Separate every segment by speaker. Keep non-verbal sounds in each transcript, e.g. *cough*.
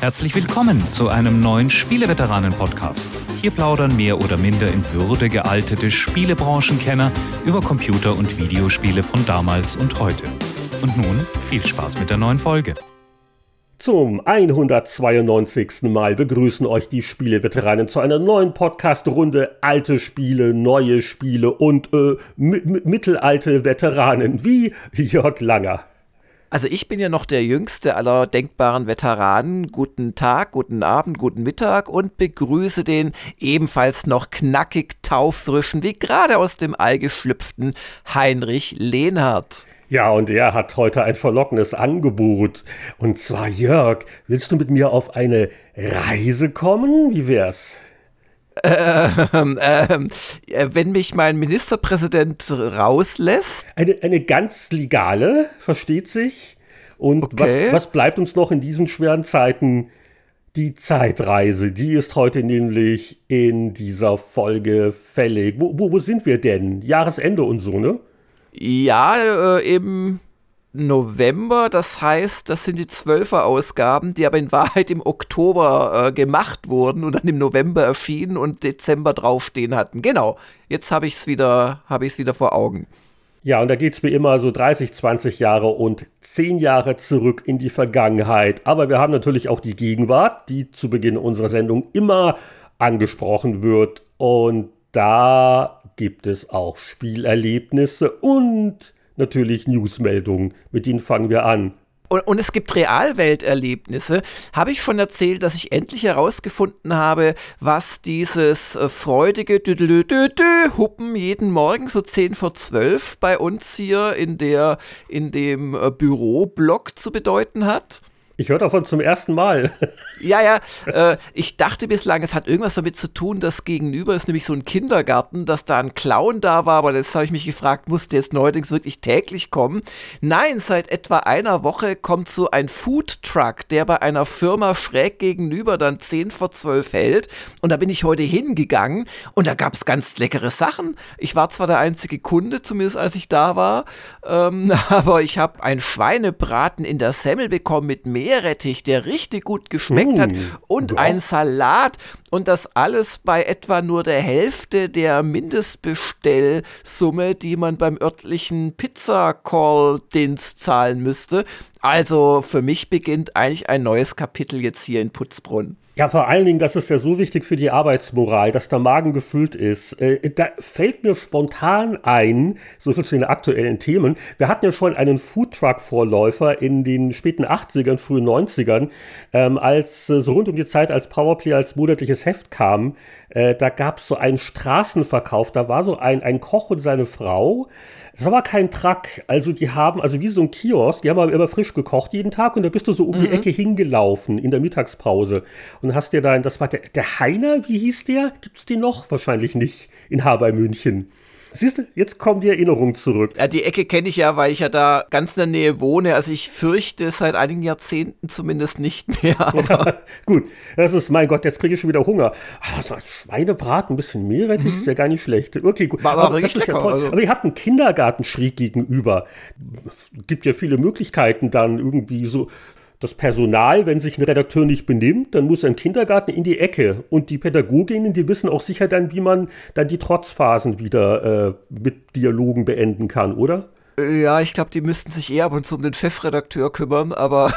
Speaker 1: Herzlich willkommen zu einem neuen Spieleveteranen-Podcast. Hier plaudern mehr oder minder in Würde gealtete Spielebranchenkenner über Computer- und Videospiele von damals und heute. Und nun viel Spaß mit der neuen Folge.
Speaker 2: Zum 192. Mal begrüßen euch die Spieleveteranen zu einer neuen Podcast-Runde Alte Spiele, neue Spiele und äh, mittelalte Veteranen wie Jörg Langer.
Speaker 3: Also ich bin ja noch der jüngste aller denkbaren Veteranen. Guten Tag, guten Abend, guten Mittag und begrüße den ebenfalls noch knackig taufrischen, wie gerade aus dem Ei geschlüpften Heinrich Lehnhardt.
Speaker 2: Ja, und er hat heute ein verlockendes Angebot. Und zwar, Jörg, willst du mit mir auf eine Reise kommen? Wie wär's?
Speaker 3: Ähm, ähm, äh, wenn mich mein Ministerpräsident rauslässt.
Speaker 2: Eine, eine ganz legale, versteht sich. Und okay. was, was bleibt uns noch in diesen schweren Zeiten? Die Zeitreise, die ist heute nämlich in dieser Folge fällig. Wo, wo, wo sind wir denn? Jahresende und so, ne?
Speaker 3: Ja, äh, eben November. Das heißt, das sind die Zwölfer-Ausgaben, die aber in Wahrheit im Oktober äh, gemacht wurden und dann im November erschienen und Dezember draufstehen hatten. Genau, jetzt habe ich es wieder, hab wieder vor Augen.
Speaker 2: Ja, und da geht es wie immer so 30, 20 Jahre und 10 Jahre zurück in die Vergangenheit. Aber wir haben natürlich auch die Gegenwart, die zu Beginn unserer Sendung immer angesprochen wird. Und da gibt es auch Spielerlebnisse und natürlich Newsmeldungen. Mit denen fangen wir an.
Speaker 3: Und, und, es gibt Realwelterlebnisse. Habe ich schon erzählt, dass ich endlich herausgefunden habe, was dieses äh, freudige Huppen jeden Morgen so 10 vor 12 bei uns hier in, der, in dem äh, Büroblock zu bedeuten hat?
Speaker 2: Ich höre davon zum ersten Mal. *laughs*
Speaker 3: Ja, ja. Äh, ich dachte bislang, es hat irgendwas damit zu tun, dass gegenüber ist nämlich so ein Kindergarten, dass da ein Clown da war, aber das habe ich mich gefragt, musste jetzt neuerdings wirklich täglich kommen? Nein, seit etwa einer Woche kommt so ein Food Truck, der bei einer Firma schräg gegenüber dann 10 vor 12 hält. Und da bin ich heute hingegangen und da gab es ganz leckere Sachen. Ich war zwar der einzige Kunde, zumindest als ich da war, ähm, *laughs* aber ich habe ein Schweinebraten in der Semmel bekommen mit Mehl Meerrettich, der richtig gut geschmeckt mm, hat und doch. ein Salat und das alles bei etwa nur der Hälfte der Mindestbestellsumme, die man beim örtlichen Pizza-Call-Dienst zahlen müsste. Also für mich beginnt eigentlich ein neues Kapitel jetzt hier in Putzbrunn.
Speaker 2: Ja, vor allen Dingen, das ist ja so wichtig für die Arbeitsmoral, dass der Magen gefüllt ist. Äh, da fällt mir spontan ein, so viel zu den aktuellen Themen. Wir hatten ja schon einen Foodtruck-Vorläufer in den späten 80ern, frühen 90ern, ähm, als äh, so rund um die Zeit, als Powerplay als monatliches Heft kam. Äh, da gab es so einen Straßenverkauf, da war so ein, ein Koch und seine Frau, das war kein Truck. Also die haben, also wie so ein Kiosk, die haben aber immer frisch gekocht jeden Tag und da bist du so um mhm. die Ecke hingelaufen in der Mittagspause und hast dir dann, das war der, der Heiner, wie hieß der? Gibt's den noch? Wahrscheinlich nicht in Haber München. Siehst du, jetzt kommen die Erinnerungen zurück.
Speaker 3: Ja, die Ecke kenne ich ja, weil ich ja da ganz in der Nähe wohne. Also ich fürchte seit einigen Jahrzehnten zumindest nicht mehr. *laughs*
Speaker 2: Ja, gut, das ist, mein Gott, jetzt kriege ich schon wieder Hunger. Ah, so als Schweinebraten, ein bisschen Meerrettich mhm. ist ja gar nicht schlecht. Okay, gut.
Speaker 3: War aber, aber das ist lecker, ja toll.
Speaker 2: Also. Aber ihr habt einen Kindergarten schräg gegenüber. Gibt ja viele Möglichkeiten dann irgendwie so das Personal, wenn sich ein Redakteur nicht benimmt, dann muss ein Kindergarten in die Ecke. Und die Pädagoginnen, die wissen auch sicher dann, wie man dann die Trotzphasen wieder äh, mit Dialogen beenden kann, oder?
Speaker 3: Ja, ich glaube, die müssten sich eher ab und zu um den Chefredakteur kümmern, aber.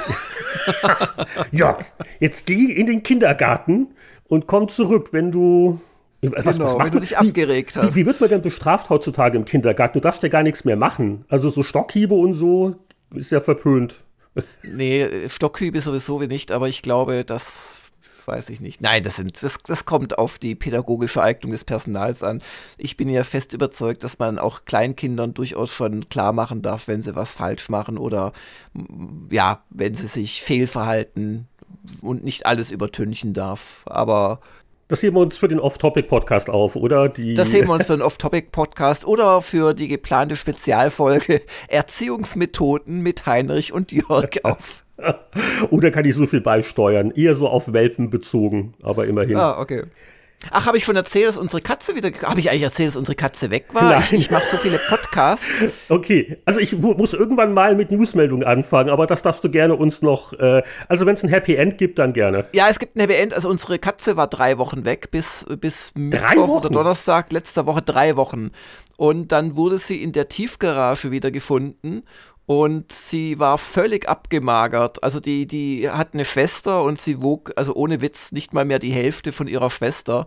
Speaker 3: *laughs*
Speaker 2: Jörg, jetzt geh in den Kindergarten und komm zurück, wenn du.
Speaker 3: Was, genau, was wenn du dich abgeregt
Speaker 2: hast. Wie, wie, wird man denn bestraft heutzutage im Kindergarten? Du darfst ja gar nichts mehr machen. Also so Stockhiebe und so ist ja verpönt
Speaker 3: nee, Stockhübe sowieso nicht, aber ich glaube, das weiß ich nicht. Nein, das, sind, das, das kommt auf die pädagogische Eignung des Personals an. Ich bin ja fest überzeugt, dass man auch Kleinkindern durchaus schon klar machen darf, wenn sie was falsch machen oder ja, wenn sie sich fehlverhalten und nicht alles übertünchen darf. Aber
Speaker 2: das heben wir uns für den Off-Topic-Podcast auf, oder?
Speaker 3: Die das heben wir uns für *laughs* den Off-Topic-Podcast oder für die geplante Spezialfolge Erziehungsmethoden mit Heinrich und Jörg *laughs* auf.
Speaker 2: oder kann ich so viel beisteuern? Eher so auf Welpen bezogen, aber immerhin.
Speaker 3: Ah, okay. Ach, habe ich schon erzählt, dass unsere Katze wieder. Habe ich eigentlich erzählt, dass unsere Katze weg war? Nein. Ich, ich mache so viele Podcasts. *laughs*
Speaker 2: Okay, also ich muss irgendwann mal mit Newsmeldungen anfangen, aber das darfst du gerne uns noch. Äh, also wenn es ein Happy End gibt, dann gerne.
Speaker 3: Ja, es gibt ein Happy End. Also unsere Katze war drei Wochen weg bis bis Mittwoch oder Donnerstag letzter Woche drei Wochen. Und dann wurde sie in der Tiefgarage wieder gefunden und sie war völlig abgemagert. Also die, die hat eine Schwester und sie wog, also ohne Witz, nicht mal mehr die Hälfte von ihrer Schwester.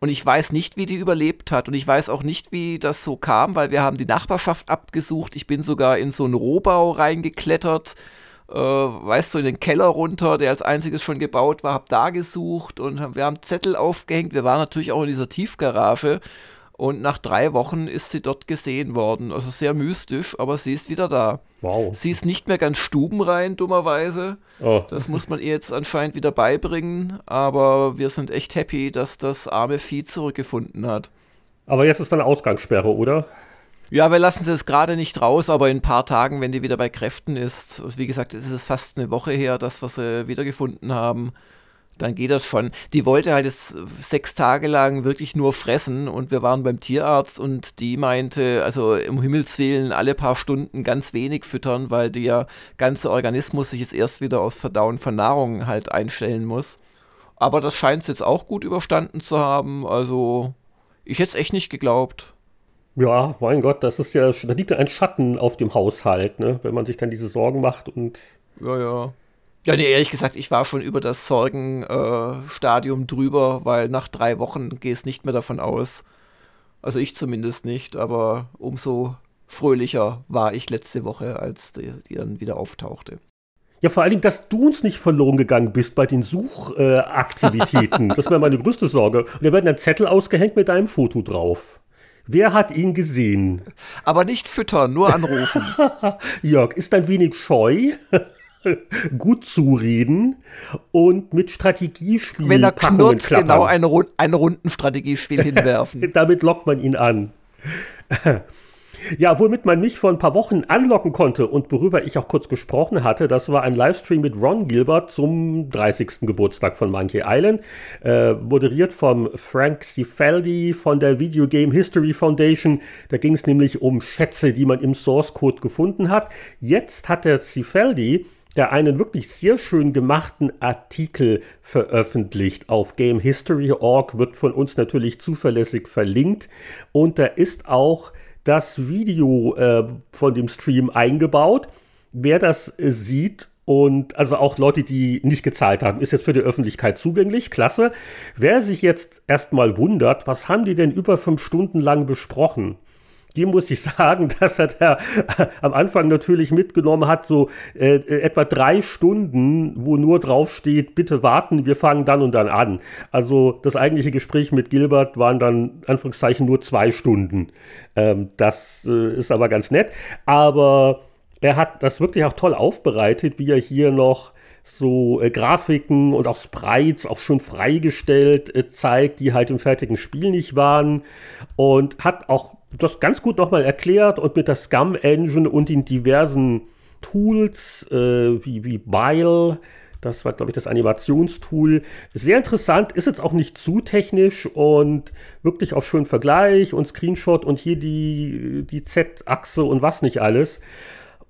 Speaker 3: Und ich weiß nicht, wie die überlebt hat. Und ich weiß auch nicht, wie das so kam, weil wir haben die Nachbarschaft abgesucht. Ich bin sogar in so einen Rohbau reingeklettert, äh, weißt du, in den Keller runter, der als einziges schon gebaut war, hab da gesucht und wir haben Zettel aufgehängt. Wir waren natürlich auch in dieser Tiefgarage und nach drei Wochen ist sie dort gesehen worden. Also sehr mystisch, aber sie ist wieder da. Wow. Sie ist nicht mehr ganz stubenrein, dummerweise. Oh. Das muss man ihr jetzt anscheinend wieder beibringen. Aber wir sind echt happy, dass das arme Vieh zurückgefunden hat.
Speaker 2: Aber jetzt ist eine Ausgangssperre, oder?
Speaker 3: Ja, wir lassen sie es gerade nicht raus, aber in ein paar Tagen, wenn die wieder bei Kräften ist, wie gesagt, es ist fast eine Woche her, dass wir sie wiedergefunden haben, dann geht das schon. Die wollte halt jetzt sechs Tage lang wirklich nur fressen und wir waren beim Tierarzt und die meinte, also im Himmels Willen alle paar Stunden ganz wenig füttern, weil der ganze Organismus sich jetzt erst wieder aufs Verdauen von Nahrung halt einstellen muss. Aber das scheint es jetzt auch gut überstanden zu haben, also ich hätte es echt nicht geglaubt.
Speaker 2: Ja, mein Gott, das ist ja, da liegt ja ein Schatten auf dem Haushalt, ne? wenn man sich dann diese Sorgen macht und.
Speaker 3: Ja, ja. Ja, nee, ehrlich gesagt, ich war schon über das Sorgenstadium äh, drüber, weil nach drei Wochen gehe es nicht mehr davon aus. Also ich zumindest nicht, aber umso fröhlicher war ich letzte Woche, als die, die dann wieder auftauchte.
Speaker 2: Ja, vor allen Dingen, dass du uns nicht verloren gegangen bist bei den Suchaktivitäten. Äh, *laughs* das wäre meine größte Sorge. Und da werden ein Zettel ausgehängt mit deinem Foto drauf. Wer hat ihn gesehen?
Speaker 3: Aber nicht füttern, nur anrufen. *laughs*
Speaker 2: Jörg, ist ein wenig scheu. *laughs* gut zureden und mit Strategiespielen.
Speaker 3: Wenn er knurrt, genau eine, Rund eine Rundenstrategiespiel *laughs* hinwerfen.
Speaker 2: Damit lockt man ihn an. *laughs* Ja, womit man mich vor ein paar Wochen anlocken konnte und worüber ich auch kurz gesprochen hatte, das war ein Livestream mit Ron Gilbert zum 30. Geburtstag von Monkey Island, äh, moderiert vom Frank Cifaldi von der Video Game History Foundation. Da ging es nämlich um Schätze, die man im Source Code gefunden hat. Jetzt hat der Cifaldi der einen wirklich sehr schön gemachten Artikel veröffentlicht auf gamehistory.org, wird von uns natürlich zuverlässig verlinkt. Und da ist auch das Video äh, von dem Stream eingebaut. Wer das äh, sieht und also auch Leute, die nicht gezahlt haben, ist jetzt für die Öffentlichkeit zugänglich. Klasse. Wer sich jetzt erstmal wundert, was haben die denn über fünf Stunden lang besprochen? Die muss ich sagen, *laughs* dass er da am Anfang natürlich mitgenommen hat, so äh, äh, etwa drei Stunden, wo nur drauf steht, bitte warten, wir fangen dann und dann an. Also das eigentliche Gespräch mit Gilbert waren dann, Anführungszeichen, nur zwei Stunden. Ähm, das äh, ist aber ganz nett. Aber er hat das wirklich auch toll aufbereitet, wie er hier noch so äh, Grafiken und auch Sprites auch schon freigestellt äh, zeigt, die halt im fertigen Spiel nicht waren und hat auch das ganz gut nochmal erklärt und mit der Scum Engine und den diversen Tools äh, wie, wie Bile, das war, glaube ich, das Animationstool. Sehr interessant, ist jetzt auch nicht zu technisch und wirklich auch schön Vergleich und Screenshot und hier die, die Z-Achse und was nicht alles.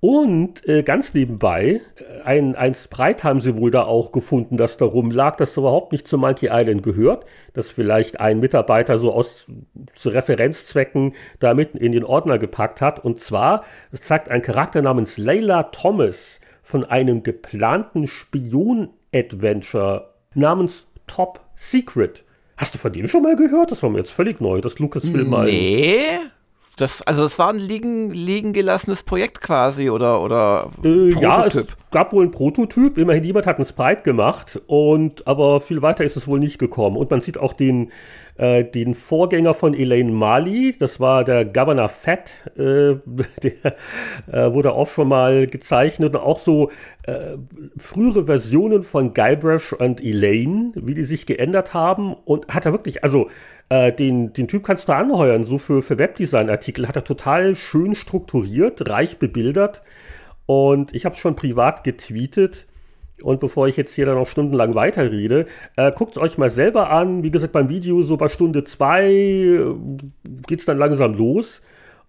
Speaker 2: Und äh, ganz nebenbei, äh, ein, ein Sprite haben sie wohl da auch gefunden, das da rumlag, das überhaupt nicht zu Monkey Island gehört, das vielleicht ein Mitarbeiter so aus zu Referenzzwecken da mitten in den Ordner gepackt hat. Und zwar, es zeigt ein Charakter namens Layla Thomas von einem geplanten Spion-Adventure namens Top Secret. Hast du von dem schon mal gehört? Das war mir jetzt völlig neu, das Lucasfilm
Speaker 3: mal. Nee. Das, also es war ein liegen, liegen gelassenes Projekt quasi oder, oder
Speaker 2: äh, Ja, es gab wohl ein Prototyp. Immerhin jemand hat ein Sprite gemacht und aber viel weiter ist es wohl nicht gekommen. Und man sieht auch den, äh, den Vorgänger von Elaine Mali, das war der Governor Fett, äh, *laughs* der äh, wurde auch schon mal gezeichnet und auch so äh, frühere Versionen von Guybrush und Elaine, wie die sich geändert haben und hat er wirklich, also den, den Typ kannst du anheuern, so für, für Webdesign-Artikel. Hat er total schön strukturiert, reich bebildert. Und ich habe es schon privat getweetet. Und bevor ich jetzt hier dann noch stundenlang weiterrede, äh, guckt es euch mal selber an. Wie gesagt, beim Video so bei Stunde zwei äh, geht es dann langsam los.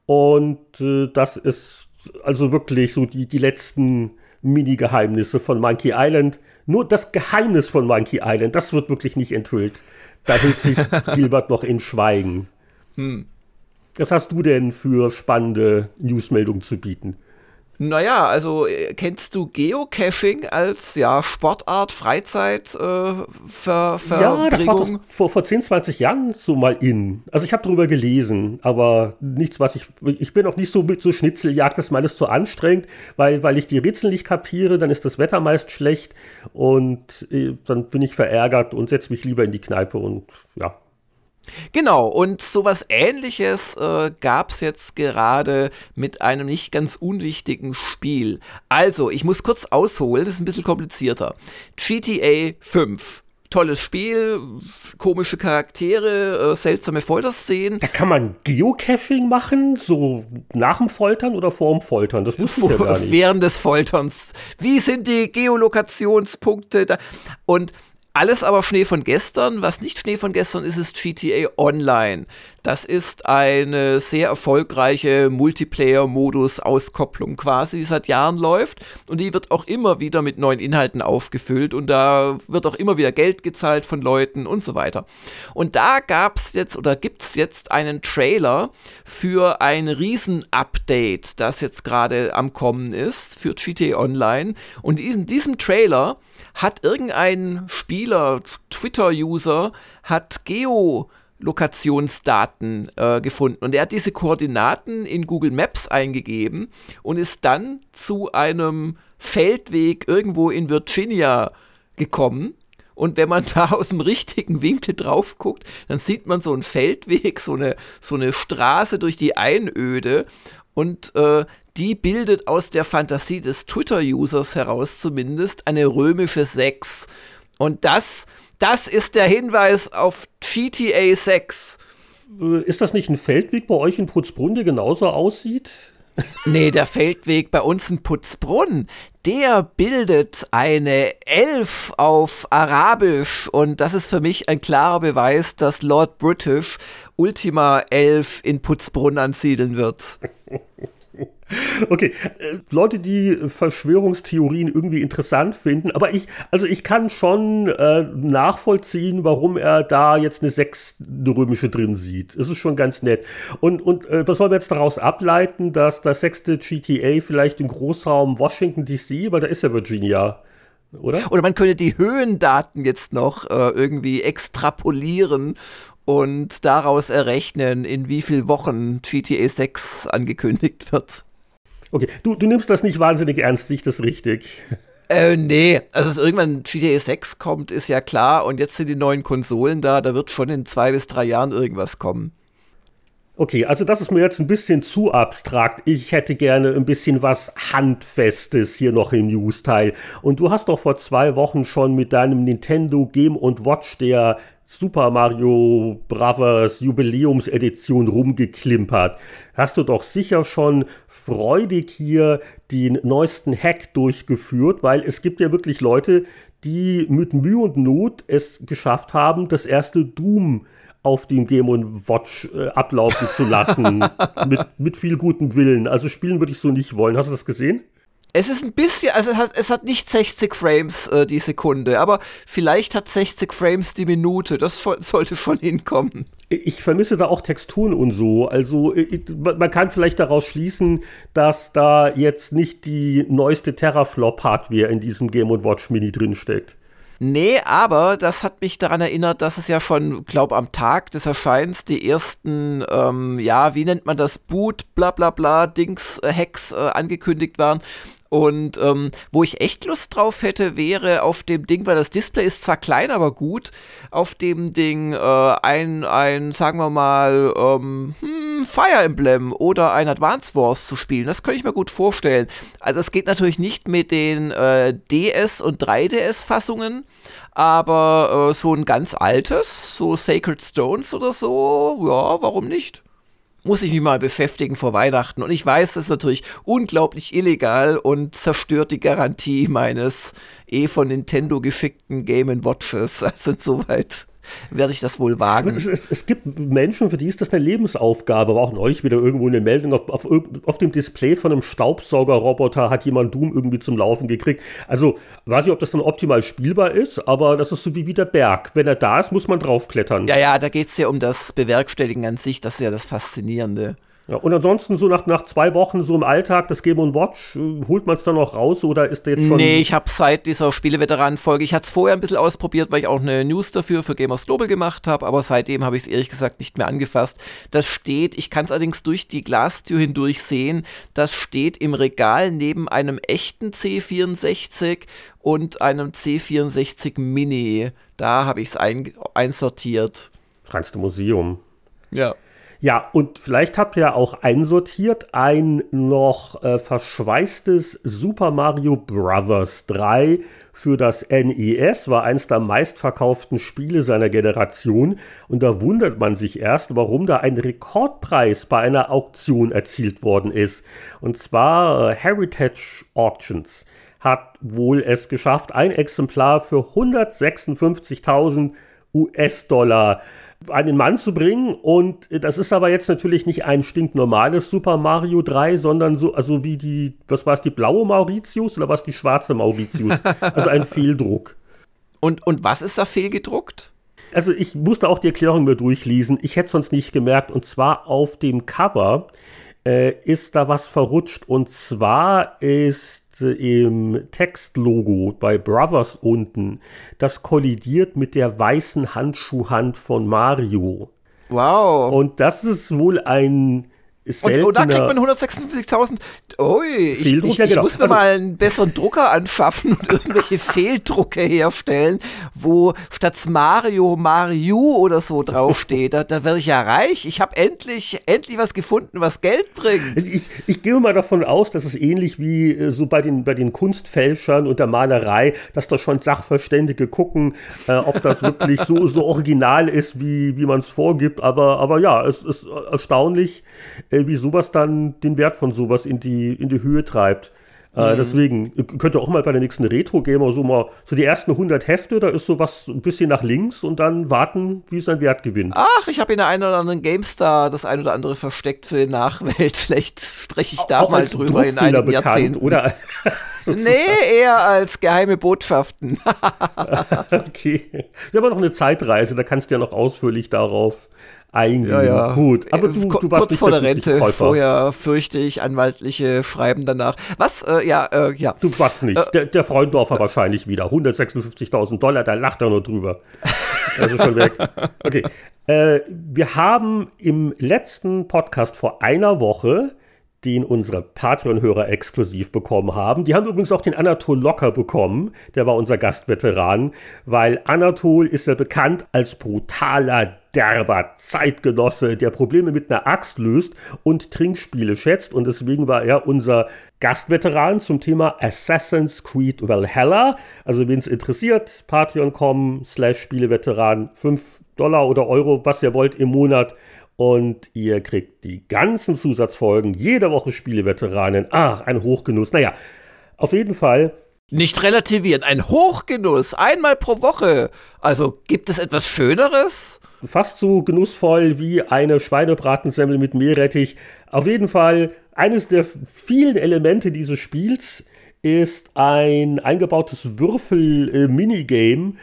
Speaker 2: Und äh, das ist also wirklich so die, die letzten Mini-Geheimnisse von Monkey Island. Nur das Geheimnis von Monkey Island, das wird wirklich nicht enthüllt. Da hält sich *laughs* Gilbert noch in Schweigen. Hm. Was hast du denn für spannende Newsmeldungen zu bieten?
Speaker 3: Naja, also äh, kennst du Geocaching als ja, Sportart, Freizeit, äh, Ver
Speaker 2: Ja, das war doch vor, vor 10, 20 Jahren so mal in. Also ich habe darüber gelesen, aber nichts, was ich. Ich bin auch nicht so mit so Schnitzeljagd, das ist meines zu anstrengend, weil, weil ich die Rätsel nicht kapiere, dann ist das Wetter meist schlecht und äh, dann bin ich verärgert und setze mich lieber in die Kneipe und ja,
Speaker 3: Genau, und sowas ähnliches äh, gab es jetzt gerade mit einem nicht ganz unwichtigen Spiel. Also, ich muss kurz ausholen, das ist ein bisschen komplizierter. GTA 5 tolles Spiel, komische Charaktere, äh, seltsame Folterszenen.
Speaker 2: Da kann man Geocaching machen, so nach dem Foltern oder vor dem Foltern? Das wusste ich ja gar nicht.
Speaker 3: Während des Folterns. Wie sind die Geolokationspunkte da? Und alles aber Schnee von gestern. Was nicht Schnee von gestern ist, ist GTA Online. Das ist eine sehr erfolgreiche Multiplayer-Modus-Auskopplung quasi, die seit Jahren läuft. Und die wird auch immer wieder mit neuen Inhalten aufgefüllt. Und da wird auch immer wieder Geld gezahlt von Leuten und so weiter. Und da gab es jetzt oder gibt es jetzt einen Trailer für ein Riesen-Update, das jetzt gerade am Kommen ist für GTA Online. Und in diesem Trailer hat irgendein Spieler, Twitter-User, hat Geolokationsdaten äh, gefunden und er hat diese Koordinaten in Google Maps eingegeben und ist dann zu einem Feldweg irgendwo in Virginia gekommen. Und wenn man *laughs* da aus dem richtigen Winkel drauf guckt, dann sieht man so einen Feldweg, so eine, so eine Straße durch die Einöde. Und äh, die bildet aus der Fantasie des Twitter-Users heraus zumindest eine römische 6. Und das, das ist der Hinweis auf GTA 6.
Speaker 2: Äh, ist das nicht ein Feldweg bei euch in Putzbrunn, der genauso aussieht? *laughs*
Speaker 3: Nee, der Feldweg bei uns in Putzbrunn, der bildet eine Elf auf Arabisch und das ist für mich ein klarer Beweis, dass Lord British Ultima 11 in Putzbrunn ansiedeln wird. *laughs*
Speaker 2: Okay, äh, Leute, die Verschwörungstheorien irgendwie interessant finden, aber ich, also ich kann schon äh, nachvollziehen, warum er da jetzt eine sechs römische drin sieht. Es ist schon ganz nett. Und, und äh, was sollen wir jetzt daraus ableiten, dass das sechste GTA vielleicht im Großraum Washington DC, weil da ist ja Virginia, oder?
Speaker 3: Oder man könnte die Höhendaten jetzt noch äh, irgendwie extrapolieren und daraus errechnen, in wie vielen Wochen GTA 6 angekündigt wird.
Speaker 2: Okay, du, du nimmst das nicht wahnsinnig ernst, sich das richtig?
Speaker 3: Äh, nee, also dass irgendwann GTA 6 kommt, ist ja klar. Und jetzt sind die neuen Konsolen da, da wird schon in zwei bis drei Jahren irgendwas kommen.
Speaker 2: Okay, also das ist mir jetzt ein bisschen zu abstrakt. Ich hätte gerne ein bisschen was Handfestes hier noch im News-Teil. Und du hast doch vor zwei Wochen schon mit deinem Nintendo Game Watch der Super Mario Bros. Jubiläumsedition rumgeklimpert. Hast du doch sicher schon freudig hier den neuesten Hack durchgeführt, weil es gibt ja wirklich Leute, die mit Mühe und Not es geschafft haben, das erste Doom auf dem Game Watch äh, ablaufen zu lassen. *laughs* mit, mit viel gutem Willen. Also spielen würde ich so nicht wollen. Hast du das gesehen?
Speaker 3: Es ist ein bisschen, also es hat, es hat nicht 60 Frames äh, die Sekunde, aber vielleicht hat 60 Frames die Minute. Das sollte schon hinkommen.
Speaker 2: Ich vermisse da auch Texturen und so. Also äh, man kann vielleicht daraus schließen, dass da jetzt nicht die neueste Terraflop-Hardware in diesem Game Watch Mini drinsteckt.
Speaker 3: Nee, aber das hat mich daran erinnert, dass es ja schon, glaub, am Tag des Erscheins die ersten, ähm, ja, wie nennt man das, Boot, bla bla bla, Dings, äh, Hacks äh, angekündigt waren. Und ähm, wo ich echt Lust drauf hätte, wäre auf dem Ding, weil das Display ist zwar klein, aber gut, auf dem Ding äh, ein, ein, sagen wir mal, ähm, hm, Fire Emblem oder ein Advance Wars zu spielen. Das könnte ich mir gut vorstellen. Also es geht natürlich nicht mit den äh, DS- und 3DS-Fassungen, aber äh, so ein ganz altes, so Sacred Stones oder so, ja, warum nicht? Muss ich mich mal beschäftigen vor Weihnachten. Und ich weiß, das ist natürlich unglaublich illegal und zerstört die Garantie meines eh von Nintendo geschickten Game Watches. *laughs* Also insoweit werde ich das wohl wagen.
Speaker 2: Es, es, es, gibt Menschen, für die ist das eine Lebensaufgabe. Aber auch neulich wieder irgendwo eine Meldung auf, auf, auf dem Display von einem Staubsaugerroboter hat jemand Doom irgendwie zum Laufen gekriegt. Also weiß ich, ob das dann optimal spielbar ist, aber das ist so wie, wie der Berg. Wenn er da ist, muss man draufklettern.
Speaker 3: Ja, ja, da geht es ja um das Bewerkstelligen an sich. Das ist ja das Faszinierende.
Speaker 2: Ja, und ansonsten so nach, nach zwei Wochen so im Alltag das Game Watch, äh, holt man es dann noch raus oder ist der jetzt schon.
Speaker 3: Nee, ich habe seit dieser Spieleveteranen-Folge, ich hatte es vorher ein bisschen ausprobiert, weil ich auch eine News dafür für Gamers Global gemacht habe, aber seitdem habe ich es ehrlich gesagt nicht mehr angefasst. Das steht, ich kann es allerdings durch die Glastür hindurch sehen, das steht im Regal neben einem echten C64 und einem C64 Mini. Da habe ich es ein, einsortiert.
Speaker 2: Das reinste Museum.
Speaker 3: Ja.
Speaker 2: Ja, und vielleicht habt ihr auch einsortiert ein noch äh, verschweißtes Super Mario Bros. 3 für das NES, war eins der meistverkauften Spiele seiner Generation. Und da wundert man sich erst, warum da ein Rekordpreis bei einer Auktion erzielt worden ist. Und zwar äh, Heritage Auctions hat wohl es geschafft, ein Exemplar für 156.000 US-Dollar an den Mann zu bringen. Und das ist aber jetzt natürlich nicht ein stinknormales Super Mario 3, sondern so, also wie die, was war es, die blaue Mauritius oder was die schwarze Mauritius? *laughs* Also ein Fehldruck.
Speaker 3: Und, und was ist da fehlgedruckt?
Speaker 2: Also ich musste auch die Erklärung mir durchlesen. Ich hätte es sonst nicht gemerkt. Und zwar auf dem Cover äh, ist da was verrutscht. Und zwar ist im Textlogo bei Brothers unten, das kollidiert mit der weißen Handschuhhand von Mario.
Speaker 3: Wow.
Speaker 2: Und das ist wohl ein
Speaker 3: und, und, da kriegt man 156.000. Ui, ich, ich,
Speaker 2: ja, genau.
Speaker 3: ich, muss mir also, mal einen besseren Drucker anschaffen und irgendwelche *laughs* Fehldrucke herstellen, wo statt Mario Mario oder so draufsteht. da, da werde ich ja reich. Ich habe endlich, endlich was gefunden, was Geld bringt.
Speaker 2: Ich, ich gehe mal davon aus, dass es ähnlich wie äh, so bei den, bei den Kunstfälschern und der Malerei, dass da schon Sachverständige gucken, äh, ob das wirklich so, so original ist, wie, wie man es vorgibt. Aber, aber ja, es ist erstaunlich äh, wie sowas dann den Wert von sowas in die, in die Höhe treibt. Äh, mhm. Deswegen könnt ihr auch mal bei der nächsten Retro-Gamer so mal, so die ersten 100 Hefte, da ist sowas ein bisschen nach links und dann warten, wie es an Wert gewinnt.
Speaker 3: Ach, ich habe in der einen oder anderen GameStar das ein oder andere versteckt für die Nachwelt. *laughs* Vielleicht spreche ich da auch mal drüber in einigen bekannt, Jahrzehnten.
Speaker 2: Oder? *laughs* *laughs*
Speaker 3: nee, eher als geheime Botschaften.
Speaker 2: okay. Wir haben noch eine Zeitreise, da kannst du ja noch ausführlich darauf eingehen. Ja, ja. Gut,
Speaker 3: aber du, du warst kurz nicht vor der Rente. Käufer. Vorher fürchte ich anwaltliche Schreiben danach. Was? Äh, ja, äh, ja.
Speaker 2: Du warst nicht. Äh, der, der Freundorfer äh, wahrscheinlich wieder. 156.000 Dollar, da lacht er nur drüber. Das ist schon weg. Okay. Äh, wir haben im letzten Podcast vor einer Woche den unsere Patreon-Hörer exklusiv bekommen haben. Die haben übrigens auch den Anatol Locker bekommen, der war unser Gastveteran, weil Anatol ist ja bekannt als brutaler, derber Zeitgenosse, der Probleme mit einer Axt löst und Trinkspiele schätzt und deswegen war er unser Gastveteran zum Thema Assassin's Creed Valhalla. Also wen es interessiert, patreon.com slash Spieleveteran, 5 Dollar oder Euro, was ihr wollt im Monat und ihr kriegt die ganzen Zusatzfolgen, jede Woche Spieleveteranen. Ach, ein Hochgenuss. Naja, auf jeden Fall.
Speaker 3: Nicht relativieren, ein Hochgenuss, einmal pro Woche. Also gibt es etwas Schöneres?
Speaker 2: Fast so genussvoll wie eine Schweinebratensemmel mit Meerrettich. Auf jeden Fall eines der vielen Elemente dieses Spiels ist ein eingebautes Würfel-Minigame,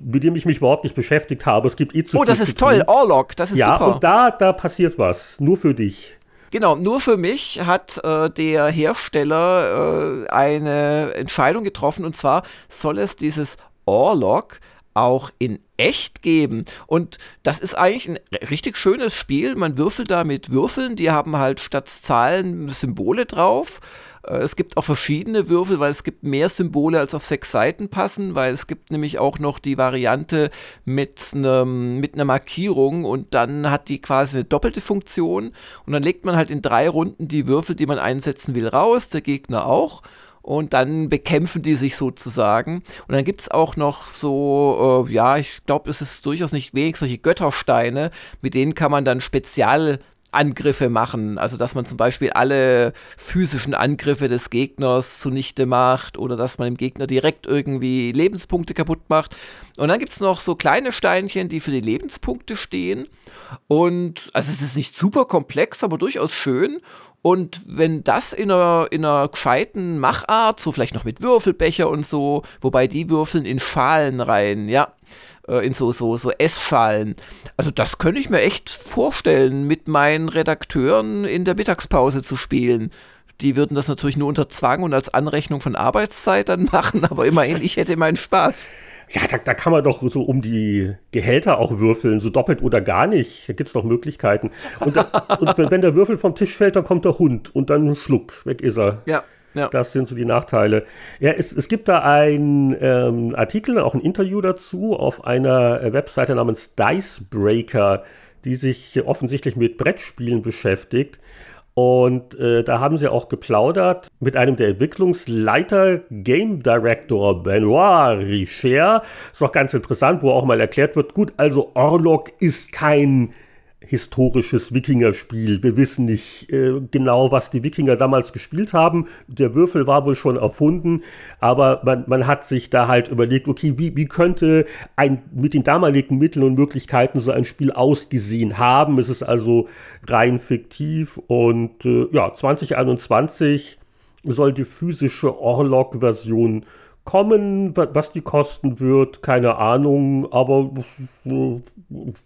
Speaker 2: mit dem ich mich überhaupt nicht beschäftigt habe. Es gibt
Speaker 3: eh zu Oh, das ist toll, Orlog, das ist
Speaker 2: ja,
Speaker 3: super.
Speaker 2: Ja, und da, da passiert was, nur für dich.
Speaker 3: Genau, nur für mich hat äh, der Hersteller äh, eine Entscheidung getroffen und zwar soll es dieses Orlog auch in echt geben. Und das ist eigentlich ein richtig schönes Spiel. Man würfelt da mit Würfeln, die haben halt statt Zahlen Symbole drauf. Äh, es gibt auch verschiedene Würfel, weil es gibt mehr Symbole, als auf sechs Seiten passen, weil es gibt nämlich auch noch die Variante mit, einem, mit einer Markierung und dann hat die quasi eine doppelte Funktion und dann legt man halt in drei Runden die Würfel, die man einsetzen will, raus, der Gegner auch und dann bekämpfen die sich sozusagen. Und dann gibt es auch noch so, äh, ja, ich glaube, es ist durchaus nicht wenig, solche Göttersteine, mit denen kann man dann Spezial Angriffe machen. Also dass man zum Beispiel alle physischen Angriffe des Gegners zunichte macht oder dass man dem Gegner direkt irgendwie Lebenspunkte kaputt macht. Und dann gibt es noch so kleine Steinchen, die für die Lebenspunkte stehen. Und also es ist nicht super komplex, aber durchaus schön. Und wenn das in einer, in einer gescheiten Machart, so vielleicht noch mit Würfelbecher und so, wobei die würfeln in Schalen rein, ja, äh, in so, so, so Essschalen. Also das könnte ich mir echt vorstellen, mit meinen Redakteuren in der Mittagspause zu spielen. Die würden das natürlich nur unter Zwang und als Anrechnung von Arbeitszeit dann *laughs* machen, aber immerhin, ich hätte meinen Spaß.
Speaker 2: Ja, da, da kann man doch so um die Gehälter auch würfeln, so doppelt oder gar nicht. Da gibt's doch Möglichkeiten. Und, da, und wenn der Würfel vom Tisch fällt, dann kommt der Hund und dann Schluck, weg ist er.
Speaker 3: Ja. Ja.
Speaker 2: Das sind so die Nachteile. Ja, es, es gibt da einen ähm, Artikel, auch ein Interview dazu auf einer Webseite namens Dicebreaker, die sich offensichtlich mit Brettspielen beschäftigt. Und äh, da haben sie auch geplaudert mit einem der Entwicklungsleiter, Game Director Benoit Richer. Ist auch ganz interessant, wo auch mal erklärt wird, gut, also Orlok ist kein historisches Wikingerspiel. Wir wissen nicht äh, genau, was die Wikinger damals gespielt haben. Der Würfel war wohl schon erfunden, aber man, man hat sich da halt überlegt, okay, wie, wie könnte ein mit den damaligen Mitteln und Möglichkeiten so ein Spiel ausgesehen haben? Es ist also rein fiktiv und äh, ja, 2021 soll die physische Orlog-Version kommen. Was die kosten wird, keine Ahnung, aber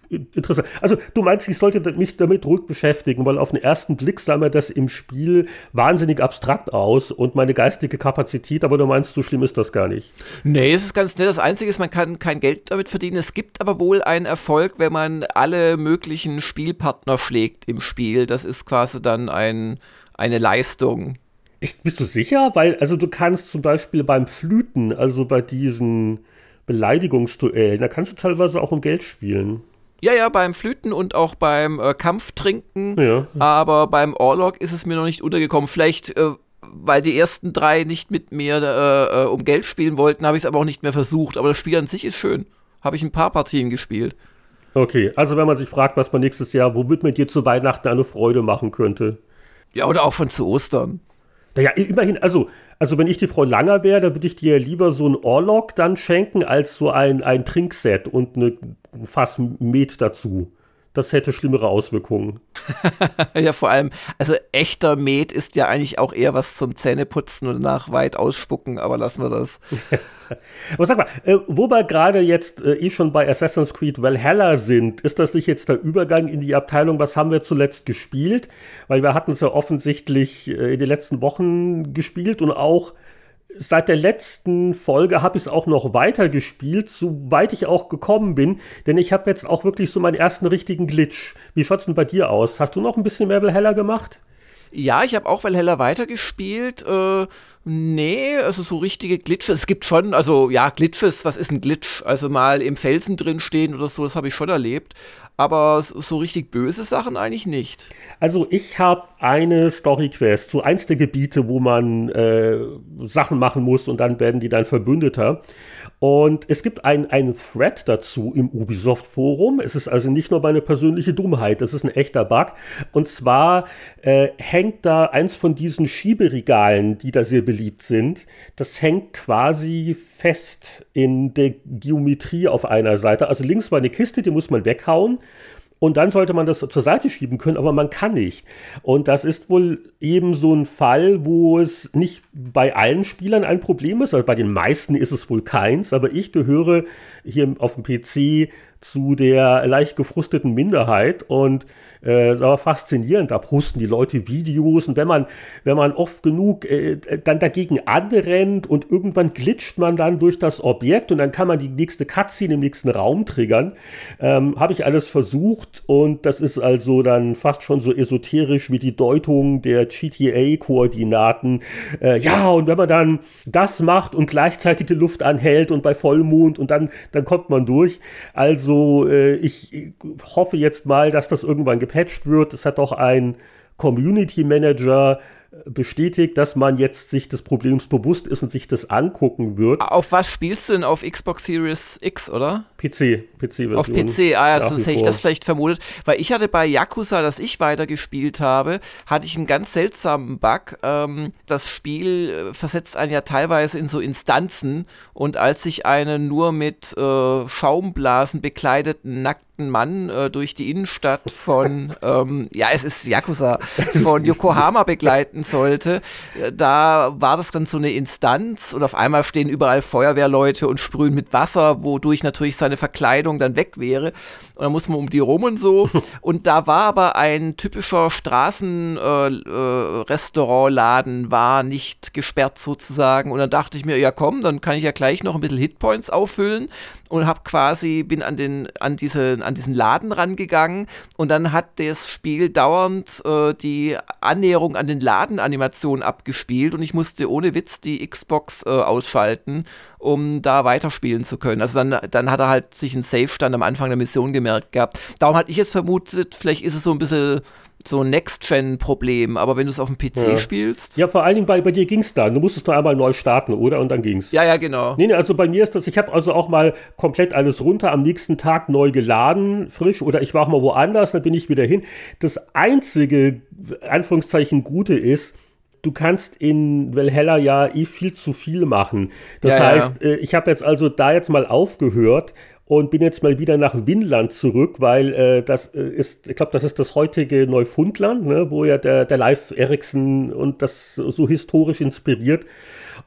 Speaker 2: interessant. Also du meinst, ich sollte mich damit ruhig beschäftigen, weil auf den ersten Blick sah mir das im Spiel wahnsinnig abstrakt aus und meine geistige Kapazität, aber du meinst, so schlimm ist das gar nicht.
Speaker 3: Nee, es ist ganz nett. Das Einzige ist, man kann kein Geld damit verdienen. Es gibt aber wohl einen Erfolg, wenn man alle möglichen Spielpartner schlägt im Spiel. Das ist quasi dann ein, eine Leistung.
Speaker 2: Echt, bist du sicher? Weil, also du kannst zum Beispiel beim Flüten, also bei diesen Beleidigungsduellen, da kannst du teilweise auch um Geld spielen.
Speaker 3: Ja, ja, beim Flüten und auch beim äh, Kampftrinken. Ja. Aber beim Orlog ist es mir noch nicht untergekommen. Vielleicht, äh, weil die ersten drei nicht mit mir äh, äh um Geld spielen wollten, habe ich es aber auch nicht mehr versucht. Aber das Spiel an sich ist schön. Habe ich ein paar Partien gespielt.
Speaker 2: Okay, also wenn man sich fragt, was man nächstes Jahr, womit man dir zu Weihnachten eine Freude machen könnte.
Speaker 3: Ja, oder auch schon zu Ostern.
Speaker 2: Naja, immerhin, also, also wenn ich die Frau Langer wäre, dann würde ich dir lieber so ein Orlog dann schenken, als so ein, ein Trinkset und eine Fass Met dazu. Das hätte schlimmere Auswirkungen. *laughs*
Speaker 3: ja, vor allem, also echter Met ist ja eigentlich auch eher was zum Zähneputzen und nach weit ausspucken, aber lassen wir das. *laughs*
Speaker 2: Aber sag mal, äh, wo wir gerade jetzt äh, eh schon bei Assassin's Creed Valhalla sind, ist das nicht jetzt der Übergang in die Abteilung, was haben wir zuletzt gespielt? Weil wir hatten es ja offensichtlich äh, in den letzten Wochen gespielt und auch seit der letzten Folge habe ich es auch noch weiter gespielt, soweit ich auch gekommen bin, denn ich habe jetzt auch wirklich so meinen ersten richtigen Glitch. Wie schaut's denn bei dir aus? Hast du noch ein bisschen mehr Valhalla gemacht?
Speaker 3: Ja, ich habe auch Valhalla weitergespielt. Äh, nee, also so richtige Glitches. Es gibt schon, also ja, Glitches, was ist ein Glitch? Also mal im Felsen drin stehen oder so, das habe ich schon erlebt aber so richtig böse Sachen eigentlich nicht.
Speaker 2: Also ich habe eine Story-Quest, so eins der Gebiete, wo man äh, Sachen machen muss und dann werden die dann Verbündeter. Und es gibt einen Thread dazu im Ubisoft-Forum. Es ist also nicht nur meine persönliche Dummheit, das ist ein echter Bug. Und zwar äh, hängt da eins von diesen Schieberegalen, die da sehr beliebt sind. Das hängt quasi fest in der Geometrie auf einer Seite. Also links war eine Kiste, die muss man weghauen. Und dann sollte man das zur Seite schieben können, aber man kann nicht. Und das ist wohl eben so ein Fall, wo es nicht bei allen Spielern ein Problem ist. Also bei den meisten ist es wohl keins, aber ich gehöre hier auf dem PC zu der leicht gefrusteten Minderheit und äh, aber faszinierend. Da posten die Leute Videos und wenn man, wenn man oft genug äh, dann dagegen anrennt und irgendwann glitscht man dann durch das Objekt und dann kann man die nächste Cutscene im nächsten Raum triggern. Ähm, Habe ich alles versucht und das ist also dann fast schon so esoterisch wie die Deutung der GTA-Koordinaten. Äh, ja, und wenn man dann das macht und gleichzeitig die Luft anhält und bei Vollmond und dann, dann kommt man durch. Also äh, ich hoffe jetzt mal, dass das irgendwann gepatcht wird. Es hat auch ein Community Manager bestätigt, dass man jetzt sich des Problems bewusst ist und sich das angucken wird.
Speaker 3: Auf was spielst du denn auf Xbox Series X, oder?
Speaker 2: PC, PC-Version.
Speaker 3: Auf PC, ah ja, sonst hätte ich das vielleicht vermutet. Weil ich hatte bei Yakuza, das ich weitergespielt habe, hatte ich einen ganz seltsamen Bug. Ähm, das Spiel äh, versetzt einen ja teilweise in so Instanzen und als ich einen nur mit äh, Schaumblasen bekleideten, nackten Mann äh, durch die Innenstadt von, *laughs* ähm, ja, es ist Yakuza, von Yokohama begleiten sollte, äh, da war das dann so eine Instanz und auf einmal stehen überall Feuerwehrleute und sprühen mit Wasser, wodurch natürlich seine Verkleidung dann weg wäre. Und dann muss man um die rum und so. *laughs* Und da war aber ein typischer Straßenrestaurantladen, äh, äh, war nicht gesperrt sozusagen. Und dann dachte ich mir, ja komm, dann kann ich ja gleich noch ein bisschen Hitpoints auffüllen und habe quasi bin an den an diese an diesen Laden rangegangen und dann hat das Spiel dauernd äh, die Annäherung an den Ladenanimation abgespielt und ich musste ohne Witz die Xbox äh, ausschalten, um da weiterspielen zu können. Also dann dann hat er halt sich einen Safe Stand am Anfang der Mission gemerkt gehabt. Darum hatte ich jetzt vermutet, vielleicht ist es so ein bisschen so ein Next-Gen-Problem, aber wenn du es auf dem PC
Speaker 2: ja.
Speaker 3: spielst.
Speaker 2: Ja, vor allen Dingen bei, bei dir ging es dann. Du musstest nur einmal neu starten, oder? Und dann ging es.
Speaker 3: Ja, ja, genau.
Speaker 2: Nee, nee, also bei mir ist das, ich habe also auch mal komplett alles runter, am nächsten Tag neu geladen, frisch, oder ich war auch mal woanders, dann bin ich wieder hin. Das einzige, Anführungszeichen, Gute ist, du kannst in Valhalla ja eh viel zu viel machen. Das ja, heißt, ja. Äh, ich habe jetzt also da jetzt mal aufgehört, und bin jetzt mal wieder nach Winland zurück, weil äh, das äh, ist, ich glaube, das ist das heutige Neufundland, ne, wo ja der, der Live Eriksen und das so historisch inspiriert.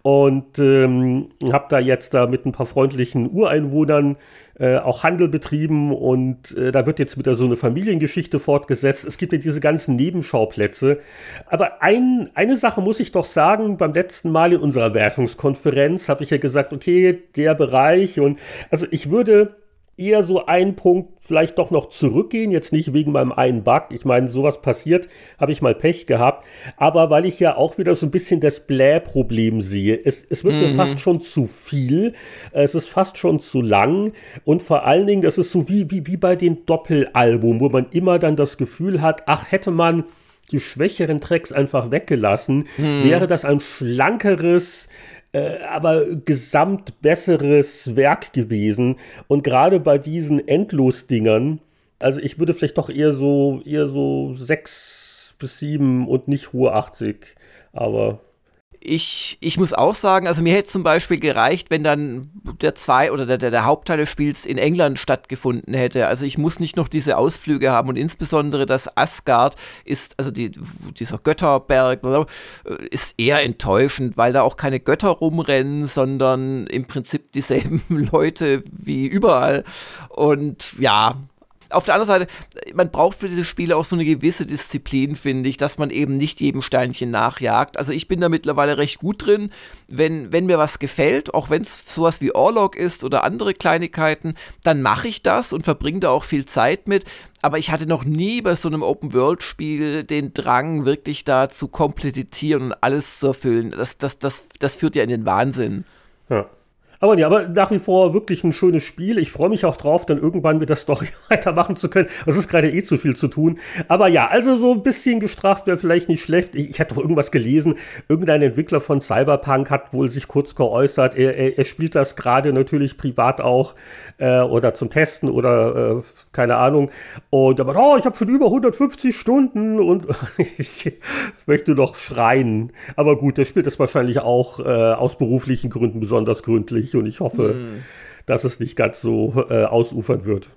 Speaker 2: Und ähm, habe da jetzt da mit ein paar freundlichen Ureinwohnern äh, auch Handel betrieben und äh, da wird jetzt wieder so eine Familiengeschichte fortgesetzt. Es gibt ja diese ganzen Nebenschauplätze. Aber ein, eine Sache muss ich doch sagen, beim letzten Mal in unserer Wertungskonferenz habe ich ja gesagt, okay, der Bereich und also ich würde eher so einen Punkt vielleicht doch noch zurückgehen, jetzt nicht wegen meinem einen Bug. Ich meine, sowas passiert, habe ich mal Pech gehabt, aber weil ich ja auch wieder so ein bisschen das Blä-Problem sehe. Es, es wird mhm. mir fast schon zu viel, es ist fast schon zu lang und vor allen Dingen, das ist so wie, wie, wie bei den Doppelalbum, wo man immer dann das Gefühl hat, ach, hätte man die schwächeren Tracks einfach weggelassen, mhm. wäre das ein schlankeres, äh, aber gesamt besseres Werk gewesen. Und gerade bei diesen Endlos-Dingern, also ich würde vielleicht doch eher so, eher so sechs bis sieben und nicht hohe 80, aber
Speaker 3: ich, ich muss auch sagen, also mir hätte zum Beispiel gereicht, wenn dann der zwei oder der, der, Hauptteil des Spiels in England stattgefunden hätte. Also ich muss nicht noch diese Ausflüge haben und insbesondere das Asgard ist, also die, dieser Götterberg ist eher enttäuschend, weil da auch keine Götter rumrennen, sondern im Prinzip dieselben *laughs* Leute wie überall. Und ja, auf der anderen Seite, man braucht für diese Spiele auch so eine gewisse Disziplin, finde ich, dass man eben nicht jedem Steinchen nachjagt. Also ich bin da mittlerweile recht gut drin. Wenn, wenn mir was gefällt, auch wenn es sowas wie Orlog ist oder andere Kleinigkeiten, dann mache ich das und verbringe da auch viel Zeit mit. Aber ich hatte noch nie bei so einem Open-World-Spiel den Drang, wirklich da zu komplettieren und alles zu erfüllen. Das, das, das, das führt ja in den Wahnsinn.
Speaker 2: Ja. Aber ja, aber nach wie vor wirklich ein schönes Spiel. Ich freue mich auch drauf, dann irgendwann mit der Story *laughs* weitermachen zu können. Es ist gerade eh zu viel zu tun. Aber ja, also so ein bisschen gestraft wäre vielleicht nicht schlecht. Ich, ich hatte doch irgendwas gelesen. Irgendein Entwickler von Cyberpunk hat wohl sich kurz geäußert. Er, er, er spielt das gerade natürlich privat auch äh, oder zum Testen oder äh, keine Ahnung. Und aber, oh, ich habe schon über 150 Stunden und *laughs* ich möchte noch schreien. Aber gut, der spielt das wahrscheinlich auch äh, aus beruflichen Gründen besonders gründlich und ich hoffe, mhm. dass es nicht ganz so äh, ausufern wird.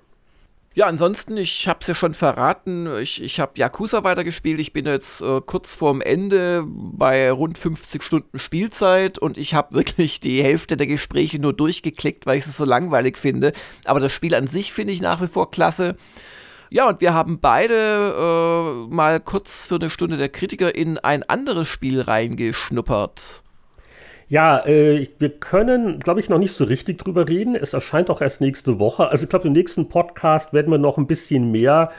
Speaker 3: Ja, ansonsten, ich habe es ja schon verraten, ich, ich habe Yakuza weitergespielt. Ich bin jetzt äh, kurz vorm Ende bei rund 50 Stunden Spielzeit und ich habe *laughs* wirklich die Hälfte der Gespräche nur durchgeklickt, weil ich es so langweilig finde. Aber das Spiel an sich finde ich nach wie vor klasse. Ja, und wir haben beide äh, mal kurz für eine Stunde der Kritiker in ein anderes Spiel reingeschnuppert.
Speaker 2: Ja, äh, wir können, glaube ich, noch nicht so richtig drüber reden. Es erscheint auch erst nächste Woche. Also ich glaube, im nächsten Podcast werden wir noch ein bisschen mehr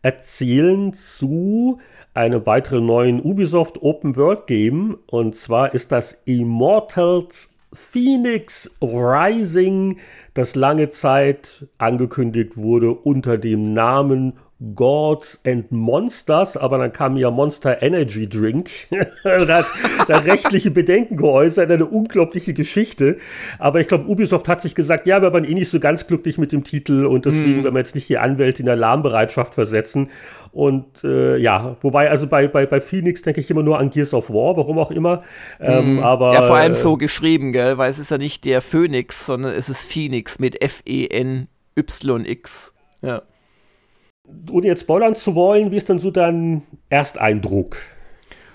Speaker 2: erzählen zu einem weiteren neuen Ubisoft Open World Game. Und zwar ist das Immortals Phoenix Rising, das lange Zeit angekündigt wurde unter dem Namen Gods and Monsters, aber dann kam ja Monster Energy Drink *laughs* und hat da rechtliche Bedenken geäußert, eine unglaubliche Geschichte. Aber ich glaube, Ubisoft hat sich gesagt, ja, wir waren eh nicht so ganz glücklich mit dem Titel und deswegen mm. werden wir jetzt nicht die Anwälte in Alarmbereitschaft versetzen. Und äh, ja, wobei, also bei, bei, bei Phoenix denke ich immer nur an Gears of War, warum auch immer. Ähm, mm. aber,
Speaker 3: ja, vor allem äh, so geschrieben, gell, weil es ist ja nicht der Phoenix, sondern es ist Phoenix mit F-E-N-Y-X. Ja
Speaker 2: ohne jetzt spoilern zu wollen, wie ist denn so dein Ersteindruck?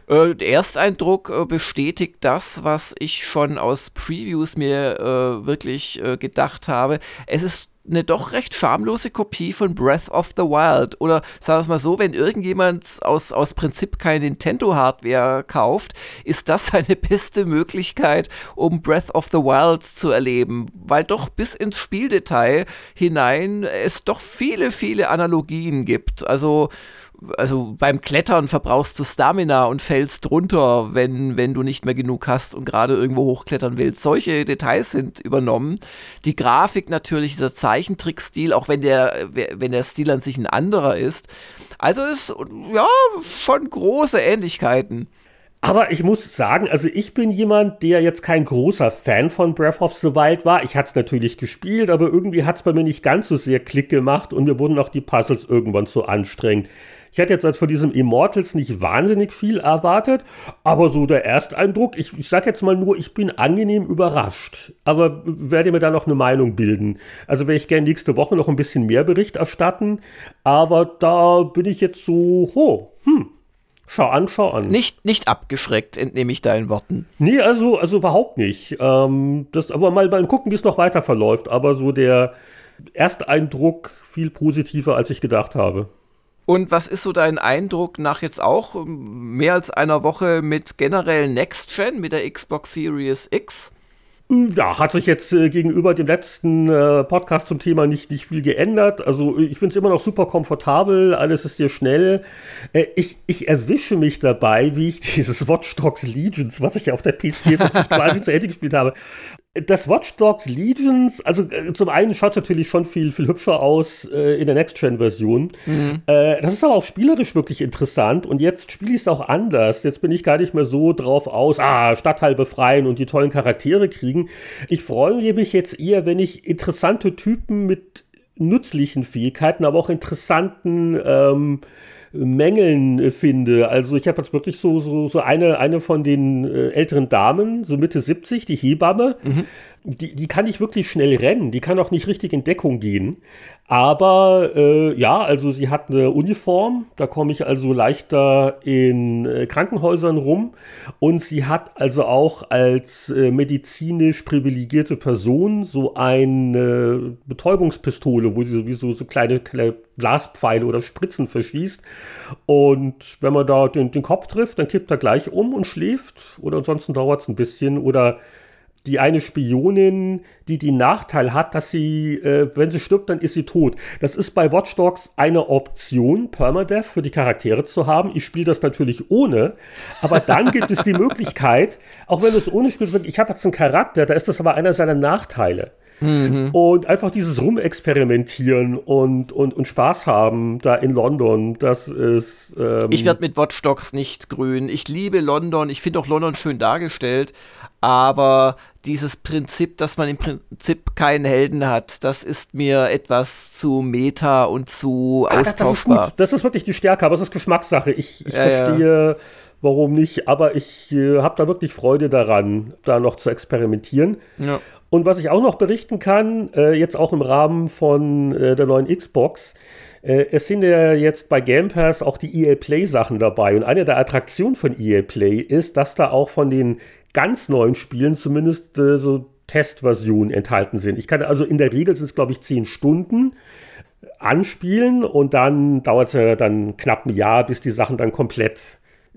Speaker 3: Äh, der Ersteindruck äh, bestätigt das, was ich schon aus Previews mir äh, wirklich äh, gedacht habe. Es ist eine doch recht schamlose Kopie von Breath of the Wild. Oder sagen wir es mal so, wenn irgendjemand aus, aus Prinzip keine Nintendo-Hardware kauft, ist das *laughs* seine beste Möglichkeit, um Breath of the Wild zu erleben. Weil doch bis ins Spieldetail hinein es doch viele, viele Analogien gibt. Also also beim Klettern verbrauchst du Stamina und fällst runter, wenn, wenn du nicht mehr genug hast und gerade irgendwo hochklettern willst. Solche Details sind übernommen. Die Grafik natürlich, dieser Zeichentrickstil, auch wenn der, wenn der Stil an sich ein anderer ist. Also ist, ja, schon große Ähnlichkeiten.
Speaker 2: Aber ich muss sagen, also ich bin jemand, der jetzt kein großer Fan von Breath of the Wild war. Ich hatte es natürlich gespielt, aber irgendwie hat es bei mir nicht ganz so sehr Klick gemacht und mir wurden auch die Puzzles irgendwann zu anstrengend. Ich hatte jetzt halt von diesem Immortals nicht wahnsinnig viel erwartet, aber so der Ersteindruck, ich, ich sag jetzt mal nur, ich bin angenehm überrascht, aber werde mir da noch eine Meinung bilden. Also werde ich gerne nächste Woche noch ein bisschen mehr Bericht erstatten, aber da bin ich jetzt so, oh, hm, Schau an, schau an.
Speaker 3: Nicht, nicht abgeschreckt, entnehme ich deinen Worten.
Speaker 2: Nee, also, also überhaupt nicht. Ähm, das, aber mal, mal gucken, wie es noch weiter verläuft. Aber so der Ersteindruck viel positiver, als ich gedacht habe.
Speaker 3: Und was ist so dein Eindruck nach jetzt auch mehr als einer Woche mit generell Next Gen, mit der Xbox Series X?
Speaker 2: Ja, hat sich jetzt äh, gegenüber dem letzten äh, Podcast zum Thema nicht, nicht viel geändert. Also ich finde es immer noch super komfortabel, alles ist hier schnell. Äh, ich, ich erwische mich dabei, wie ich *laughs* dieses Watch Dogs Legions, was ich ja auf der PS4 *laughs* quasi zu Ende gespielt habe, das Watch Dogs Legions, also äh, zum einen schaut es natürlich schon viel, viel hübscher aus äh, in der Next-Gen-Version. Mhm. Äh, das ist aber auch spielerisch wirklich interessant und jetzt spiele ich es auch anders. Jetzt bin ich gar nicht mehr so drauf aus, ah, Stadtteil befreien und die tollen Charaktere kriegen. Ich freue mich jetzt eher, wenn ich interessante Typen mit nützlichen Fähigkeiten, aber auch interessanten ähm, Mängeln finde. Also ich habe jetzt wirklich so, so, so eine, eine von den äh, älteren Damen, so Mitte 70, die Hebamme, mhm. Die, die kann nicht wirklich schnell rennen, die kann auch nicht richtig in Deckung gehen. Aber äh, ja, also sie hat eine Uniform, da komme ich also leichter in äh, Krankenhäusern rum. Und sie hat also auch als äh, medizinisch privilegierte Person so eine Betäubungspistole, wo sie sowieso so kleine, kleine Glaspfeile oder Spritzen verschießt. Und wenn man da den, den Kopf trifft, dann kippt er gleich um und schläft. Oder ansonsten dauert es ein bisschen. Oder die eine Spionin, die den Nachteil hat, dass sie, äh, wenn sie stirbt, dann ist sie tot. Das ist bei Watch Dogs eine Option, Permadeath für die Charaktere zu haben. Ich spiele das natürlich ohne, aber dann gibt es die Möglichkeit, auch wenn du es ohne spielst, ich habe jetzt einen Charakter, da ist das aber einer seiner Nachteile. Mhm. Und einfach dieses Rumexperimentieren und, und, und Spaß haben da in London, das ist.
Speaker 3: Ähm ich werde mit Watch Dogs nicht grün. Ich liebe London, ich finde auch London schön dargestellt, aber dieses Prinzip, dass man im Prinzip keinen Helden hat, das ist mir etwas zu meta und zu Ach, austauschbar.
Speaker 2: Das ist gut, das ist wirklich die Stärke, aber es ist Geschmackssache. Ich, ich ja, verstehe, ja. warum nicht, aber ich äh, habe da wirklich Freude daran, da noch zu experimentieren. Ja. Und was ich auch noch berichten kann, äh, jetzt auch im Rahmen von äh, der neuen Xbox, äh, es sind ja jetzt bei Game Pass auch die EA Play Sachen dabei. Und eine der Attraktionen von EA Play ist, dass da auch von den ganz neuen Spielen zumindest äh, so Testversionen enthalten sind. Ich kann also in der Regel sind es, glaube ich, zehn Stunden anspielen und dann dauert es ja dann knapp ein Jahr, bis die Sachen dann komplett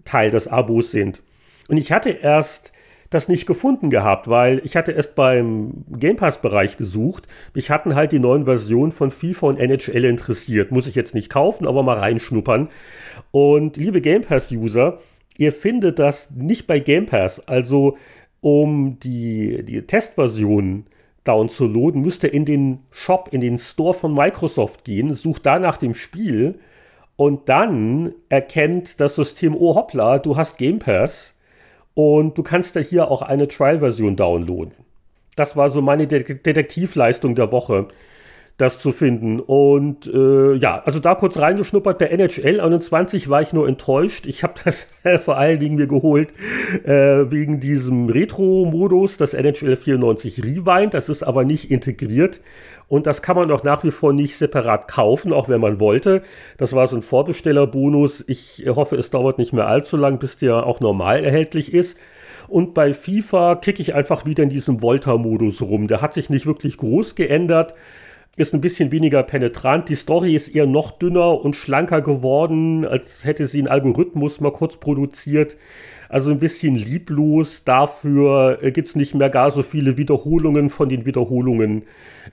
Speaker 2: Teil des Abos sind. Und ich hatte erst das nicht gefunden gehabt, weil ich hatte erst beim Game Pass Bereich gesucht. Mich hatten halt die neuen Versionen von FIFA und NHL interessiert. Muss ich jetzt nicht kaufen, aber mal reinschnuppern. Und liebe Game Pass User, Ihr findet das nicht bei Game Pass. Also um die, die Testversion downzuladen, müsst ihr in den Shop, in den Store von Microsoft gehen, sucht da nach dem Spiel Und dann erkennt das System, oh hoppla, du hast Game Pass und du kannst ja hier auch eine Trial-Version downloaden. Das war so meine Detektivleistung der Woche das zu finden. Und äh, ja, also da kurz reingeschnuppert, der NHL 21 war ich nur enttäuscht. Ich habe das *laughs* vor allen Dingen mir geholt äh, wegen diesem Retro-Modus, das NHL 94 Rewind. Das ist aber nicht integriert. Und das kann man auch nach wie vor nicht separat kaufen, auch wenn man wollte. Das war so ein Vorbestellerbonus. Ich hoffe, es dauert nicht mehr allzu lang, bis der auch normal erhältlich ist. Und bei FIFA kicke ich einfach wieder in diesem Volta-Modus rum. Der hat sich nicht wirklich groß geändert ist ein bisschen weniger penetrant. Die Story ist eher noch dünner und schlanker geworden, als hätte sie einen Algorithmus mal kurz produziert. Also ein bisschen lieblos. Dafür äh, gibt's nicht mehr gar so viele Wiederholungen von den Wiederholungen.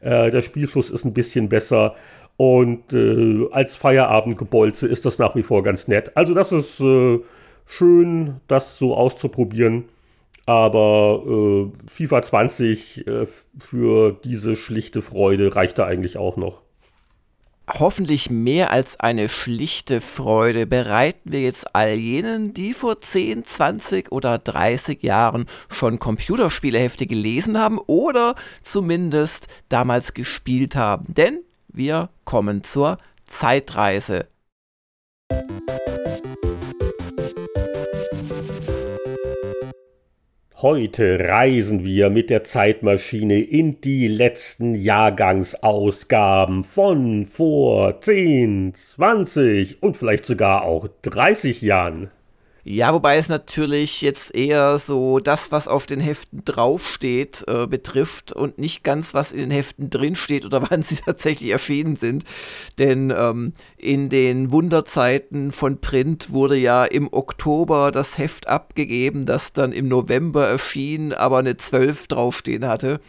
Speaker 2: Äh, der Spielfluss ist ein bisschen besser. Und äh, als Feierabendgebolze ist das nach wie vor ganz nett. Also das ist äh, schön, das so auszuprobieren. Aber äh, FIFA 20 äh, für diese schlichte Freude reicht da eigentlich auch noch.
Speaker 3: Hoffentlich mehr als eine schlichte Freude bereiten wir jetzt all jenen, die vor 10, 20 oder 30 Jahren schon Computerspielehefte gelesen haben oder zumindest damals gespielt haben. Denn wir kommen zur Zeitreise.
Speaker 2: Heute reisen wir mit der Zeitmaschine in die letzten Jahrgangsausgaben von vor 10, 20 und vielleicht sogar auch 30 Jahren.
Speaker 3: Ja, wobei es natürlich jetzt eher so das, was auf den Heften draufsteht, äh, betrifft und nicht ganz, was in den Heften drinsteht oder *laughs* wann sie tatsächlich erschienen sind. Denn ähm, in den Wunderzeiten von Print wurde ja im Oktober das Heft abgegeben, das dann im November erschien, aber eine 12 draufstehen hatte.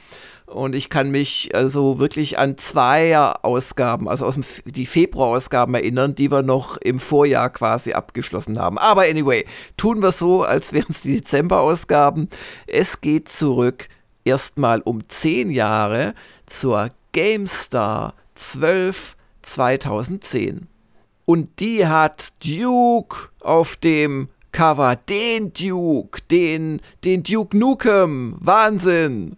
Speaker 3: Und ich kann mich also wirklich an zwei Ausgaben, also aus dem, die Februarausgaben erinnern, die wir noch im Vorjahr quasi abgeschlossen haben. Aber anyway, tun wir so, als wären es die Dezemberausgaben. Es geht zurück erstmal um zehn Jahre zur GameStar 12 2010. Und die hat Duke auf dem Cover, den Duke, den, den Duke Nukem. Wahnsinn!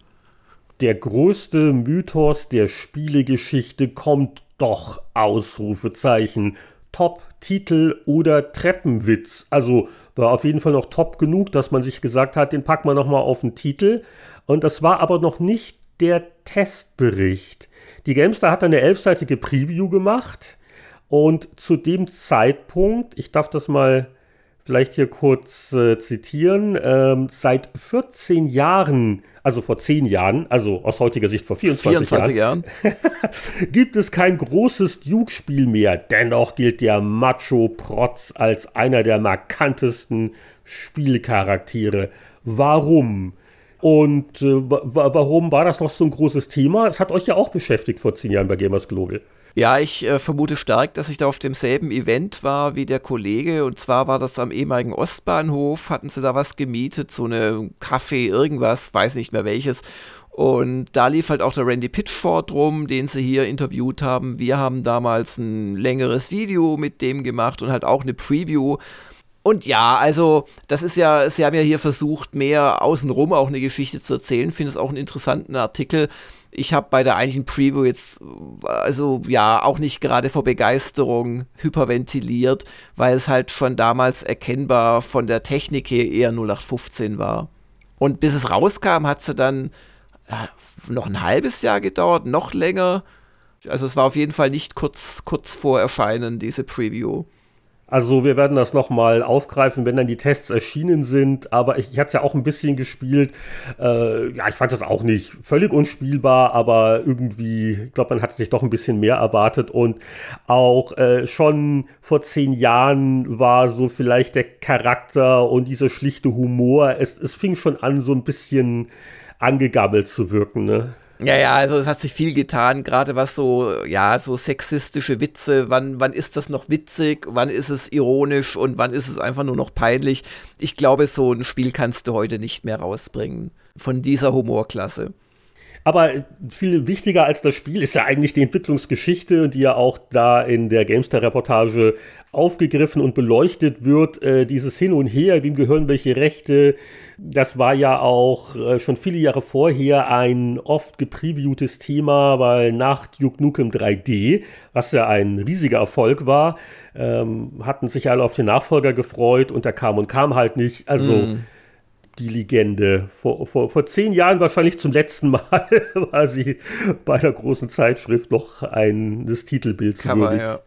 Speaker 2: Der größte Mythos der Spielegeschichte kommt doch, Ausrufezeichen. Top-Titel oder Treppenwitz. Also war auf jeden Fall noch top genug, dass man sich gesagt hat, den packen wir nochmal auf den Titel. Und das war aber noch nicht der Testbericht. Die Gamestar hat eine elfseitige Preview gemacht und zu dem Zeitpunkt, ich darf das mal vielleicht hier kurz äh, zitieren. Ähm, seit 14 Jahren, also vor 10 Jahren, also aus heutiger Sicht vor 24, 24 Jahren, Jahren. *laughs* gibt es kein großes Duke-Spiel mehr. Dennoch gilt der Macho-Protz als einer der markantesten Spielcharaktere. Warum? Und äh, warum war das noch so ein großes Thema? Das hat euch ja auch beschäftigt vor 10 Jahren bei Gamers Global.
Speaker 3: Ja, ich äh, vermute stark, dass ich da auf demselben Event war wie der Kollege. Und zwar war das am ehemaligen Ostbahnhof. Hatten sie da was gemietet, so eine Kaffee, irgendwas, weiß nicht mehr welches. Und da lief halt auch der Randy Pitchford rum, den sie hier interviewt haben. Wir haben damals ein längeres Video mit dem gemacht und halt auch eine Preview. Und ja, also das ist ja, sie haben ja hier versucht, mehr außenrum auch eine Geschichte zu erzählen. Finde es auch einen interessanten Artikel. Ich habe bei der eigentlichen Preview jetzt, also ja, auch nicht gerade vor Begeisterung hyperventiliert, weil es halt schon damals erkennbar von der Technik her eher 0815 war. Und bis es rauskam, hat es dann äh, noch ein halbes Jahr gedauert, noch länger. Also es war auf jeden Fall nicht kurz, kurz vor Erscheinen, diese Preview.
Speaker 2: Also wir werden das nochmal aufgreifen, wenn dann die Tests erschienen sind. Aber ich, ich hatte es ja auch ein bisschen gespielt. Äh, ja, ich fand das auch nicht völlig unspielbar, aber irgendwie, ich glaube, man hatte sich doch ein bisschen mehr erwartet. Und auch äh, schon vor zehn Jahren war so vielleicht der Charakter und dieser schlichte Humor, es, es fing schon an, so ein bisschen angegabbelt zu wirken. Ne?
Speaker 3: Ja, ja, also es hat sich viel getan, gerade was so, ja, so sexistische Witze, wann, wann ist das noch witzig, wann ist es ironisch und wann ist es einfach nur noch peinlich. Ich glaube, so ein Spiel kannst du heute nicht mehr rausbringen von dieser Humorklasse.
Speaker 2: Aber viel wichtiger als das Spiel ist ja eigentlich die Entwicklungsgeschichte, die ja auch da in der Gamestar-Reportage aufgegriffen und beleuchtet wird. Äh, dieses Hin und Her, wem gehören welche Rechte, das war ja auch äh, schon viele Jahre vorher ein oft gepreviewtes Thema, weil nach Duke Nukem 3D, was ja ein riesiger Erfolg war, ähm, hatten sich alle auf den Nachfolger gefreut und der kam und kam halt nicht. Also mm die Legende. Vor, vor, vor zehn Jahren wahrscheinlich zum letzten Mal *laughs* war sie bei einer großen Zeitschrift noch ein des Titelbilds würdig.
Speaker 3: Ja.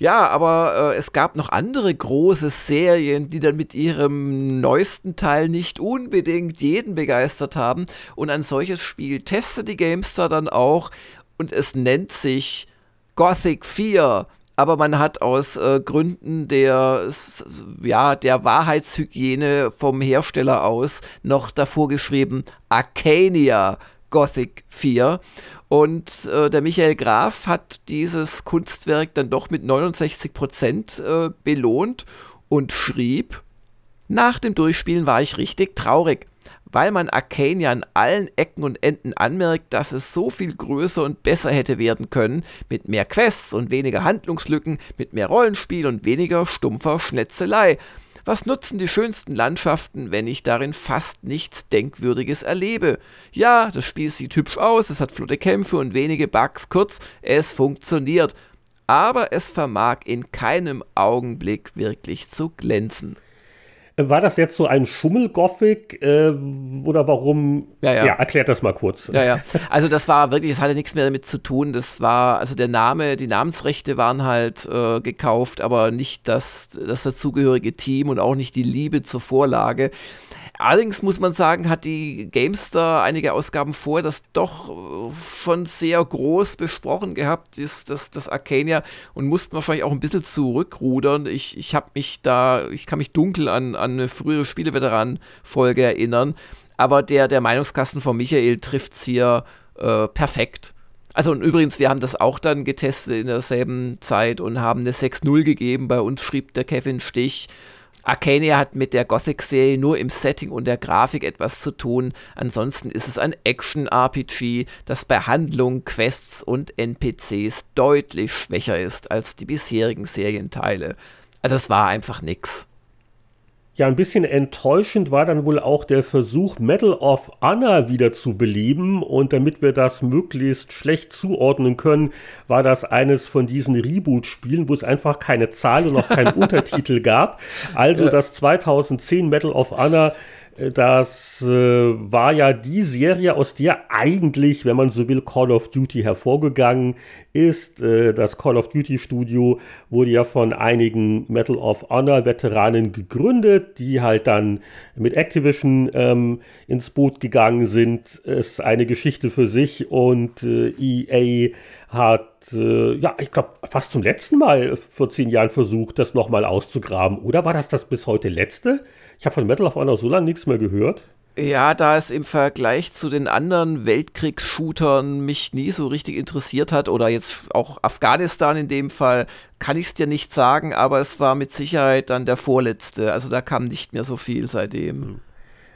Speaker 3: Ja, aber äh, es gab noch andere große Serien, die dann mit ihrem neuesten Teil nicht unbedingt jeden begeistert haben. Und ein solches Spiel testet die Gamester dann auch und es nennt sich Gothic 4 aber man hat aus äh, Gründen der, ja, der Wahrheitshygiene vom Hersteller aus noch davor geschrieben Arcania Gothic 4. Und äh, der Michael Graf hat dieses Kunstwerk dann doch mit 69 Prozent äh, belohnt und schrieb, nach dem Durchspielen war ich richtig traurig weil man Arcania an allen Ecken und Enden anmerkt, dass es so viel größer und besser hätte werden können, mit mehr Quests und weniger Handlungslücken, mit mehr Rollenspiel und weniger stumpfer Schnetzelei. Was nutzen die schönsten Landschaften, wenn ich darin fast nichts Denkwürdiges erlebe? Ja, das Spiel sieht hübsch aus, es hat flotte Kämpfe und wenige Bugs, kurz, es funktioniert. Aber es vermag in keinem Augenblick wirklich zu glänzen.
Speaker 2: War das jetzt so ein Schummel-Gothic äh, oder warum?
Speaker 3: Ja, ja.
Speaker 2: ja, erklärt das mal kurz.
Speaker 3: Ja, ja. Also das war wirklich, es hatte nichts mehr damit zu tun. Das war, also der Name, die Namensrechte waren halt äh, gekauft, aber nicht das, das dazugehörige Team und auch nicht die Liebe zur Vorlage. Allerdings muss man sagen, hat die Gamestar einige Ausgaben vor das doch äh, schon sehr groß besprochen gehabt, ist das, das Arcania und mussten wahrscheinlich auch ein bisschen zurückrudern. Ich, ich habe mich da, ich kann mich dunkel an, an eine frühere Spieleveteran-Folge erinnern, aber der, der Meinungskasten von Michael trifft es hier äh, perfekt. Also und übrigens, wir haben das auch dann getestet in derselben Zeit und haben eine 6-0 gegeben. Bei uns schrieb der Kevin Stich, Arcania hat mit der Gothic-Serie nur im Setting und der Grafik etwas zu tun. Ansonsten ist es ein Action-RPG, das bei Handlung, Quests und NPCs deutlich schwächer ist als die bisherigen Serienteile. Also es war einfach nix.
Speaker 2: Ja, ein bisschen enttäuschend war dann wohl auch der Versuch, Medal of Honor wieder zu beleben. Und damit wir das möglichst schlecht zuordnen können, war das eines von diesen Reboot-Spielen, wo es einfach keine Zahl und noch keinen *laughs* Untertitel gab. Also das 2010 Medal of Honor das äh, war ja die Serie, aus der eigentlich, wenn man so will, Call of Duty hervorgegangen ist. Äh, das Call of Duty Studio wurde ja von einigen Medal of Honor Veteranen gegründet, die halt dann mit Activision ähm, ins Boot gegangen sind. Ist eine Geschichte für sich und äh, EA hat, äh, ja, ich glaube, fast zum letzten Mal vor zehn Jahren versucht, das nochmal auszugraben. Oder war das das bis heute letzte? Ich habe von Metal of Honor so lange nichts mehr gehört.
Speaker 3: Ja, da es im Vergleich zu den anderen Weltkriegsshootern mich nie so richtig interessiert hat, oder jetzt auch Afghanistan in dem Fall, kann ich es dir nicht sagen, aber es war mit Sicherheit dann der vorletzte. Also da kam nicht mehr so viel seitdem.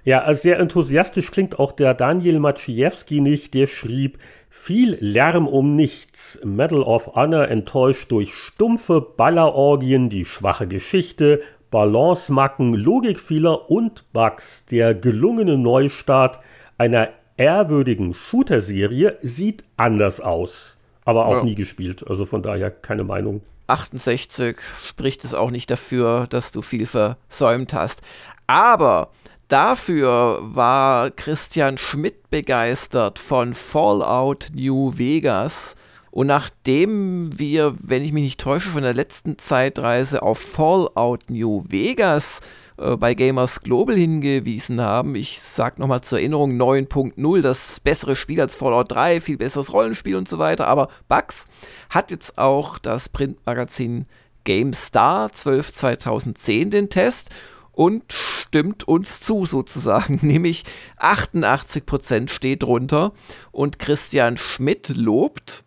Speaker 2: Ja, also sehr enthusiastisch klingt auch der Daniel Maciejewski nicht, der schrieb, viel Lärm um nichts. Medal of Honor enttäuscht durch stumpfe Ballerorgien, die schwache Geschichte, Balancemacken, Logikfehler und Bugs. Der gelungene Neustart einer ehrwürdigen Shooter-Serie sieht anders aus. Aber auch ja. nie gespielt, also von daher keine Meinung.
Speaker 3: 68 spricht es auch nicht dafür, dass du viel versäumt hast. Aber dafür war Christian Schmidt begeistert von Fallout New Vegas. Und nachdem wir, wenn ich mich nicht täusche, von der letzten Zeitreise auf Fallout New Vegas äh, bei Gamers Global hingewiesen haben, ich sag nochmal zur Erinnerung 9.0, das bessere Spiel als Fallout 3, viel besseres Rollenspiel und so weiter, aber Bugs hat jetzt auch das Printmagazin GameStar 12 2010 den Test und stimmt uns zu sozusagen, *laughs* nämlich 88% steht drunter und Christian Schmidt lobt,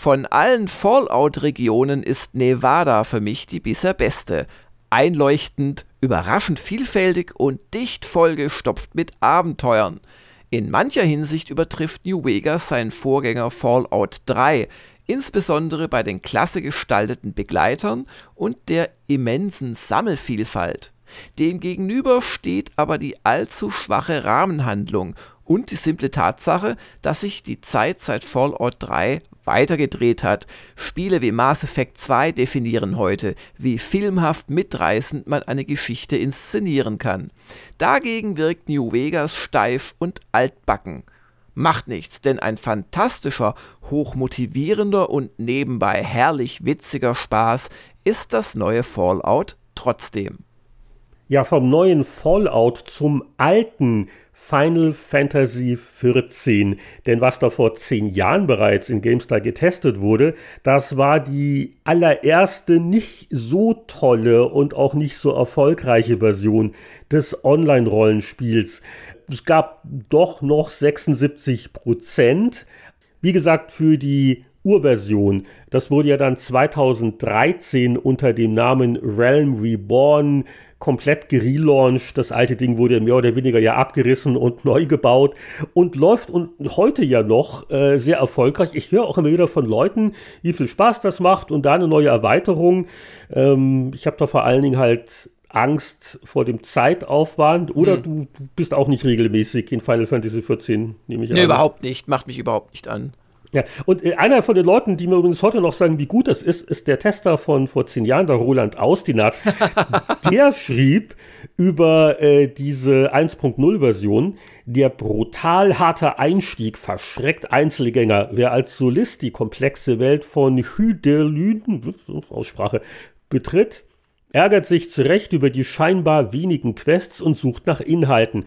Speaker 3: von allen Fallout-Regionen ist Nevada für mich die bisher beste. Einleuchtend, überraschend vielfältig und dicht vollgestopft mit Abenteuern. In mancher Hinsicht übertrifft New Vegas seinen Vorgänger Fallout 3, insbesondere bei den klasse gestalteten Begleitern und der immensen Sammelvielfalt. Demgegenüber steht aber die allzu schwache Rahmenhandlung und die simple Tatsache, dass sich die Zeit seit Fallout 3 weitergedreht hat. Spiele wie Mass Effect 2 definieren heute, wie filmhaft mitreißend man eine Geschichte inszenieren kann. Dagegen wirkt New Vegas steif und altbacken. Macht nichts, denn ein fantastischer, hochmotivierender und nebenbei herrlich witziger Spaß ist das neue Fallout trotzdem.
Speaker 2: Ja, vom neuen Fallout zum alten Final Fantasy XIV. Denn was da vor zehn Jahren bereits in GameStar getestet wurde, das war die allererste nicht so tolle und auch nicht so erfolgreiche Version des Online-Rollenspiels. Es gab doch noch 76 Prozent. Wie gesagt, für die Urversion. Das wurde ja dann 2013 unter dem Namen Realm Reborn komplett gelauncht. Das alte Ding wurde mehr oder weniger ja abgerissen und *laughs* neu gebaut und läuft und heute ja noch äh, sehr erfolgreich. Ich höre auch immer wieder von Leuten, wie viel Spaß das macht und da eine neue Erweiterung. Ähm, ich habe da vor allen Dingen halt Angst vor dem Zeitaufwand oder hm. du, bist auch nicht regelmäßig in Final Fantasy XIV,
Speaker 3: nehme ich nee, an. Nee, überhaupt nicht. Macht mich überhaupt nicht an.
Speaker 2: Ja, und äh, einer von den Leuten, die mir übrigens heute noch sagen, wie gut das ist, ist der Tester von vor zehn Jahren, der Roland Austinat. *laughs* der schrieb über äh, diese 1.0-Version, der brutal harte Einstieg verschreckt Einzelgänger. Wer als Solist die komplexe Welt von Hüdelüden, Aussprache, betritt, ärgert sich zurecht über die scheinbar wenigen Quests und sucht nach Inhalten.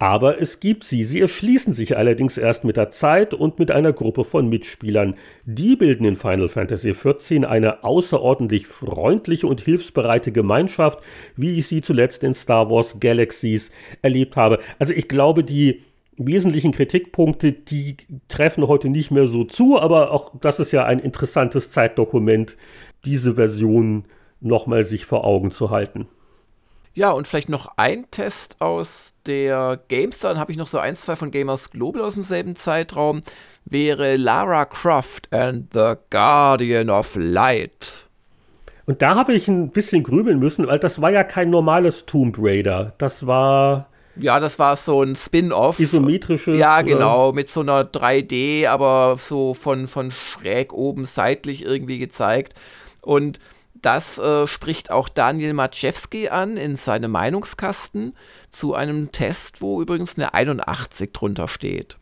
Speaker 2: Aber es gibt sie. Sie erschließen sich allerdings erst mit der Zeit und mit einer Gruppe von Mitspielern. Die bilden in Final Fantasy XIV eine außerordentlich freundliche und hilfsbereite Gemeinschaft, wie ich sie zuletzt in Star Wars Galaxies erlebt habe. Also ich glaube, die wesentlichen Kritikpunkte, die treffen heute nicht mehr so zu, aber auch das ist ja ein interessantes Zeitdokument, diese Version nochmal sich vor Augen zu halten.
Speaker 3: Ja, und vielleicht noch ein Test aus der GameStar, dann habe ich noch so ein, zwei von Gamers Global aus demselben Zeitraum, wäre Lara Croft and the Guardian of Light.
Speaker 2: Und da habe ich ein bisschen grübeln müssen, weil das war ja kein normales Tomb Raider. Das war.
Speaker 3: Ja, das war so ein Spin-off.
Speaker 2: Isometrisches.
Speaker 3: Ja, genau, mit so einer 3D, aber so von, von schräg oben seitlich irgendwie gezeigt. Und das äh, spricht auch Daniel Maciewski an in seinem Meinungskasten zu einem Test, wo übrigens eine 81 drunter steht.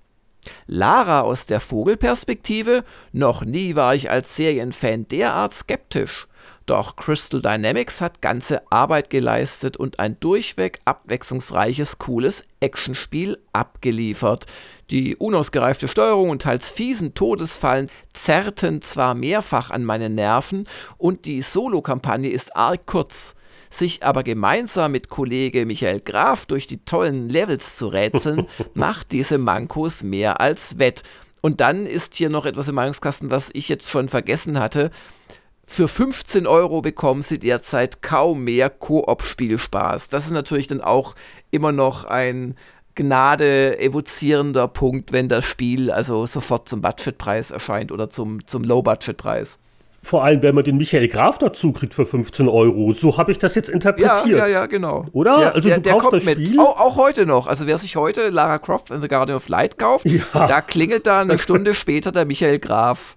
Speaker 3: Lara aus der Vogelperspektive? Noch nie war ich als Serienfan derart skeptisch. Doch Crystal Dynamics hat ganze Arbeit geleistet und ein durchweg abwechslungsreiches, cooles Actionspiel abgeliefert. Die unausgereifte Steuerung und teils fiesen Todesfallen zerrten zwar mehrfach an meine Nerven und die Solo-Kampagne ist arg kurz. Sich aber gemeinsam mit Kollege Michael Graf durch die tollen Levels zu rätseln, *laughs* macht diese Mankos mehr als wett. Und dann ist hier noch etwas im Meinungskasten, was ich jetzt schon vergessen hatte. Für 15 Euro bekommen sie derzeit kaum mehr Koop-Spielspaß. Das ist natürlich dann auch immer noch ein Gnade evozierender Punkt, wenn das Spiel also sofort zum Budgetpreis erscheint oder zum, zum Low-Budget-Preis.
Speaker 2: Vor allem, wenn man den Michael Graf dazu kriegt für 15 Euro. So habe ich das jetzt interpretiert.
Speaker 3: Ja, ja, ja, genau.
Speaker 2: Oder?
Speaker 3: Der, also der, du kaufst das Spiel. Mit. Auch, auch, heute noch. Also wer sich heute Lara Croft and the Guardian of Light kauft, ja. da klingelt dann eine *laughs* Stunde später der Michael Graf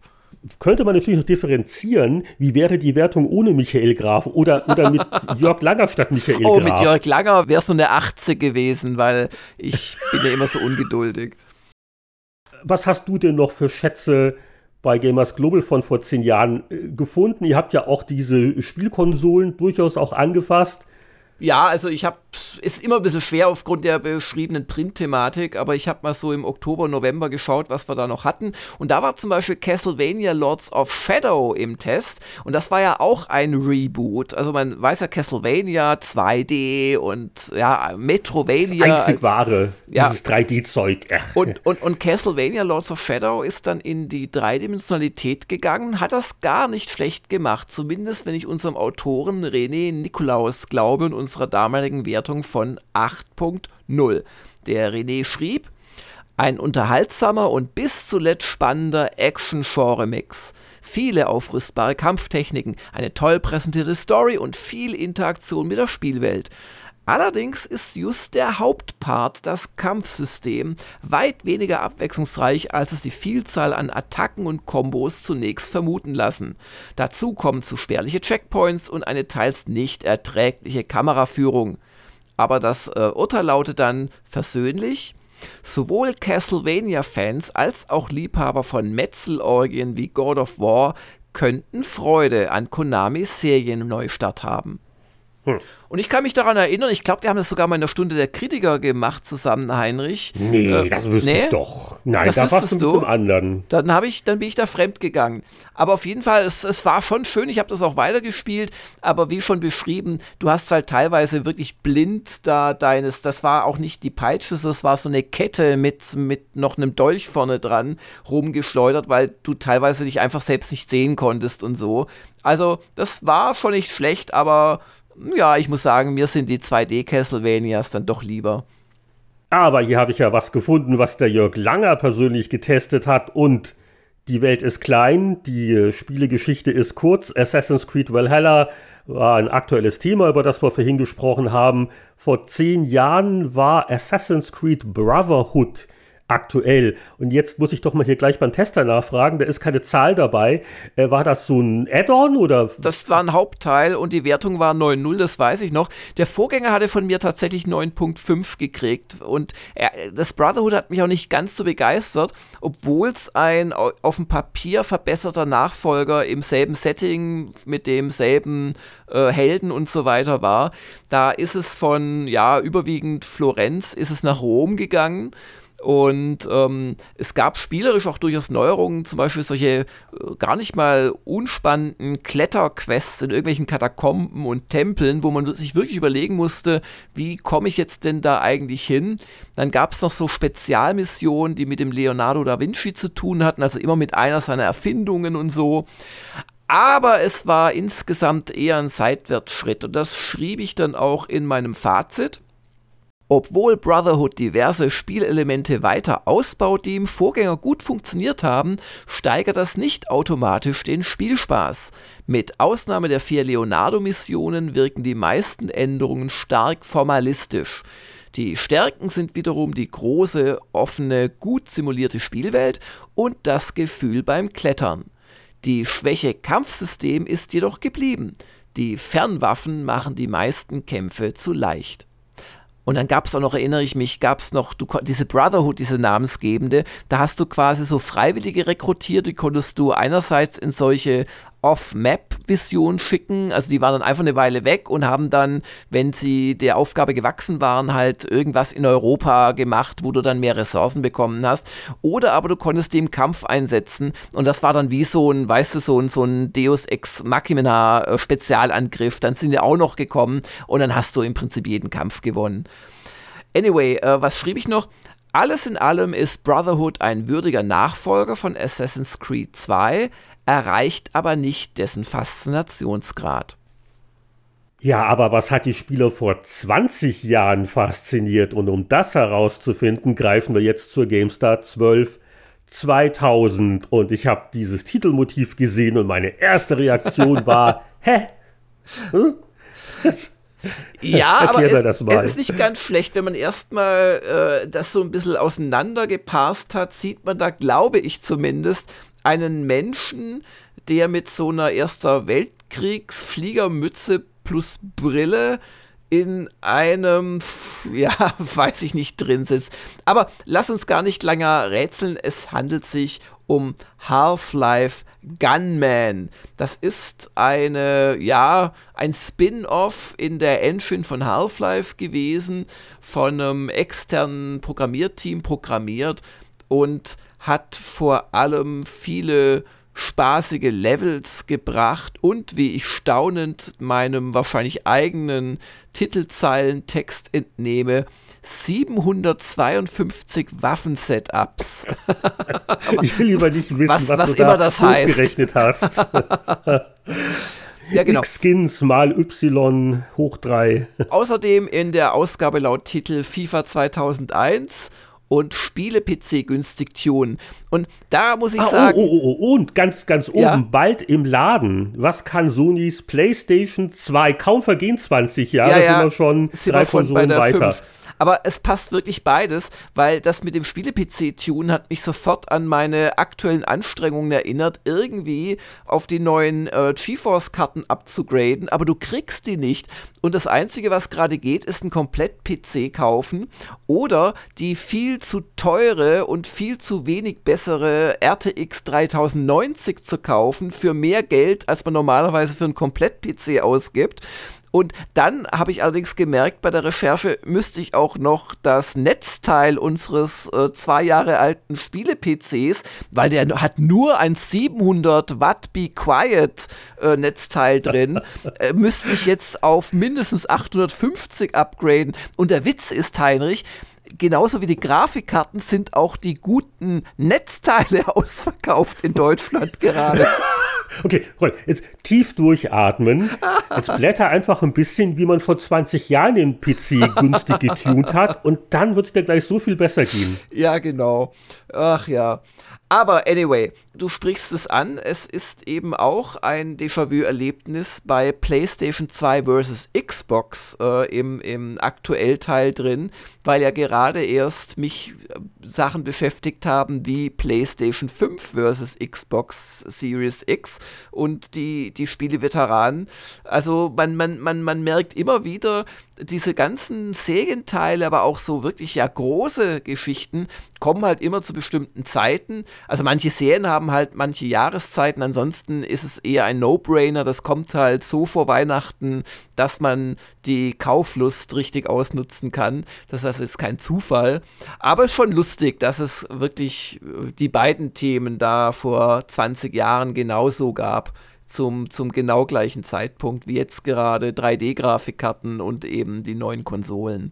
Speaker 2: könnte man natürlich noch differenzieren, wie wäre die Wertung ohne Michael Graf oder, oder mit *laughs* Jörg Langer statt Michael
Speaker 3: oh,
Speaker 2: Graf.
Speaker 3: Oh, mit Jörg Langer wäre es nur eine 80 gewesen, weil ich bin ja immer so ungeduldig.
Speaker 2: Was hast du denn noch für Schätze bei Gamers Global von vor zehn Jahren äh, gefunden? Ihr habt ja auch diese Spielkonsolen durchaus auch angefasst.
Speaker 3: Ja, also ich habe, ist immer ein bisschen schwer aufgrund der beschriebenen Print-Thematik, aber ich habe mal so im Oktober, November geschaut, was wir da noch hatten. Und da war zum Beispiel Castlevania Lords of Shadow im Test. Und das war ja auch ein Reboot. Also man weiß ja Castlevania 2D und ja, Metrovania.
Speaker 2: Das einzig als, wahre, ja. dieses 3D-Zeug.
Speaker 3: Und, und, und Castlevania Lords of Shadow ist dann in die Dreidimensionalität gegangen, hat das gar nicht schlecht gemacht. Zumindest wenn ich unserem Autoren René Nikolaus glaube und unserer damaligen Wertung von 8.0. Der René schrieb, Ein unterhaltsamer und bis zuletzt spannender Action-Genre-Mix. Viele aufrüstbare Kampftechniken, eine toll präsentierte Story und viel Interaktion mit der Spielwelt. Allerdings ist just der Hauptpart, das Kampfsystem, weit weniger abwechslungsreich, als es die Vielzahl an Attacken und Kombos zunächst vermuten lassen. Dazu kommen zu spärliche Checkpoints und eine teils nicht erträgliche Kameraführung. Aber das äh, Urteil lautet dann versöhnlich. Sowohl Castlevania-Fans als auch Liebhaber von Metzelorgien wie God of War könnten Freude an Konamis Serienneustart haben. Hm. Und ich kann mich daran erinnern, ich glaube, wir haben das sogar mal in der Stunde der Kritiker gemacht zusammen, Heinrich.
Speaker 2: Nee, äh, das wüsste nee? ich doch. Nein, das da warst du mit einem anderen.
Speaker 3: Dann, ich, dann bin ich da fremd gegangen. Aber auf jeden Fall, es, es war schon schön, ich habe das auch weitergespielt, aber wie schon beschrieben, du hast halt teilweise wirklich blind da deines, das war auch nicht die Peitsche, das war so eine Kette mit, mit noch einem Dolch vorne dran rumgeschleudert, weil du teilweise dich einfach selbst nicht sehen konntest und so. Also, das war schon nicht schlecht, aber ja, ich muss sagen, mir sind die 2D-Castlevanias dann doch lieber.
Speaker 2: Aber hier habe ich ja was gefunden, was der Jörg Langer persönlich getestet hat und die Welt ist klein, die Spielegeschichte ist kurz. Assassin's Creed Valhalla war ein aktuelles Thema, über das wir vorhin gesprochen haben. Vor zehn Jahren war Assassin's Creed Brotherhood aktuell. Und jetzt muss ich doch mal hier gleich beim Tester nachfragen, da ist keine Zahl dabei. Äh, war das so ein Add-on oder?
Speaker 3: Das war ein Hauptteil und die Wertung war 9.0, das weiß ich noch. Der Vorgänger hatte von mir tatsächlich 9.5 gekriegt und er, das Brotherhood hat mich auch nicht ganz so begeistert, obwohl es ein auf dem Papier verbesserter Nachfolger im selben Setting mit demselben äh, Helden und so weiter war. Da ist es von, ja, überwiegend Florenz, ist es nach Rom gegangen und ähm, es gab spielerisch auch durchaus Neuerungen, zum Beispiel solche äh, gar nicht mal unspannenden Kletterquests in irgendwelchen Katakomben und Tempeln, wo man sich wirklich überlegen musste, wie komme ich jetzt denn da eigentlich hin? Dann gab es noch so Spezialmissionen, die mit dem Leonardo da Vinci zu tun hatten, also immer mit einer seiner Erfindungen und so. Aber es war insgesamt eher ein Seitwärtsschritt und das schrieb ich dann auch in meinem Fazit. Obwohl Brotherhood diverse Spielelemente weiter ausbaut, die im Vorgänger gut funktioniert haben, steigert das nicht automatisch den Spielspaß. Mit Ausnahme der vier Leonardo-Missionen wirken die meisten Änderungen stark formalistisch. Die Stärken sind wiederum die große, offene, gut simulierte Spielwelt und das Gefühl beim Klettern. Die Schwäche Kampfsystem ist jedoch geblieben. Die Fernwaffen machen die meisten Kämpfe zu leicht. Und dann gab es auch noch, erinnere ich mich, gab es noch du, diese Brotherhood, diese namensgebende. Da hast du quasi so Freiwillige rekrutiert, die konntest du einerseits in solche Off-Map-Vision schicken. Also die waren dann einfach eine Weile weg und haben dann, wenn sie der Aufgabe gewachsen waren, halt irgendwas in Europa gemacht, wo du dann mehr Ressourcen bekommen hast. Oder aber du konntest die im Kampf einsetzen und das war dann wie so ein, weißt du, so ein, so ein Deus Ex Machina äh, Spezialangriff. Dann sind die auch noch gekommen und dann hast du im Prinzip jeden Kampf gewonnen. Anyway, äh, was schrieb ich noch? Alles in allem ist Brotherhood ein würdiger Nachfolger von Assassin's Creed 2, erreicht aber nicht dessen Faszinationsgrad.
Speaker 2: Ja, aber was hat die Spieler vor 20 Jahren fasziniert? Und um das herauszufinden, greifen wir jetzt zur GameStar 12 2000. Und ich habe dieses Titelmotiv gesehen und meine erste Reaktion *laughs* war, hä? Hm?
Speaker 3: Ja, *laughs* aber es, es, ist nicht ganz schlecht, wenn man erstmal äh, das so ein bisschen auseinandergeparst hat, sieht man da, glaube ich zumindest, einen Menschen, der mit so einer Erster Weltkriegsfliegermütze plus Brille in einem, *laughs* ja, weiß ich nicht, drin sitzt. Aber lass uns gar nicht länger rätseln. Es handelt sich um Half-Life Gunman. Das ist eine, ja, ein Spin-off in der Engine von Half-Life gewesen, von einem externen Programmierteam programmiert und hat vor allem viele spaßige Levels gebracht und wie ich staunend meinem wahrscheinlich eigenen Titelzeilentext entnehme, 752 Waffensetups. *laughs*
Speaker 2: ich will lieber nicht wissen, was, was, was du immer da das heißt. gerechnet hast. *laughs* ja, genau. X-Skins mal Y hoch 3.
Speaker 3: Außerdem in der Ausgabe laut Titel FIFA 2001 und Spiele-PC günstig tunen. Und da muss ich
Speaker 2: ah, oh,
Speaker 3: sagen.
Speaker 2: Oh, oh, oh, und ganz, ganz oben, ja? bald im Laden. Was kann Sonys PlayStation 2? Kaum vergehen 20 Jahre, ja, ja, sind wir schon
Speaker 3: drei wir Konsolen weiter. 5. Aber es passt wirklich beides, weil das mit dem Spiele-PC-Tune hat mich sofort an meine aktuellen Anstrengungen erinnert, irgendwie auf die neuen äh, GeForce-Karten abzugraden, aber du kriegst die nicht. Und das Einzige, was gerade geht, ist ein Komplett-PC kaufen oder die viel zu teure und viel zu wenig bessere RTX 3090 zu kaufen für mehr Geld, als man normalerweise für einen Komplett-PC ausgibt. Und dann habe ich allerdings gemerkt, bei der Recherche müsste ich auch noch das Netzteil unseres äh, zwei Jahre alten Spiele-PCs, weil der hat nur ein 700 Watt Be Quiet äh, Netzteil drin, äh, müsste ich jetzt auf mindestens 850 upgraden. Und der Witz ist, Heinrich, genauso wie die Grafikkarten sind auch die guten Netzteile *laughs* ausverkauft in Deutschland gerade.
Speaker 2: Okay, jetzt tief durchatmen. *laughs* Jetzt blätter einfach ein bisschen, wie man vor 20 Jahren den PC *laughs* günstig getuned hat und dann wird es dir gleich so viel besser gehen.
Speaker 3: Ja, genau. Ach ja. Aber anyway, du sprichst es an, es ist eben auch ein Déjà-vu-Erlebnis bei PlayStation 2 vs. Xbox äh, im, im Aktuellteil drin, weil ja gerade erst mich äh, Sachen beschäftigt haben wie PlayStation 5 vs. Xbox Series X und die, die Spiele-Veteranen. Also man, man, man, man merkt immer wieder, diese ganzen Serienteile, aber auch so wirklich ja große Geschichten kommen halt immer zu bestimmten Zeiten. Also manche Serien haben halt manche Jahreszeiten, ansonsten ist es eher ein No-Brainer. Das kommt halt so vor Weihnachten, dass man die Kauflust richtig ausnutzen kann. Das es ist kein Zufall. Aber es ist schon lustig, dass es wirklich äh, die beiden Themen da vor 20 Jahren genauso gab zum, zum genau gleichen Zeitpunkt wie jetzt gerade 3D-Grafikkarten und eben die neuen Konsolen.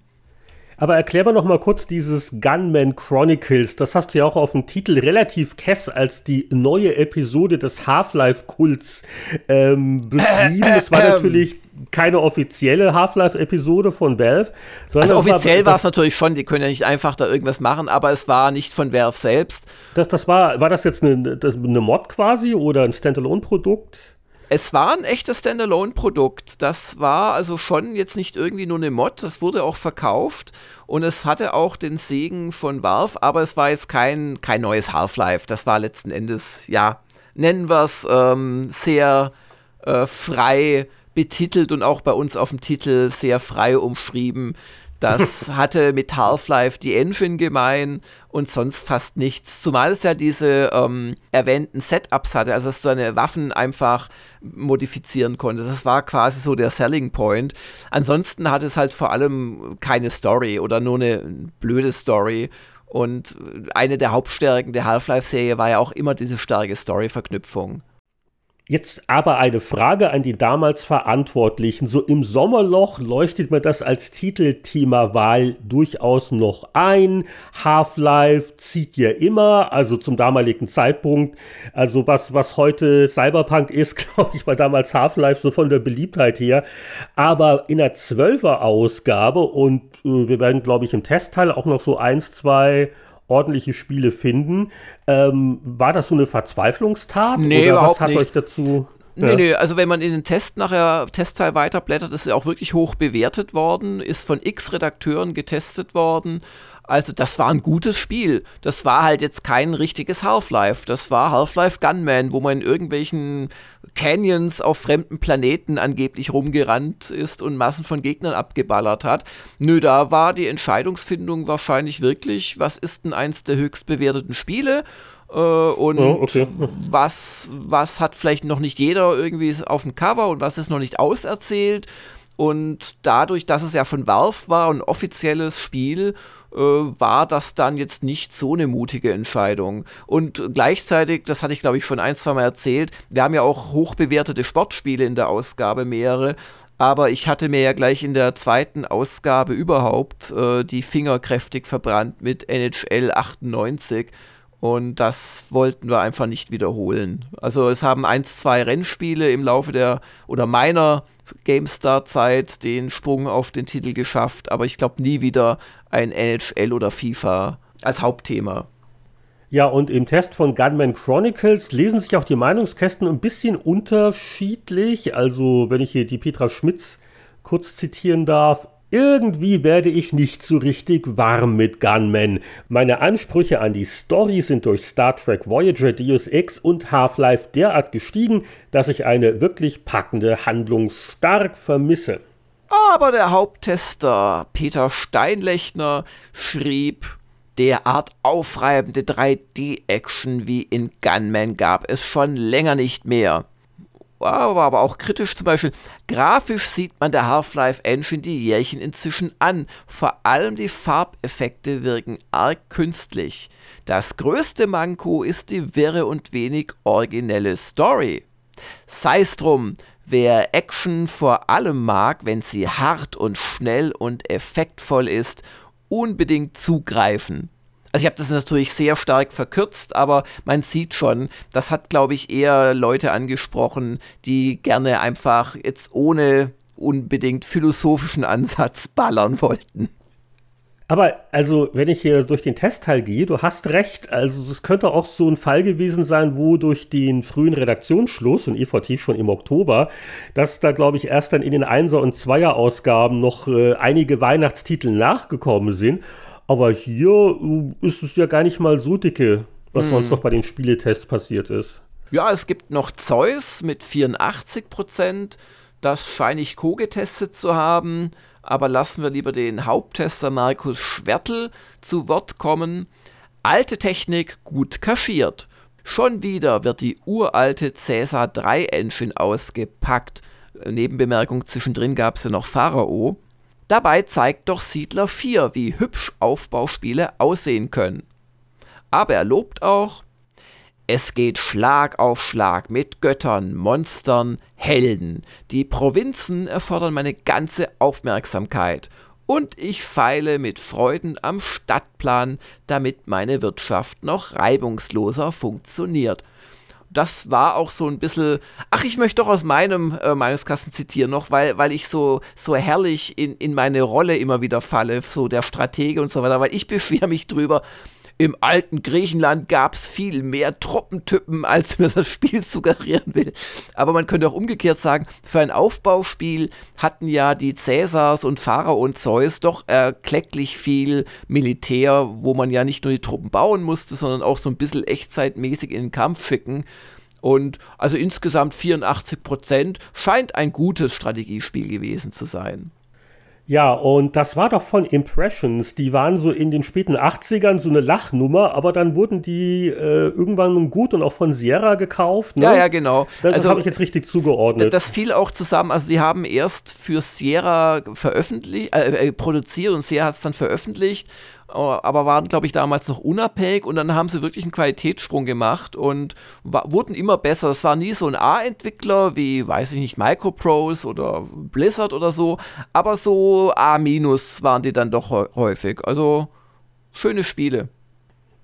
Speaker 2: Aber erklär mal noch mal kurz dieses Gunman Chronicles. Das hast du ja auch auf dem Titel relativ kess als die neue Episode des Half-Life-Kults ähm, beschrieben. *laughs* Das war natürlich keine offizielle Half-Life-Episode von Valve.
Speaker 3: Also offiziell war es natürlich schon, die können ja nicht einfach da irgendwas machen, aber es war nicht von Valve selbst.
Speaker 2: Das, das war, war das jetzt eine, das, eine Mod quasi oder ein Standalone-Produkt?
Speaker 3: Es war ein echtes Standalone-Produkt. Das war also schon jetzt nicht irgendwie nur eine Mod, das wurde auch verkauft und es hatte auch den Segen von Valve, aber es war jetzt kein, kein neues Half-Life. Das war letzten Endes, ja, nennen wir es ähm, sehr äh, frei betitelt und auch bei uns auf dem Titel sehr frei umschrieben. Das *laughs* hatte mit Half-Life die Engine gemein und sonst fast nichts. Zumal es ja diese ähm, erwähnten Setups hatte, also dass du deine Waffen einfach modifizieren konntest. Das war quasi so der Selling Point. Ansonsten hat es halt vor allem keine Story oder nur eine blöde Story. Und eine der Hauptstärken der Half-Life-Serie war ja auch immer diese starke Story-Verknüpfung.
Speaker 2: Jetzt aber eine Frage an die damals Verantwortlichen. So im Sommerloch leuchtet mir das als Titelthema Wahl durchaus noch ein. Half-Life zieht ja immer, also zum damaligen Zeitpunkt. Also was, was heute Cyberpunk ist, *laughs* glaube ich, war damals Half-Life so von der Beliebtheit her. Aber in der Zwölfer Ausgabe und äh, wir werden, glaube ich, im Testteil auch noch so eins, zwei ordentliche Spiele finden. Ähm, war das so eine Verzweiflungstat?
Speaker 3: Nee,
Speaker 2: oder
Speaker 3: was
Speaker 2: hat
Speaker 3: nicht.
Speaker 2: euch dazu?
Speaker 3: Nee, ja. nee, also wenn man in den Test nachher, Testteil weiterblättert, ist er auch wirklich hoch bewertet worden, ist von x Redakteuren getestet worden also das war ein gutes Spiel. Das war halt jetzt kein richtiges Half-Life. Das war Half-Life Gunman, wo man in irgendwelchen Canyons auf fremden Planeten angeblich rumgerannt ist und Massen von Gegnern abgeballert hat. Nö, da war die Entscheidungsfindung wahrscheinlich wirklich, was ist denn eins der höchst bewerteten Spiele? Äh, und oh, okay. was, was hat vielleicht noch nicht jeder irgendwie auf dem Cover und was ist noch nicht auserzählt? Und dadurch, dass es ja von Valve war, ein offizielles Spiel, war das dann jetzt nicht so eine mutige Entscheidung. Und gleichzeitig, das hatte ich glaube ich schon ein, zwei Mal erzählt, wir haben ja auch hochbewertete Sportspiele in der Ausgabe, mehrere. Aber ich hatte mir ja gleich in der zweiten Ausgabe überhaupt äh, die Finger kräftig verbrannt mit NHL 98. Und das wollten wir einfach nicht wiederholen. Also es haben eins, zwei Rennspiele im Laufe der oder meiner GameStar-Zeit den Sprung auf den Titel geschafft, aber ich glaube nie wieder ein NHL oder FIFA als Hauptthema.
Speaker 2: Ja, und im Test von Gunman Chronicles lesen sich auch die Meinungskästen ein bisschen unterschiedlich. Also, wenn ich hier die Petra Schmitz kurz zitieren darf, irgendwie werde ich nicht so richtig warm mit Gunman. Meine Ansprüche an die Story sind durch Star Trek Voyager, Deus Ex und Half-Life derart gestiegen, dass ich eine wirklich packende Handlung stark vermisse.
Speaker 3: Aber der Haupttester Peter Steinlechner schrieb, derart aufreibende 3D-Action wie in Gunman gab es schon länger nicht mehr war aber auch kritisch zum Beispiel. Grafisch sieht man der Half-Life Engine die Jährchen inzwischen an. Vor allem die Farbeffekte wirken arg künstlich. Das größte Manko ist die wirre und wenig originelle Story. Sei's drum, wer Action vor allem mag, wenn sie hart und schnell und effektvoll ist, unbedingt zugreifen. Also ich habe das natürlich sehr stark verkürzt, aber man sieht schon, das hat, glaube ich, eher Leute angesprochen, die gerne einfach jetzt ohne unbedingt philosophischen Ansatz ballern wollten.
Speaker 2: Aber also, wenn ich hier durch den Testteil gehe, du hast recht. Also, es könnte auch so ein Fall gewesen sein, wo durch den frühen Redaktionsschluss und EVT schon im Oktober, dass da, glaube ich, erst dann in den Einser- und Zweier-Ausgaben noch äh, einige Weihnachtstitel nachgekommen sind. Aber hier äh, ist es ja gar nicht mal so dicke, was hm. sonst noch bei den Spieletests passiert ist.
Speaker 3: Ja, es gibt noch Zeus mit 84 Prozent. Das scheine ich co-getestet zu haben. Aber lassen wir lieber den Haupttester Markus Schwertel zu Wort kommen. Alte Technik gut kaschiert. Schon wieder wird die uralte Cäsar 3 Engine ausgepackt. Nebenbemerkung, zwischendrin gab es ja noch Pharao. Dabei zeigt doch Siedler 4, wie hübsch Aufbauspiele aussehen können. Aber er lobt auch, es geht Schlag auf Schlag mit Göttern, Monstern, Helden. Die Provinzen erfordern meine ganze Aufmerksamkeit. Und ich feile mit Freuden am Stadtplan, damit meine Wirtschaft noch reibungsloser funktioniert das war auch so ein bisschen, ach, ich möchte doch aus meinem äh, Meinungskasten zitieren noch, weil, weil ich so, so herrlich in, in meine Rolle immer wieder falle, so der Stratege und so weiter, weil ich beschwere mich drüber, im alten Griechenland gab es viel mehr Truppentypen, als mir das Spiel suggerieren will. Aber man könnte auch umgekehrt sagen, für ein Aufbauspiel hatten ja die Cäsars und Pharao und Zeus doch erklecklich viel Militär, wo man ja nicht nur die Truppen bauen musste, sondern auch so ein bisschen echtzeitmäßig in den Kampf schicken. Und also insgesamt 84 Prozent scheint ein gutes Strategiespiel gewesen zu sein.
Speaker 2: Ja, und das war doch von Impressions. Die waren so in den späten 80ern so eine Lachnummer, aber dann wurden die äh, irgendwann gut und auch von Sierra gekauft.
Speaker 3: Ne? Ja, ja, genau.
Speaker 2: Das, also, das habe ich jetzt richtig zugeordnet.
Speaker 3: Das fiel auch zusammen. Also, die haben erst für Sierra veröffentlicht, äh, äh, produziert und Sierra hat es dann veröffentlicht aber waren, glaube ich, damals noch unabhängig und dann haben sie wirklich einen Qualitätssprung gemacht und wurden immer besser. Es war nie so ein A-Entwickler wie, weiß ich nicht, Microprose oder Blizzard oder so, aber so A- waren die dann doch häufig. Also schöne Spiele.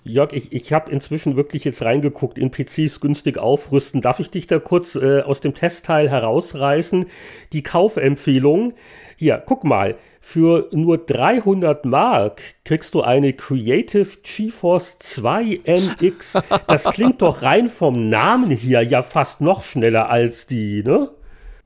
Speaker 2: Jörg, ich, ich habe inzwischen wirklich jetzt reingeguckt in PCs günstig aufrüsten. Darf ich dich da kurz äh, aus dem Testteil herausreißen? Die Kaufempfehlung. Hier, guck mal. Für nur 300 Mark kriegst du eine Creative GeForce 2 MX. Das klingt doch rein vom Namen hier ja fast noch schneller als die, ne?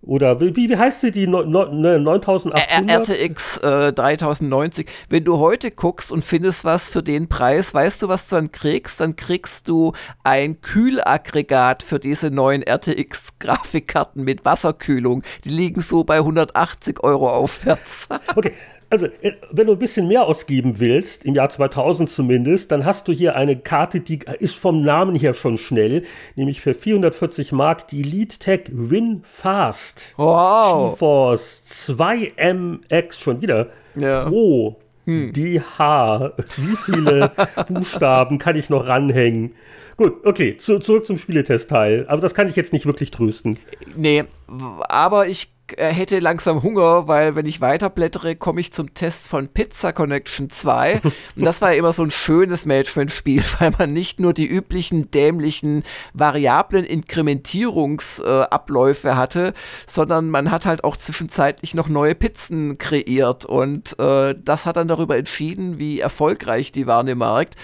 Speaker 2: Oder wie, wie heißt sie, die no, no, 9800?
Speaker 3: RTX äh, 3090. Wenn du heute guckst und findest was für den Preis, weißt du, was du dann kriegst? Dann kriegst du ein Kühlaggregat für diese neuen RTX-Grafikkarten mit Wasserkühlung. Die liegen so bei 180 Euro aufwärts.
Speaker 2: okay, *laughs* also, äh, wenn du ein bisschen mehr ausgeben willst, im Jahr 2000 zumindest, dann hast du hier eine Karte, die ist vom Namen her schon schnell, nämlich für 440 Mark die LeadTech WinFast.
Speaker 3: Wow.
Speaker 2: GeForce 2MX schon wieder. Ja. Pro hm. DH. Wie viele *laughs* Buchstaben kann ich noch ranhängen? Gut, okay, zu, zurück zum Spieletestteil. Aber das kann ich jetzt nicht wirklich trösten.
Speaker 3: Nee, aber ich hätte langsam Hunger, weil wenn ich weiterblättere, komme ich zum Test von Pizza Connection 2. *laughs* Und das war ja immer so ein schönes Management-Spiel, *laughs* weil man nicht nur die üblichen dämlichen variablen Inkrementierungsabläufe äh, hatte, sondern man hat halt auch zwischenzeitlich noch neue Pizzen kreiert. Und äh, das hat dann darüber entschieden, wie erfolgreich die waren im Markt.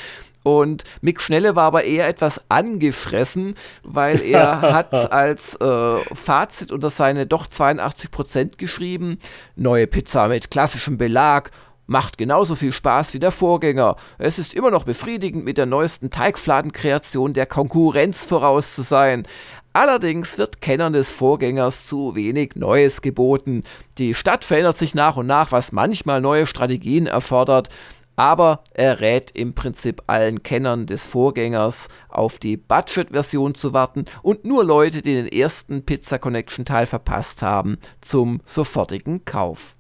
Speaker 3: Und Mick Schnelle war aber eher etwas angefressen, weil er hat als äh, Fazit unter seine doch 82 Prozent geschrieben, neue Pizza mit klassischem Belag, macht genauso viel Spaß wie der Vorgänger. Es ist immer noch befriedigend, mit der neuesten Teigfladenkreation der Konkurrenz voraus zu sein. Allerdings wird Kennern des Vorgängers zu wenig Neues geboten. Die Stadt verändert sich nach und nach, was manchmal neue Strategien erfordert. Aber er rät im Prinzip allen Kennern des Vorgängers auf die Budget-Version zu warten und nur Leute, die den ersten Pizza Connection Teil verpasst haben, zum sofortigen Kauf.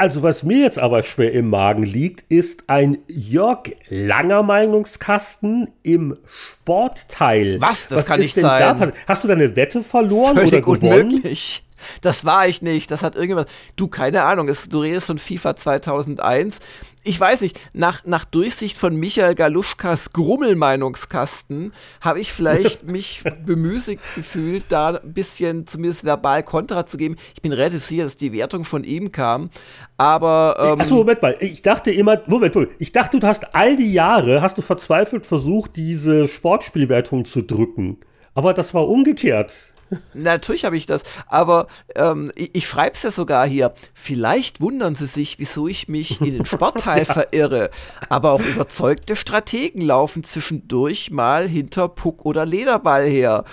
Speaker 2: Also was mir jetzt aber schwer im Magen liegt, ist ein Jörg Langer Meinungskasten im Sportteil.
Speaker 3: Was? Das was kann nicht sein. Da?
Speaker 2: Hast du deine Wette verloren
Speaker 3: Völlig
Speaker 2: oder gewonnen?
Speaker 3: Unmöglich. Das war ich nicht. Das hat irgendjemand. Du, keine Ahnung. Du redest von FIFA 2001 ich weiß nicht, nach, nach Durchsicht von Michael Galuschkas Grummelmeinungskasten habe ich vielleicht *laughs* mich bemüßigt gefühlt, da ein bisschen zumindest verbal Kontra zu geben. Ich bin relativ sicher, dass die Wertung von ihm kam, aber.
Speaker 2: Ähm, Achso, Moment mal. Ich dachte immer, Moment, Moment, ich dachte, du hast all die Jahre, hast du verzweifelt versucht, diese Sportspielwertung zu drücken. Aber das war umgekehrt. *laughs*
Speaker 3: Natürlich habe ich das, aber ähm, ich, ich schreibe es ja sogar hier. Vielleicht wundern Sie sich, wieso ich mich in den Sportteil *laughs* verirre. Aber auch überzeugte Strategen laufen zwischendurch mal hinter Puck oder Lederball her.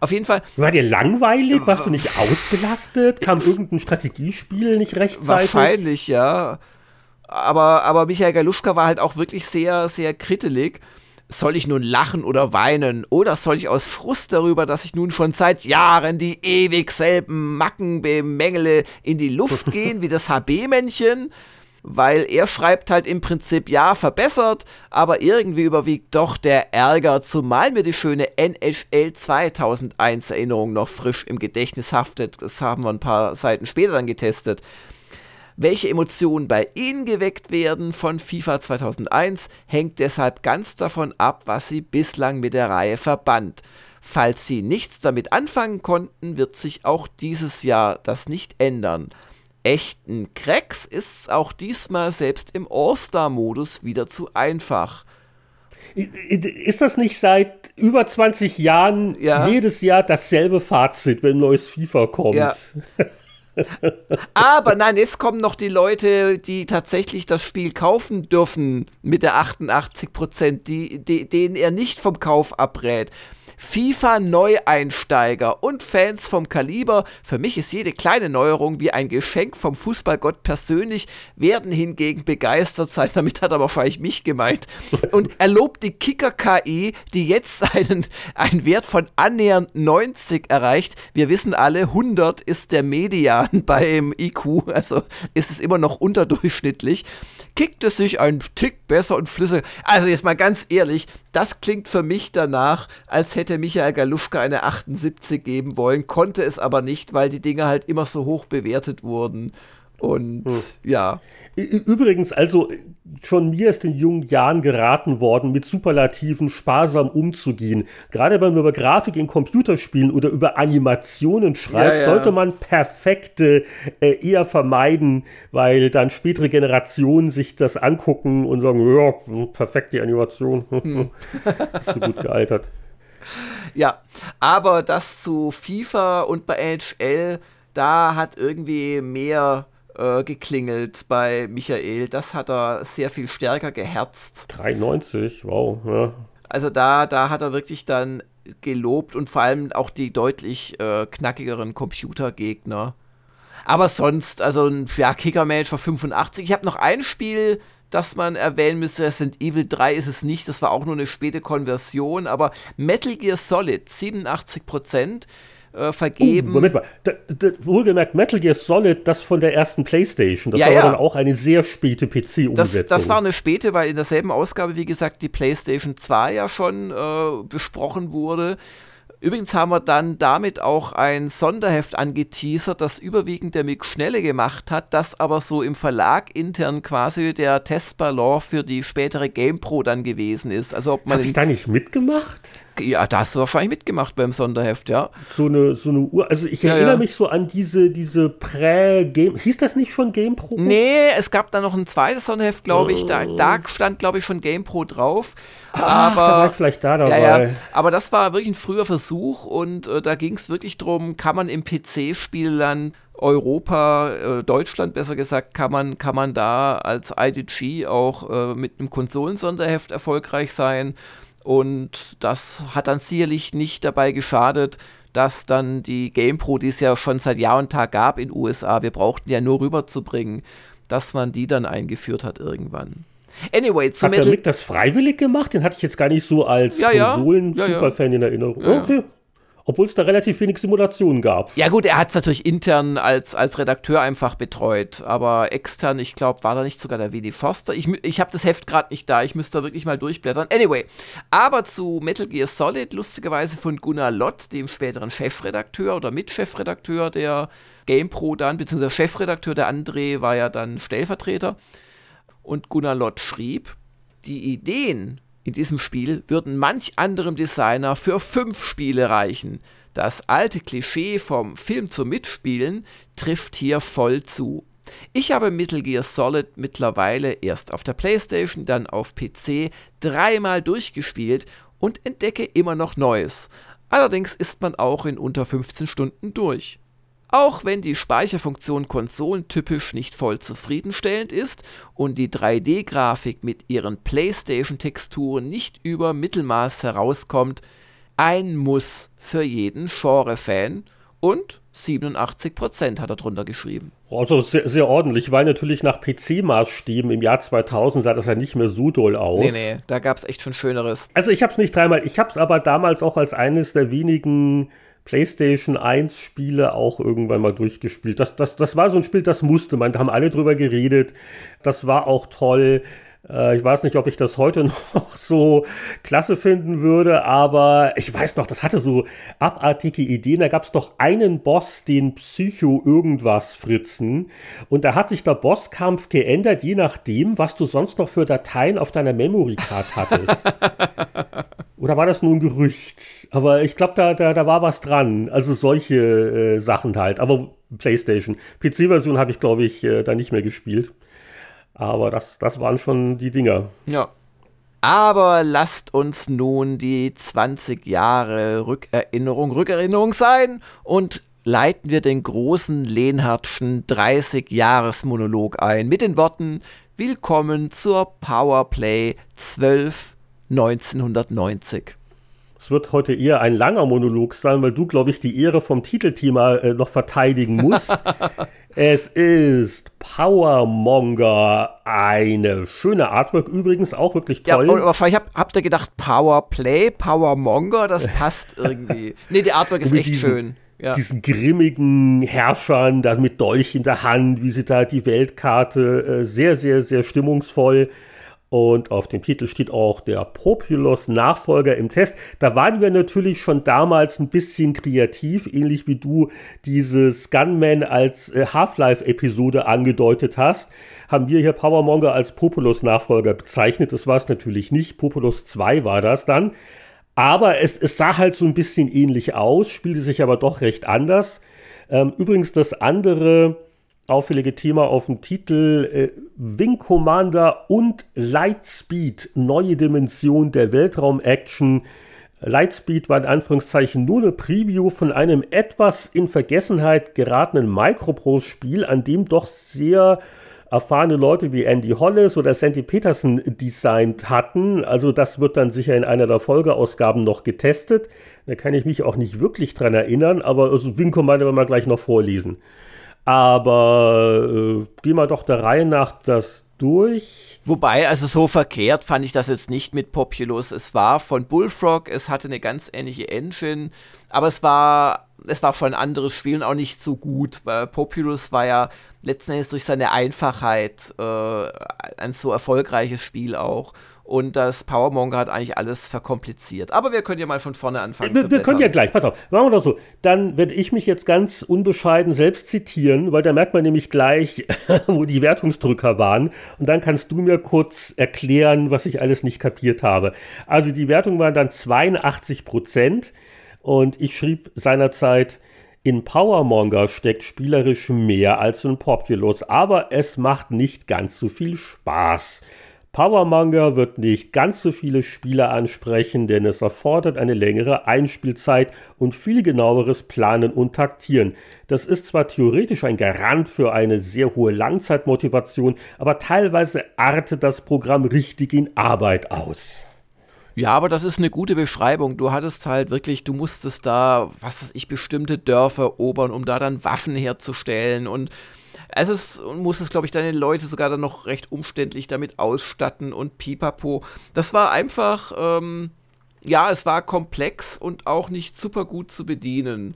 Speaker 3: Auf jeden Fall.
Speaker 2: War dir langweilig? Warst du nicht ausgelastet? Kam irgendein Strategiespiel nicht rechtzeitig?
Speaker 3: Wahrscheinlich, ja. Aber, aber Michael Galuschka war halt auch wirklich sehr, sehr krittelig soll ich nun lachen oder weinen? Oder soll ich aus Frust darüber, dass ich nun schon seit Jahren die ewig selben Macken bemängele, in die Luft *laughs* gehen wie das HB-Männchen? Weil er schreibt halt im Prinzip, ja, verbessert, aber irgendwie überwiegt doch der Ärger, zumal mir die schöne NHL 2001 Erinnerung noch frisch im Gedächtnis haftet. Das haben wir ein paar Seiten später dann getestet. Welche Emotionen bei Ihnen geweckt werden von FIFA 2001, hängt deshalb ganz davon ab, was Sie bislang mit der Reihe verband. Falls Sie nichts damit anfangen konnten, wird sich auch dieses Jahr das nicht ändern. Echten Cracks ist auch diesmal selbst im All-Star-Modus wieder zu einfach.
Speaker 2: Ist das nicht seit über 20 Jahren ja. jedes Jahr dasselbe Fazit, wenn ein neues FIFA kommt? Ja. *laughs*
Speaker 3: Aber nein, es kommen noch die Leute, die tatsächlich das Spiel kaufen dürfen mit der 88 Prozent, die, die, denen er nicht vom Kauf abrät. FIFA-Neueinsteiger und Fans vom Kaliber, für mich ist jede kleine Neuerung wie ein Geschenk vom Fußballgott persönlich, werden hingegen begeistert sein. *laughs* Damit hat er wahrscheinlich mich gemeint. Und er lobt die Kicker-KI, die jetzt einen, einen Wert von annähernd 90 erreicht. Wir wissen alle, 100 ist der Median *laughs* beim IQ, also ist es immer noch unterdurchschnittlich kickt es sich ein Tick besser und flüssiger. Also jetzt mal ganz ehrlich, das klingt für mich danach, als hätte Michael Galuschka eine 78 geben wollen, konnte es aber nicht, weil die Dinge halt immer so hoch bewertet wurden. Und hm. ja.
Speaker 2: Übrigens, also schon mir ist in jungen Jahren geraten worden, mit Superlativen sparsam umzugehen. Gerade wenn man über Grafik in Computerspielen oder über Animationen schreibt, ja, ja. sollte man perfekte äh, eher vermeiden, weil dann spätere Generationen sich das angucken und sagen, ja, perfekte Animation. *laughs* Hm. ist so gut gealtert.
Speaker 3: Ja, aber das zu FIFA und bei NHL, da hat irgendwie mehr äh, geklingelt bei Michael. Das hat er sehr viel stärker geherzt.
Speaker 2: 93, wow. Ja.
Speaker 3: Also da, da hat er wirklich dann gelobt und vor allem auch die deutlich äh, knackigeren Computergegner. Aber sonst, also ein ja, Kicker-Manager 85. Ich habe noch ein Spiel, das man erwähnen müsste. Resident Evil 3 ist es nicht, das war auch nur eine späte Konversion, aber Metal Gear Solid 87 Prozent äh, vergeben. Uh,
Speaker 2: Moment mal, da, da, wohlgemerkt Metal Gear Solid, das von der ersten Playstation. Das ja, war ja. dann auch eine sehr späte PC-Umsetzung.
Speaker 3: Das, das, war eine späte, weil in derselben Ausgabe, wie gesagt, die Playstation 2 ja schon äh, besprochen wurde. Übrigens haben wir dann damit auch ein Sonderheft angeteasert, das überwiegend der Mick Schnelle gemacht hat, das aber so im Verlag intern quasi der Testballon für die spätere GamePro dann gewesen ist. Also ob man
Speaker 2: Hab ich da nicht mitgemacht?
Speaker 3: Ja, da hast du wahrscheinlich mitgemacht beim Sonderheft, ja.
Speaker 2: So eine, so eine Uhr. Also ich
Speaker 3: Ja,
Speaker 2: erinnere
Speaker 3: ja.
Speaker 2: mich so an diese, diese Prä-Game. Hieß das nicht schon GamePro?
Speaker 3: Nee, es gab da noch ein zweites Sonderheft, glaube ich. Da, da stand, glaube ich, schon GamePro drauf.
Speaker 2: Ach, da war ich vielleicht da dabei.
Speaker 3: Ja, ja. Aber das war wirklich ein früher Versuch und äh, da ging es wirklich drum, kann man im PC-Spielland Europa, äh, Deutschland besser gesagt, kann man, kann man da als IDG auch äh, mit einem Konsolensonderheft erfolgreich sein. Und das hat dann sicherlich nicht dabei geschadet, dass dann die GamePro, die es ja schon seit Jahr und Tag gab in USA, wir brauchten ja nur rüberzubringen, dass man die dann eingeführt hat irgendwann. Anyway, zu
Speaker 2: Hat der Mick das freiwillig gemacht? Den hatte ich jetzt gar nicht so als
Speaker 3: Ja, ja. Ja, ja.
Speaker 2: Konsolen-Superfan in Erinnerung. Okay. Obwohl es da relativ wenig Simulationen gab.
Speaker 3: Ja gut, er hat es natürlich intern als, als Redakteur einfach betreut, aber extern, ich glaube, war da nicht sogar der Willy Foster. Ich, ich habe das Heft gerade nicht da, ich müsste da wirklich mal durchblättern. Anyway, aber zu Metal Gear Solid, lustigerweise von Gunnar Lott, dem späteren Chefredakteur oder Mitchefredakteur der GamePro dann, beziehungsweise Chefredakteur, der André war ja dann Stellvertreter. Und Gunnar Lott schrieb, die Ideen in diesem Spiel würden manch anderem Designer für fünf Spiele reichen. Das alte Klischee vom Film zum Mitspielen trifft hier voll zu. Ich habe Metal Gear Solid mittlerweile erst auf der PlayStation, dann auf PC dreimal durchgespielt und entdecke immer noch Neues. Allerdings ist man auch in unter 15 Stunden durch. Auch wenn die Speicherfunktion konsolentypisch nicht voll zufriedenstellend ist und die 3D-Grafik mit ihren PlayStation-Texturen nicht über Mittelmaß herauskommt, ein Muss für jeden Genre-Fan und 87% hat er drunter geschrieben.
Speaker 2: Also sehr, sehr ordentlich, weil natürlich nach PC-Maßstäben im Jahr 2000 sah das ja nicht mehr so doll aus.
Speaker 3: Nee, nee, da gab es echt schon Schöneres.
Speaker 2: Also ich habe es nicht dreimal, ich habe es aber damals auch als eines der wenigen PlayStation 1 Spiele auch irgendwann mal durchgespielt. Das, das, das war so ein Spiel, das musste man, da haben alle drüber geredet. Das war auch toll. Äh, Ich weiß nicht, ob ich das heute *laughs* noch so klasse finden würde, aber ich weiß noch, das hatte so abartige Ideen. Da gab es doch einen Boss, den Psycho irgendwas Fritzen. Und da hat sich der Bosskampf geändert, je nachdem, was du sonst noch für Dateien auf deiner Memory Card hattest. *laughs* Oder war das nur ein Gerücht? Aber ich glaube, da, da, da war was dran. Also solche äh, Sachen halt. Aber PlayStation. PC-Version habe ich, glaube ich, äh, da nicht mehr gespielt. Aber das, das waren schon die Dinger.
Speaker 3: Ja. Aber lasst uns nun die 20 Jahre Rückerinnerung, Rückerinnerung sein und leiten wir den großen Lehnhardtschen 30-Jahres-Monolog ein mit den Worten Willkommen zur Powerplay 12 1990.
Speaker 2: Es wird heute eher ein langer Monolog sein, weil du, glaube ich, die Ehre vom Titelthema äh, noch verteidigen musst. *laughs* es ist Powermonger, eine schöne Artwork, übrigens auch wirklich
Speaker 3: Ja,
Speaker 2: toll.
Speaker 3: und wahrscheinlich habt, habt ihr gedacht, Powerplay, Powermonger, das passt irgendwie. *laughs* nee, die Artwork ist echt
Speaker 2: diesen-
Speaker 3: schön. Ja.
Speaker 2: diesen grimmigen Herrschern, da mit Dolch in der Hand, wie sie da die Weltkarte, äh, sehr, sehr, sehr stimmungsvoll. Und auf dem Titel steht auch der Populous Nachfolger im Test. Da waren wir natürlich schon damals ein bisschen kreativ, ähnlich wie du dieses Gunman als äh, Half-Life-Episode angedeutet hast. Haben wir hier Powermonger als Populous Nachfolger bezeichnet. Das war es natürlich nicht. Populous 2 war das dann. Aber es, es sah halt so ein bisschen ähnlich aus, spielte sich aber doch recht anders. Ähm, übrigens das andere auffällige Thema auf dem Titel äh, Wing Commander und Lightspeed, neue Dimension der Weltraum-Action. Lightspeed war in Anführungszeichen nur eine Preview von einem etwas in Vergessenheit geratenen Microprose-Spiel, an dem doch sehr erfahrene Leute wie Andy Hollis oder Sandy Peterson designt hatten. Also das wird dann sicher in einer der Folgeausgaben noch getestet. Da kann ich mich auch nicht wirklich dran erinnern, aber also Wing Commander werden wir gleich noch vorlesen. Aber äh, gehen wir doch der Reihe nach das durch.
Speaker 3: Wobei, also so verkehrt fand ich das jetzt nicht mit Populous. Es war von Bullfrog, es hatte eine ganz ähnliche Engine, aber es war, es war schon ein anderes Spiel und auch nicht so gut, weil Populous war ja letzten Endes durch seine Einfachheit äh, ein so erfolgreiches Spiel auch. Und das Powermonger hat eigentlich alles verkompliziert. Aber wir können ja mal von vorne anfangen.
Speaker 2: Wir, wir können ja gleich, pass auf, machen wir doch so. Dann werde ich mich jetzt ganz unbescheiden selbst zitieren, weil da merkt man nämlich gleich, *laughs* wo die Wertungsdrücker waren. Und dann kannst du mir kurz erklären, was ich alles nicht kapiert habe. Also die Wertung waren dann 82 Prozent. Und ich schrieb seinerzeit, in Powermonger steckt spielerisch mehr als in Populous, aber es macht nicht ganz so viel Spaß. Powermonger wird nicht ganz so viele Spieler ansprechen, denn es erfordert eine längere Einspielzeit und viel genaueres Planen und Taktieren. Das ist zwar theoretisch ein Garant für eine sehr hohe Langzeitmotivation, aber teilweise artet das Programm richtig in Arbeit aus.
Speaker 3: Ja, aber das ist eine gute Beschreibung. Du hattest halt wirklich, du musstest da, was weiß ich, bestimmte Dörfer erobern, um da dann Waffen herzustellen und es ist, musstest, glaube ich, deine Leute sogar dann noch recht umständlich damit ausstatten und pipapo. Das war einfach, ähm, ja, es war komplex und auch nicht super gut zu bedienen.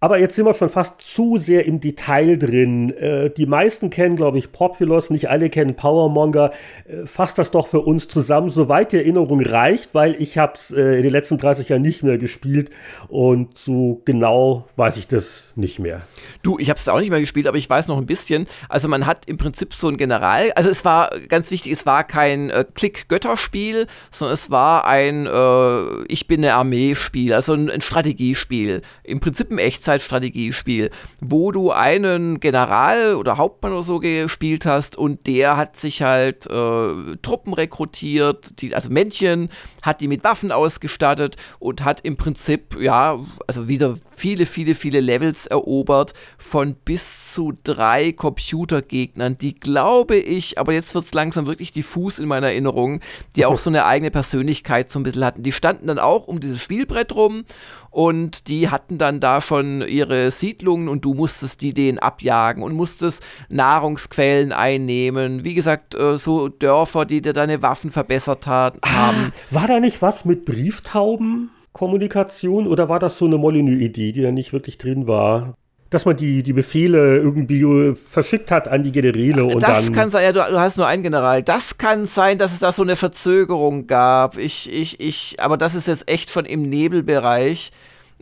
Speaker 2: Aber jetzt sind wir schon fast zu sehr im Detail drin. Äh, die meisten kennen, glaube ich, Populous, nicht alle kennen Powermonger. Äh, fasst das doch für uns zusammen, soweit die Erinnerung reicht, weil ich habe es äh, in den letzten 30 Jahren nicht mehr gespielt und so genau weiß ich das nicht mehr.
Speaker 3: Du, ich habe es auch nicht mehr gespielt, aber ich weiß noch ein bisschen. Also man hat im Prinzip so ein General, also es war ganz wichtig, es war kein äh, Klick-Götterspiel, sondern es war ein äh, Ich bin eine Armee-Spiel, also ein, ein Strategiespiel. Im Prinzip ein Echtzeit Echtzeitstrategiespiel, wo du einen General oder Hauptmann oder so gespielt hast und der hat sich halt äh, Truppen rekrutiert, die, also Männchen, hat die mit Waffen ausgestattet und hat im Prinzip, ja, also wieder viele, viele, viele Levels erobert von bis zu drei Computergegnern, die glaube ich, aber jetzt wird es langsam wirklich diffus in meiner Erinnerung, die auch *laughs* so eine eigene Persönlichkeit so ein bisschen hatten. Die standen dann auch um dieses Spielbrett rum und die hatten dann da schon ihre Siedlungen und du musstest die denen abjagen und musstest Nahrungsquellen einnehmen. Wie gesagt, äh, so Dörfer, die dir deine Waffen verbessert ah, haben.
Speaker 2: War da nicht was mit Brieftauben? Kommunikation oder war das so eine Molyneux-Idee, die da nicht wirklich drin war? Dass man die, die Befehle irgendwie verschickt hat an die Generäle und
Speaker 3: das
Speaker 2: dann.
Speaker 3: kann sein, ja, du, du, hast nur einen General. Das kann sein, dass es da so eine Verzögerung gab. Ich, ich, ich, aber das ist jetzt echt schon im Nebelbereich.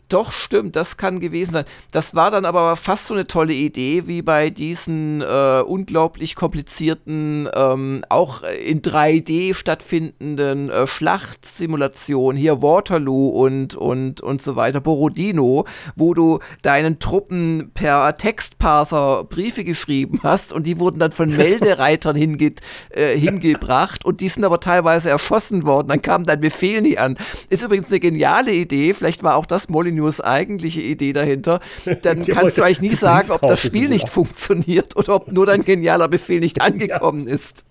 Speaker 3: Doch, stimmt, das kann gewesen sein. Das war dann aber fast so eine tolle Idee, wie bei diesen äh, unglaublich komplizierten, ähm, auch in 3D stattfindenden äh, Schlachtsimulationen, hier Waterloo und, und, und so weiter, Borodino, wo du deinen Truppen per Textparser Briefe geschrieben hast und die wurden dann von *laughs* Meldereitern hinge äh, hingebracht und die sind aber teilweise erschossen worden. Dann kam dein Befehl nie an. Ist übrigens eine geniale Idee, vielleicht war auch das Molyneux News eigentliche Idee dahinter, dann *laughs* kannst du eigentlich nie sagen, ob das Spiel nicht funktioniert oder ob nur dein genialer Befehl nicht *laughs* angekommen ist.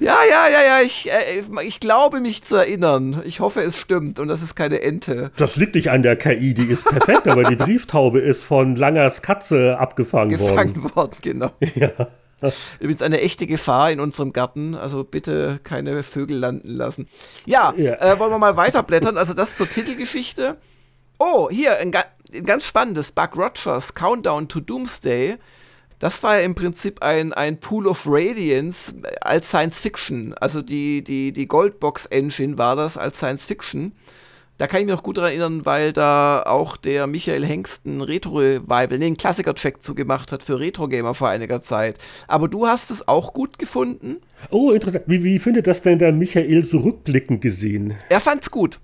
Speaker 3: Ja, ja, ja, ja, ich, äh, ich glaube mich zu erinnern. Ich hoffe, es stimmt und das ist keine Ente.
Speaker 2: Das liegt nicht an der KI, die ist perfekt, aber die *laughs* Brieftaube ist von Langers Katze abgefangen
Speaker 3: Gefangen worden. Gefangen worden, genau. Ja. *laughs* Übrigens eine echte Gefahr in unserem Garten. Also bitte keine Vögel landen lassen. Ja, ja. Äh, wollen wir mal weiterblättern. Also das zur Titelgeschichte. Oh, hier, ein, ga ein ganz spannendes. Buck Rogers, Countdown to Doomsday. Das war ja im Prinzip ein, ein Pool of Radiance als Science Fiction. Also die, die, die Goldbox Engine war das als Science Fiction. Da kann ich mich noch gut daran erinnern, weil da auch der Michael Hengsten Retro-Revival, nee, einen Klassiker-Track zugemacht hat für Retro-Gamer vor einiger Zeit. Aber du hast es auch gut gefunden?
Speaker 2: Oh, interessant. Wie, wie findet das denn der Michael so rückblickend gesehen?
Speaker 3: Er fand's gut.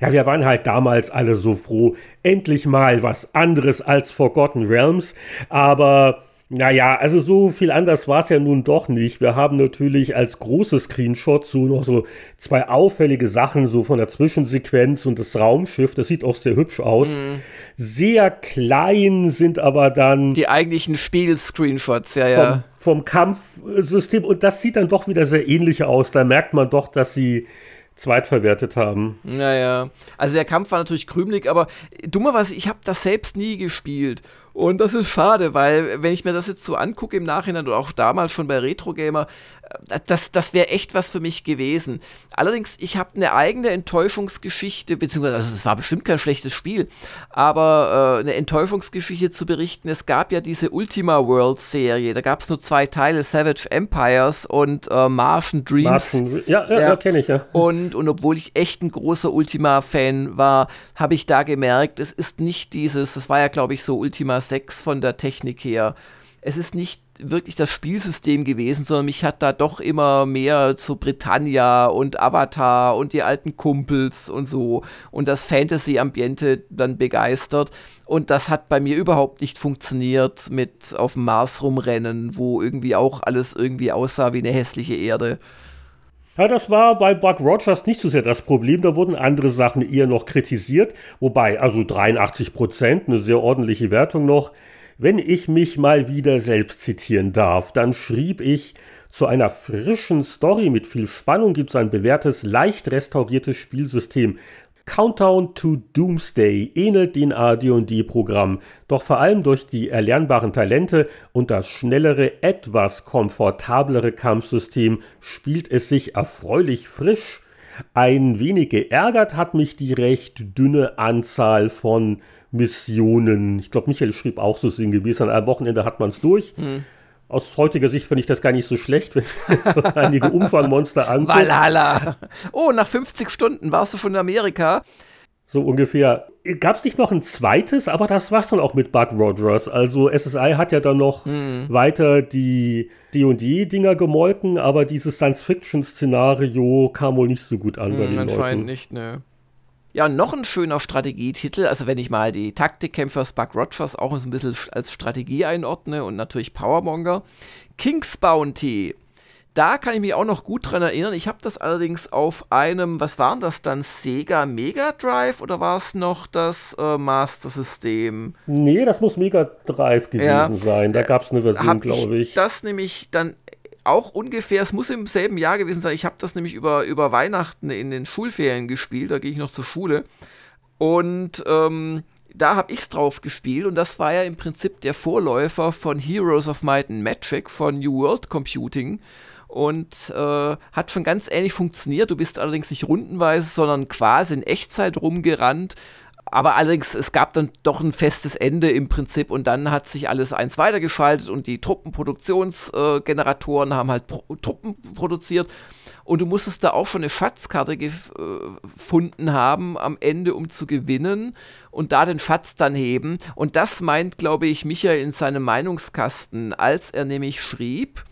Speaker 2: Ja, wir waren halt damals alle so froh. Endlich mal was anderes als Forgotten Realms. Aber naja, also so viel anders war es ja nun doch nicht. Wir haben natürlich als große Screenshot so noch so zwei auffällige Sachen, so von der Zwischensequenz und das Raumschiff. Das sieht auch sehr hübsch aus. Mhm. Sehr klein sind aber dann.
Speaker 3: Die eigentlichen Spiel-Screenshots, ja,
Speaker 2: ja. Vom, vom Kampfsystem. Und das sieht dann doch wieder sehr ähnlich aus. Da merkt man doch, dass sie zweitverwertet haben.
Speaker 3: Naja, also der Kampf war natürlich krümelig, aber dummerweise, ich habe das selbst nie gespielt. Und das ist schade, weil wenn ich mir das jetzt so angucke im Nachhinein oder auch damals schon bei Retro Gamer, das, das wäre echt was für mich gewesen. Allerdings, ich habe eine eigene Enttäuschungsgeschichte, beziehungsweise also es war bestimmt kein schlechtes Spiel, aber äh, eine Enttäuschungsgeschichte zu berichten. Es gab ja diese Ultima World Serie, da gab es nur zwei Teile, Savage Empires und äh, Martian Dreams. Martian,
Speaker 2: ja, ja, ja. kenne ich ja.
Speaker 3: Und, und obwohl ich echt ein großer Ultima-Fan war, habe ich da gemerkt, es ist nicht dieses, das war ja glaube ich so Ultima 6 von der Technik her. Es ist nicht wirklich das Spielsystem gewesen, sondern mich hat da doch immer mehr zu Britannia und Avatar und die alten Kumpels und so und das Fantasy-Ambiente dann begeistert. Und das hat bei mir überhaupt nicht funktioniert mit auf dem Mars rumrennen, wo irgendwie auch alles irgendwie aussah wie eine hässliche Erde.
Speaker 2: Ja, das war bei Buck Rogers nicht so sehr das Problem. Da wurden andere Sachen eher noch kritisiert. Wobei, also 83 Prozent, eine sehr ordentliche Wertung noch. Wenn ich mich mal wieder selbst zitieren darf, dann schrieb ich, zu einer frischen Story mit viel Spannung gibt es ein bewährtes, leicht restauriertes Spielsystem. Countdown to Doomsday ähnelt den AD&D-Programm, doch vor allem durch die erlernbaren Talente und das schnellere, etwas komfortablere Kampfsystem spielt es sich erfreulich frisch. Ein wenig geärgert hat mich die recht dünne Anzahl von Missionen. Ich glaube, Michael schrieb auch so sinngemäß, an einem Wochenende hat man es durch. Hm. Aus heutiger Sicht finde ich das gar nicht so schlecht, wenn *laughs* so einige Umfangmonster anguckt.
Speaker 3: Valhalla! Oh, nach 50 Stunden warst du schon in Amerika.
Speaker 2: So ungefähr. Gab es nicht noch ein zweites, aber das war es dann auch mit Buck Rogers. Also SSI hat ja dann noch hm. weiter die D&D-Dinger gemolken, aber dieses Science-Fiction-Szenario kam wohl nicht so gut an hm, bei den
Speaker 3: anscheinend
Speaker 2: Leuten.
Speaker 3: Anscheinend nicht, ne. Ja, noch ein schöner Strategietitel, also wenn ich mal die Taktikkämpfer Buck Rogers auch so ein bisschen als Strategie einordne und natürlich Powermonger. King's Bounty. Da kann ich mich auch noch gut dran erinnern. Ich habe das allerdings auf einem, was waren das dann, Sega Mega Drive oder war es noch das äh, Master System?
Speaker 2: Nee, das muss Mega Drive gewesen ja. sein. Da gab es eine Version, glaube ich.
Speaker 3: Das nämlich dann auch ungefähr, es muss im selben Jahr gewesen sein. Ich habe das nämlich über, über Weihnachten in den Schulferien gespielt, da gehe ich noch zur Schule. Und ähm, da habe ich es drauf gespielt und das war ja im Prinzip der Vorläufer von Heroes of Might and Magic von New World Computing und äh, hat schon ganz ähnlich funktioniert. Du bist allerdings nicht rundenweise, sondern quasi in Echtzeit rumgerannt aber allerdings, es gab dann doch ein festes Ende im Prinzip und dann hat sich alles eins weitergeschaltet und die Truppenproduktionsgeneratoren äh, haben halt Pro Truppen produziert und du musstest da auch schon eine Schatzkarte gefunden haben am Ende, um zu gewinnen und da den Schatz dann heben. Und das meint, glaube ich, Michael in seinem Meinungskasten, als er nämlich schrieb,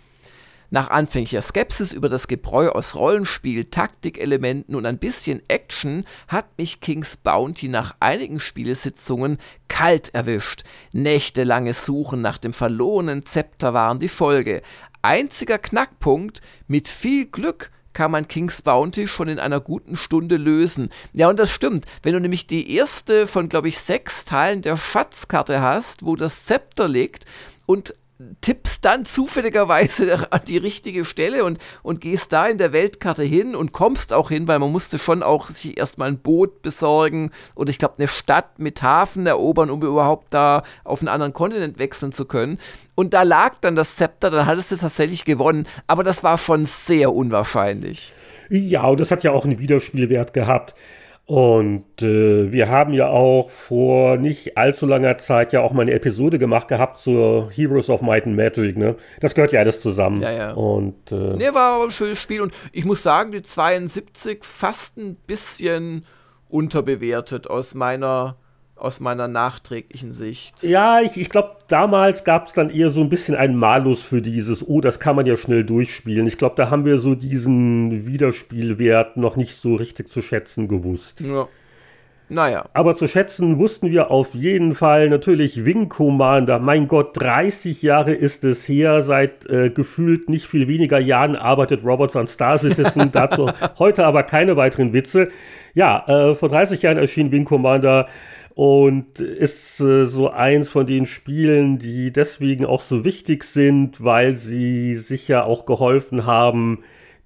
Speaker 3: nach anfänglicher Skepsis über das Gebräu aus Rollenspiel, Taktikelementen und ein bisschen Action hat mich King's Bounty nach einigen Spielesitzungen kalt erwischt. Nächtelanges Suchen nach dem verlorenen Zepter waren die Folge. Einziger Knackpunkt, mit viel Glück kann man King's Bounty schon in einer guten Stunde lösen. Ja, und das stimmt. Wenn du nämlich die erste von, glaube ich, sechs Teilen der Schatzkarte hast, wo das Zepter liegt und tippst dann zufälligerweise *laughs* an die richtige Stelle und, und gehst da in der Weltkarte hin und kommst auch hin, weil man musste schon auch sich erstmal ein Boot besorgen oder ich glaube eine Stadt mit Hafen erobern, um überhaupt da auf einen anderen Kontinent wechseln zu können. Und da lag dann das Zepter, dann hattest du tatsächlich gewonnen, aber das war schon sehr unwahrscheinlich.
Speaker 2: Ja, und das hat ja auch einen Wiederspielwert gehabt. Und äh, wir haben ja auch vor nicht allzu langer Zeit ja auch mal eine Episode gemacht gehabt zur Heroes of Might and Magic, ne? Das gehört ja alles zusammen.
Speaker 3: Ja, ja.
Speaker 2: Und,
Speaker 3: äh, nee, war ein schönes Spiel und ich muss sagen, die 72 fast ein bisschen unterbewertet aus meiner aus meiner nachträglichen Sicht.
Speaker 2: Ja, ich, ich glaube, damals gab es dann eher so ein bisschen einen Malus für dieses, oh, das kann man ja schnell durchspielen. Ich glaube, da haben wir so diesen Wiederspielwert noch nicht so richtig zu schätzen gewusst.
Speaker 3: Ja. Naja.
Speaker 2: Aber zu schätzen wussten wir auf jeden Fall natürlich Wing Commander. Mein Gott, 30 Jahre ist es her. Seit äh, gefühlt nicht viel weniger Jahren arbeitet Roberts an Star Citizen. *laughs* Dazu heute aber keine weiteren Witze. Ja, äh, vor 30 Jahren erschien Wing Commander und ist äh, so eins von den Spielen, die deswegen auch so wichtig sind, weil sie sicher auch geholfen haben,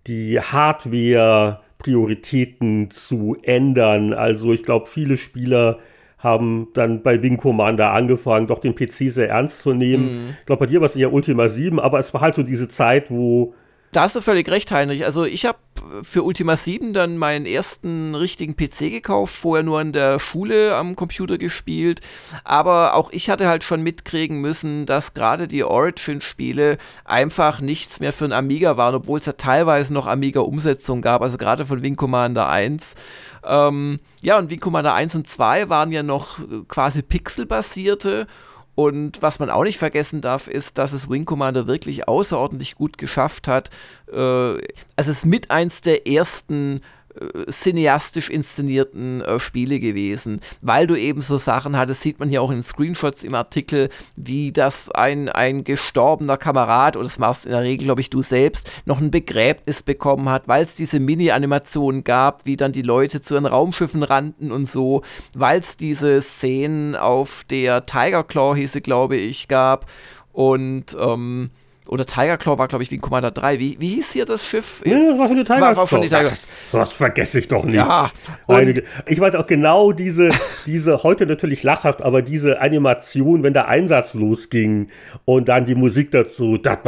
Speaker 2: die Hardware Prioritäten zu ändern. Also ich glaube, viele Spieler haben dann bei Wing Commander angefangen, doch den PC sehr ernst zu nehmen. Mhm. Ich glaube, bei dir war es eher Ultima 7, aber es war halt so diese Zeit, wo
Speaker 3: da hast du völlig recht, Heinrich. Also ich habe für Ultima 7 dann meinen ersten richtigen PC gekauft, vorher nur in der Schule am Computer gespielt. Aber auch ich hatte halt schon mitkriegen müssen, dass gerade die Origin-Spiele einfach nichts mehr für einen Amiga waren, obwohl es ja teilweise noch Amiga-Umsetzungen gab, also gerade von Wing Commander 1. Ähm, ja, und Wing Commander 1 und 2 waren ja noch quasi pixelbasierte und was man auch nicht vergessen darf, ist, dass es Wing Commander wirklich außerordentlich gut geschafft hat. Äh, also es ist mit eins der ersten cineastisch inszenierten äh, Spiele gewesen, weil du eben so Sachen hattest, sieht man hier auch in Screenshots im Artikel, wie das ein, ein gestorbener Kamerad, oder das machst in der Regel, glaube ich, du selbst, noch ein Begräbnis bekommen hat, weil es diese Mini-Animationen gab, wie dann die Leute zu ihren Raumschiffen rannten und so, weil es diese Szenen auf der Tiger Claw, hieße, glaube ich, gab. Und ähm, oder Tiger Claw war, glaube ich, wie ein Commander 3. Wie, wie hieß hier das Schiff?
Speaker 2: Nee, das war schon die Tiger war, war Claw. Schon die Tiger das, das vergesse ich doch nicht. Ja, Einige, ich weiß auch genau diese, diese, heute natürlich lachhaft, aber diese Animation, wenn der Einsatz losging und dann die Musik dazu, das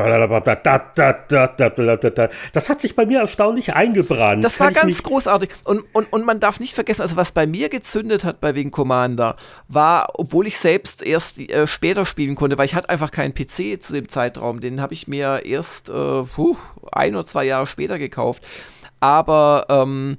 Speaker 2: hat sich bei mir erstaunlich eingebrannt.
Speaker 3: Das war ganz großartig. Und, und, und man darf nicht vergessen, also was bei mir gezündet hat bei Wing Commander, war, obwohl ich selbst erst äh, später spielen konnte, weil ich hatte einfach keinen PC zu dem Zeitraum, den habe ich mir erst äh, puh, ein oder zwei Jahre später gekauft. Aber ähm,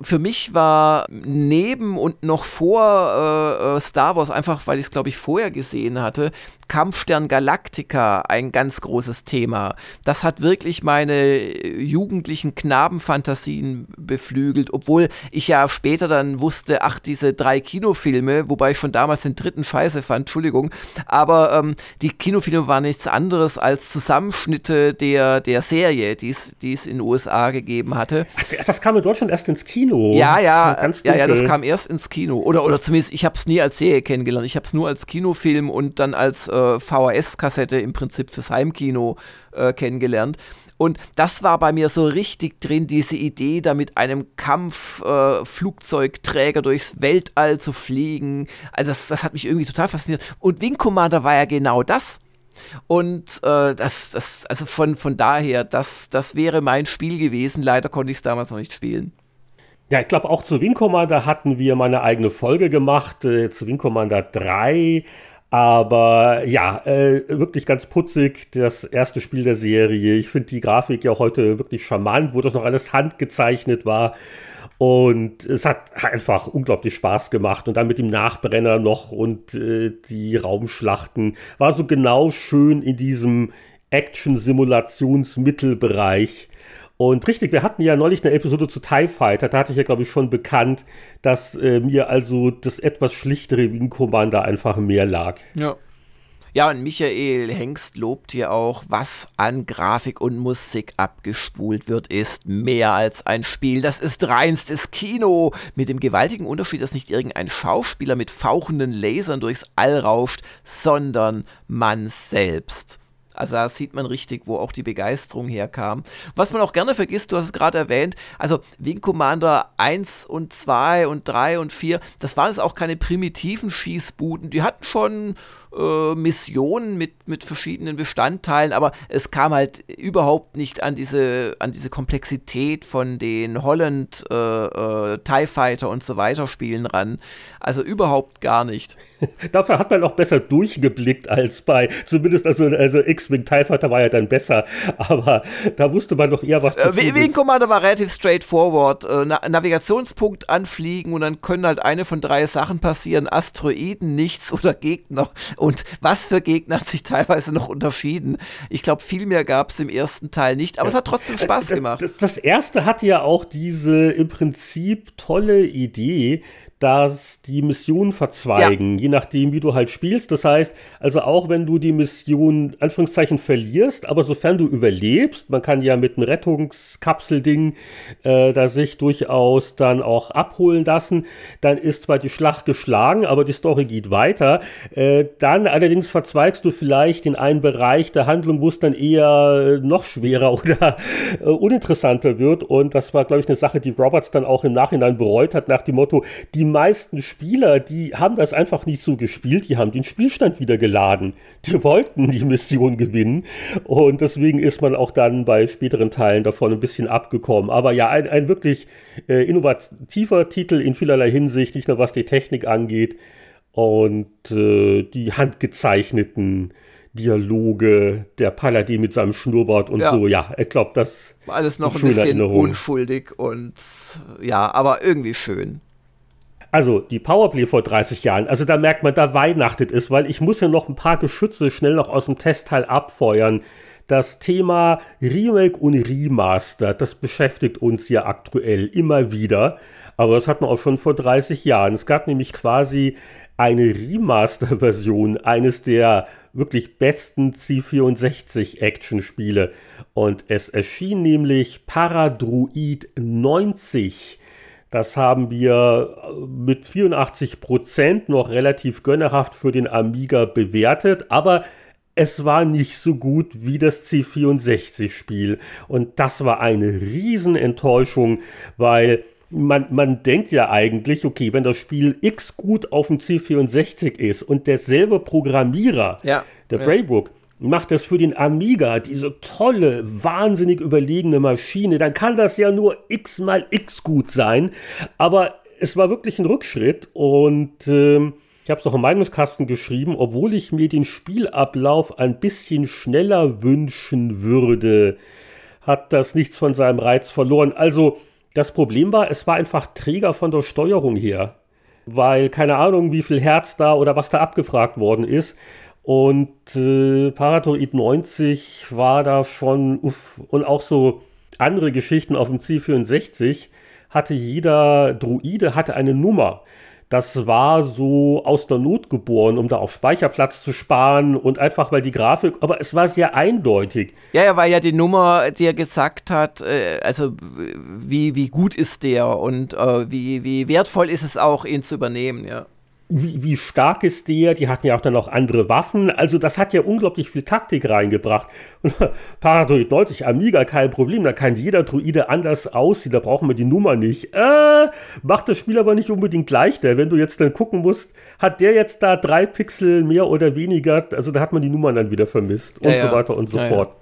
Speaker 3: für mich war neben und noch vor äh, äh Star Wars, einfach weil ich es, glaube ich, vorher gesehen hatte, Kampfstern Galactica ein ganz großes Thema. Das hat wirklich meine jugendlichen Knabenfantasien beflügelt, obwohl ich ja später dann wusste, ach, diese drei Kinofilme, wobei ich schon damals den dritten scheiße fand, Entschuldigung, aber ähm, die Kinofilme waren nichts anderes als Zusammenschnitte der, der Serie, die es in den USA gegeben hatte.
Speaker 2: Ach, das kam in Deutschland erst ins Kino.
Speaker 3: Ja, ja, ja, ja, das kam erst ins Kino. Oder, oder zumindest, ich habe es nie als Serie kennengelernt. Ich habe es nur als Kinofilm und dann als äh, äh, VHS-Kassette im Prinzip fürs Heimkino äh, kennengelernt. Und das war bei mir so richtig drin, diese Idee, da mit einem Kampfflugzeugträger äh, durchs Weltall zu fliegen. Also das, das, hat mich irgendwie total fasziniert. Und Wing Commander war ja genau das. Und äh, das, das, also von, von daher, das, das wäre mein Spiel gewesen. Leider konnte ich es damals noch nicht spielen.
Speaker 2: Ja, ich glaube, auch zu Wing Commander hatten wir mal eine eigene Folge gemacht. Äh, zu Wing Commander 3 aber ja, äh, wirklich ganz putzig, das erste Spiel der Serie. Ich finde die Grafik ja heute wirklich charmant, wo das noch alles handgezeichnet war. Und es hat einfach unglaublich Spaß gemacht. Und dann mit dem Nachbrenner noch und äh, die Raumschlachten war so genau schön in diesem Action-Simulationsmittelbereich und richtig, wir hatten ja neulich eine Episode zu TIE Fighter, da hatte ich ja, glaube ich, schon bekannt, dass äh, mir also das etwas schlichtere Wing Commander einfach mehr lag.
Speaker 3: Ja. Ja, und Michael Hengst lobt hier auch, was an Grafik und Musik abgespult wird, ist mehr als ein Spiel. Das ist reinstes Kino. Mit dem gewaltigen Unterschied, dass nicht irgendein Schauspieler mit fauchenden Lasern durchs All rauscht, sondern man selbst. Also da sieht man richtig, wo auch die Begeisterung herkam. Was man auch gerne vergisst, du hast es gerade erwähnt, also Wing Commander 1 und 2 und 3 und 4, das waren jetzt auch keine primitiven Schießbuden. Die hatten schon äh, Missionen mit, mit verschiedenen Bestandteilen, aber es kam halt überhaupt nicht an diese, an diese Komplexität von den Holland äh, äh, TIE Fighter und so weiter Spielen ran. Also überhaupt gar nicht. *laughs*
Speaker 2: Dafür hat man auch besser durchgeblickt als bei, zumindest also, also X-Wing TIE Fighter war ja dann besser, *laughs* aber da wusste man doch eher was
Speaker 3: zu äh, tun Wing Commander war relativ straightforward. Äh, Na Navigationspunkt anfliegen und dann können halt eine von drei Sachen passieren. Asteroiden, nichts oder Gegner. Und was für Gegner hat sich teilweise noch unterschieden. Ich glaube, viel mehr gab es im ersten Teil nicht, aber ja. es hat trotzdem Spaß gemacht.
Speaker 2: Das, das, das erste hatte ja auch diese im Prinzip tolle Idee, dass die Missionen verzweigen, ja. je nachdem, wie du halt spielst. Das heißt, also auch wenn du die Mission Anführungszeichen verlierst, aber sofern du überlebst, man kann ja mit einem Rettungskapselding äh, da sich durchaus dann auch abholen lassen, dann ist zwar die Schlacht geschlagen, aber die Story geht weiter. Äh, dann allerdings verzweigst du vielleicht in einen Bereich der Handlung, wo es dann eher noch schwerer *laughs* oder äh, uninteressanter wird. Und das war, glaube ich, eine Sache, die Roberts dann auch im Nachhinein bereut hat, nach dem Motto, die meisten Spieler, die haben das einfach nicht so gespielt, die haben den Spielstand wieder geladen. Die *laughs* wollten die Mission gewinnen und deswegen ist man auch dann bei späteren Teilen davon ein bisschen abgekommen. Aber ja, ein, ein wirklich äh, innovativer Titel in vielerlei Hinsicht, nicht nur was die Technik angeht und äh, die handgezeichneten Dialoge, der Paladin mit seinem Schnurrbart und ja. so. Ja, ich glaube, das
Speaker 3: alles noch ein bisschen Erinnerung. unschuldig und ja, aber irgendwie schön.
Speaker 2: Also die Powerplay vor 30 Jahren, also da merkt man, da weihnachtet ist, weil ich muss ja noch ein paar Geschütze schnell noch aus dem Testteil abfeuern. Das Thema Remake und Remaster, das beschäftigt uns ja aktuell immer wieder. Aber das hat man auch schon vor 30 Jahren. Es gab nämlich quasi eine Remaster-Version eines der wirklich besten C64-Action-Spiele. Und es erschien nämlich Paradruid 90. Das haben wir mit 84 Prozent noch relativ gönnerhaft für den Amiga bewertet, aber es war nicht so gut wie das C64-Spiel. Und das war eine Riesenenttäuschung, weil man, man denkt ja eigentlich, okay, wenn das Spiel X gut auf dem C64 ist und derselbe Programmierer, ja, der ja. Braybook, macht das für den Amiga, diese tolle, wahnsinnig überlegene Maschine, dann kann das ja nur X mal X gut sein. Aber es war wirklich ein Rückschritt und äh, ich habe es auch im Meinungskasten geschrieben, obwohl ich mir den Spielablauf ein bisschen schneller wünschen würde, hat das nichts von seinem Reiz verloren. Also das Problem war, es war einfach träger von der Steuerung her, weil keine Ahnung, wie viel Herz da oder was da abgefragt worden ist. Und äh, Paratoid 90 war da schon, uff, und auch so andere Geschichten auf dem C64 hatte jeder Druide hatte eine Nummer das war so aus der Not geboren, um da auf Speicherplatz zu sparen und einfach weil die Grafik, aber es war sehr eindeutig.
Speaker 3: Ja, ja, weil ja die Nummer dir gesagt hat, äh, also wie, wie gut ist der und äh, wie, wie wertvoll ist es auch, ihn zu übernehmen, ja
Speaker 2: wie, wie stark ist der? Die hatten ja auch dann noch andere Waffen. Also das hat ja unglaublich viel Taktik reingebracht. *laughs* Und Paradoid 90, Amiga, kein Problem. Da kann jeder Druide anders aussehen. Da brauchen wir die Nummer nicht. Äh, macht das Spiel aber nicht unbedingt leichter. Wenn du jetzt dann gucken musst, hat der jetzt da drei Pixel mehr oder weniger? Also da hat man die Nummern dann wieder vermisst und ja, so weiter und so ja, fort.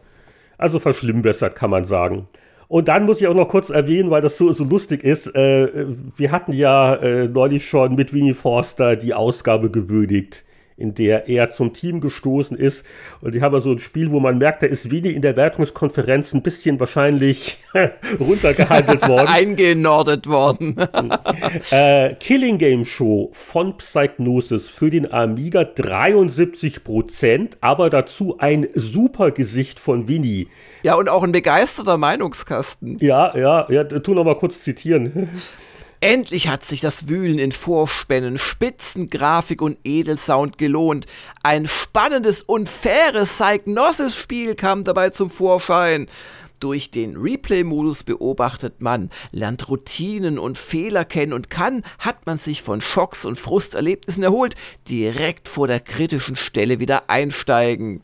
Speaker 2: Also verschlimmbessert kann man sagen. Und dann muss ich auch noch kurz erwähnen, weil das so, so lustig ist. Äh, wir hatten ja äh, neulich schon mit Winnie Forster die Ausgabe gewürdigt in der er zum Team gestoßen ist. Und die haben ja so ein Spiel, wo man merkt, da ist Winnie in der Wertungskonferenz ein bisschen wahrscheinlich *laughs* runtergehandelt *laughs* worden.
Speaker 3: Eingenordet worden. *laughs*
Speaker 2: äh, Killing Game Show von Psychnosis für den Amiga 73% aber dazu ein super Gesicht von Winnie.
Speaker 3: Ja, und auch ein begeisterter Meinungskasten.
Speaker 2: Ja, ja, ja, tu noch mal kurz zitieren. *laughs*
Speaker 3: Endlich hat sich das Wühlen in Vorspännen, Spitzengrafik und Edelsound gelohnt. Ein spannendes und faires Psychnosis-Spiel kam dabei zum Vorschein. Durch den Replay-Modus beobachtet man, lernt Routinen und Fehler kennen und kann, hat man sich von Schocks und Frusterlebnissen erholt, direkt vor der kritischen Stelle wieder einsteigen.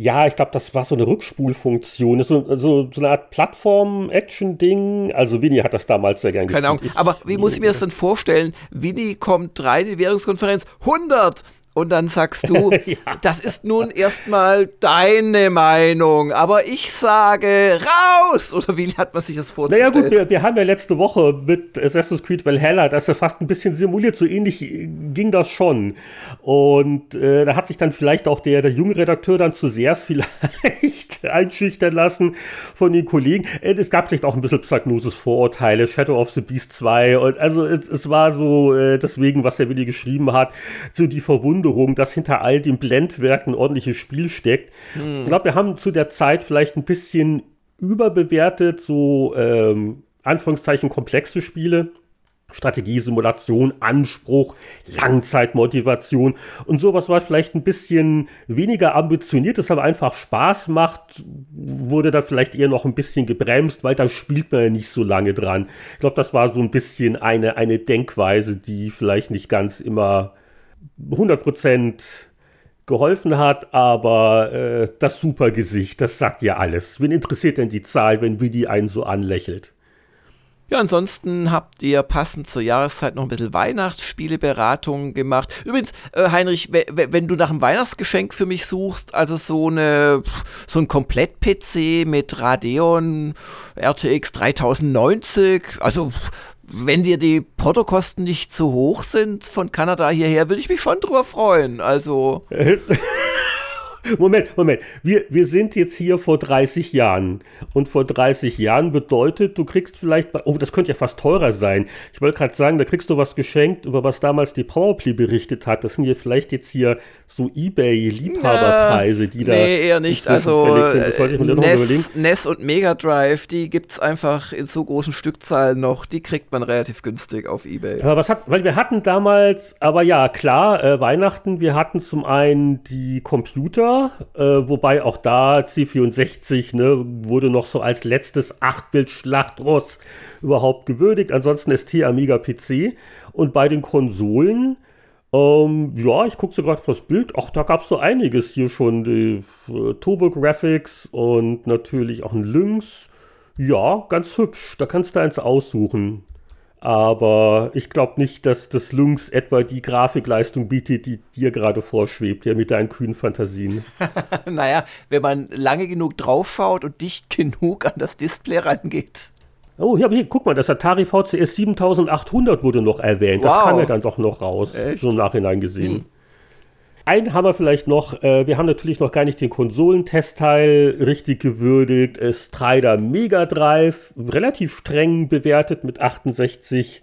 Speaker 2: Ja, ich glaube, das war so eine Rückspulfunktion. So, so, so eine Art Plattform-Action-Ding. Also Winnie hat das damals sehr gern
Speaker 3: gespielt. Keine Ahnung. Aber wie muss ich mir das denn vorstellen? Winnie kommt rein in die Währungskonferenz. 100! Und dann sagst du, *laughs* ja. das ist nun erstmal deine Meinung, aber ich sage raus! Oder wie hat man sich das vorzustellen?
Speaker 2: Naja gut, wir, wir haben ja letzte Woche mit Assassin's Creed Valhalla das ja fast ein bisschen simuliert, so ähnlich ging das schon. Und äh, da hat sich dann vielleicht auch der, der junge Redakteur dann zu sehr *laughs* vielleicht einschüchtern lassen von den Kollegen. Äh, es gab vielleicht auch ein bisschen Psychnosis-Vorurteile, Shadow of the Beast 2 und also es, es war so äh, deswegen, was er Willi geschrieben hat, so die Verwundung Bewunderung, dass hinter all dem Blendwerk ein ordentliches Spiel steckt. Hm. Ich glaube, wir haben zu der Zeit vielleicht ein bisschen überbewertet, so ähm, Anführungszeichen komplexe Spiele. Strategie, Simulation, Anspruch, Langzeitmotivation und sowas war vielleicht ein bisschen weniger ambitioniert, das aber einfach Spaß macht, wurde da vielleicht eher noch ein bisschen gebremst, weil da spielt man ja nicht so lange dran. Ich glaube, das war so ein bisschen eine, eine Denkweise, die vielleicht nicht ganz immer 100% geholfen hat, aber äh, das Supergesicht, das sagt ja alles. Wen interessiert denn die Zahl, wenn Willi einen so anlächelt?
Speaker 3: Ja, ansonsten habt ihr passend zur Jahreszeit noch ein bisschen Weihnachtsspieleberatung gemacht. Übrigens, äh, Heinrich, wenn du nach einem Weihnachtsgeschenk für mich suchst, also so eine so ein Komplett-PC mit Radeon RTX 3090, also wenn dir die Portokosten nicht zu hoch sind von Kanada hierher, würde ich mich schon drüber freuen. Also. *laughs*
Speaker 2: Moment, Moment. Wir, wir sind jetzt hier vor 30 Jahren. Und vor 30 Jahren bedeutet, du kriegst vielleicht, oh, das könnte ja fast teurer sein. Ich wollte gerade sagen, da kriegst du was geschenkt, über was damals die Powerplay berichtet hat. Das sind hier vielleicht jetzt hier so Ebay-Liebhaberpreise, die da.
Speaker 3: Nee, eher nicht. Also, NES, NES und Mega Drive, die gibt es einfach in so großen Stückzahlen noch. Die kriegt man relativ günstig auf Ebay.
Speaker 2: Aber was hat, weil wir hatten damals, aber ja, klar, äh, Weihnachten, wir hatten zum einen die Computer, äh, wobei auch da C64 ne, wurde noch so als letztes Achtbild-Schlachtross überhaupt gewürdigt. Ansonsten ST Amiga PC. Und bei den Konsolen, ähm, ja, ich gucke so gerade auf das Bild. Ach, da gab es so einiges hier schon. Die äh, Turbo Graphics und natürlich auch ein Lynx. Ja, ganz hübsch. Da kannst du eins aussuchen. Aber ich glaube nicht, dass das Lynx etwa die Grafikleistung bietet, die dir gerade vorschwebt, ja, mit deinen kühnen Fantasien. *laughs*
Speaker 3: naja, wenn man lange genug draufschaut und dicht *laughs* genug an das Display rangeht.
Speaker 2: Oh, hier, hier, guck mal, das Atari VCS 7800 wurde noch erwähnt. Wow. Das kam ja dann doch noch raus, Echt? so im Nachhinein gesehen. Hm. Einen haben wir vielleicht noch, äh, wir haben natürlich noch gar nicht den Konsolentestteil richtig gewürdigt. Strider Mega Drive, relativ streng bewertet mit 68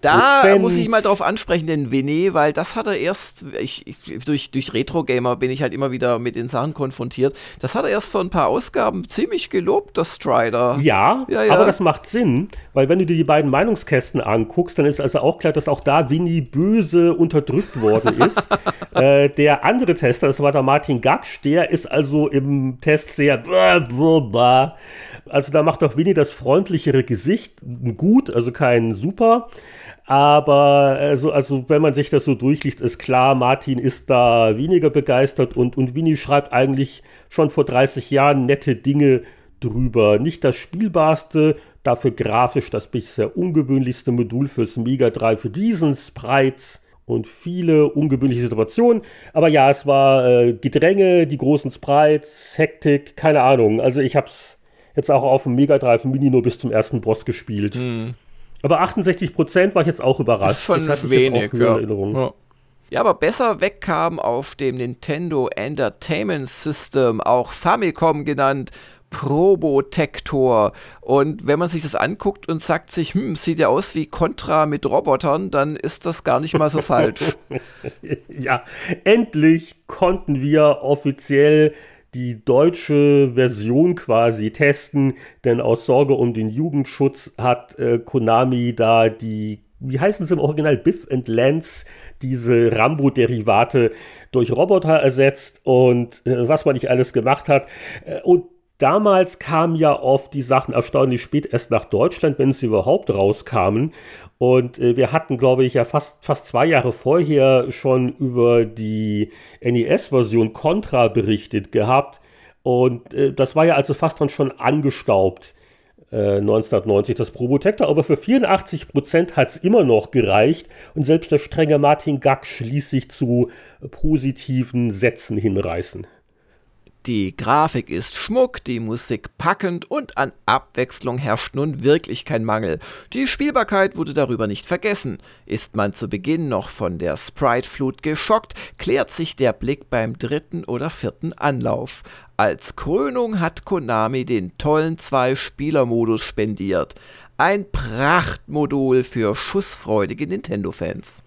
Speaker 3: da Prozent. muss ich mal drauf ansprechen, den Winnie, weil das hat er erst, ich, ich, durch, durch Retro-Gamer bin ich halt immer wieder mit den Sachen konfrontiert. Das hat er erst vor ein paar Ausgaben ziemlich gelobt, das Strider.
Speaker 2: Ja, ja, ja, aber das macht Sinn, weil wenn du dir die beiden Meinungskästen anguckst, dann ist also auch klar, dass auch da Winnie böse unterdrückt worden *laughs* ist. äh, der andere Tester, das war der Martin Gatsch, der ist also im Test sehr also da macht auch Winnie das freundlichere Gesicht gut, also kein super. Aber also, also wenn man sich das so durchliest, ist klar, Martin ist da weniger begeistert und, und Winnie schreibt eigentlich schon vor 30 Jahren nette Dinge drüber. Nicht das spielbarste, dafür grafisch das bisher ungewöhnlichste Modul fürs Mega Drive Riesensprites und viele ungewöhnliche Situationen. Aber ja, es war äh, Gedränge, die großen Sprites, Hektik, keine Ahnung. Also ich hab's jetzt auch auf dem Mega Drive Mini nur bis zum ersten Boss gespielt. Mhm. Aber 68 Prozent war ich jetzt auch überrascht. Das,
Speaker 3: ist schon das wenig, ja. Erinnerung. Ja. Ja, aber besser wegkam auf dem Nintendo Entertainment System, auch Famicom genannt, Probotector. Und wenn man sich das anguckt und sagt sich, hm, sieht ja aus wie Contra mit Robotern, dann ist das gar nicht mal so *laughs* falsch.
Speaker 2: ja, endlich konnten wir offiziell die deutsche Version quasi testen, denn aus Sorge um den Jugendschutz hat äh, Konami da die, wie heißen sie im Original, Biff and Lance, diese Rambo-Derivate durch Roboter ersetzt und äh, was man nicht alles gemacht hat. Äh, und Damals kamen ja oft die Sachen erstaunlich spät erst nach Deutschland, wenn sie überhaupt rauskamen. Und äh, wir hatten, glaube ich, ja fast, fast zwei Jahre vorher schon über die NES-Version Contra berichtet gehabt. Und äh, das war ja also fast dann schon angestaubt. 1990 äh, das Probotector, aber für 84% hat es immer noch gereicht und selbst der strenge Martin Gack schließt sich zu positiven Sätzen hinreißen.
Speaker 3: Die Grafik ist Schmuck, die Musik packend und an Abwechslung herrscht nun wirklich kein Mangel. Die Spielbarkeit wurde darüber nicht vergessen. Ist man zu Beginn noch von der Sprite-Flut geschockt, klärt sich der Blick beim dritten oder vierten Anlauf. Als Krönung hat Konami den tollen Zwei-Spieler-Modus spendiert. Ein Prachtmodul für schussfreudige Nintendo-Fans.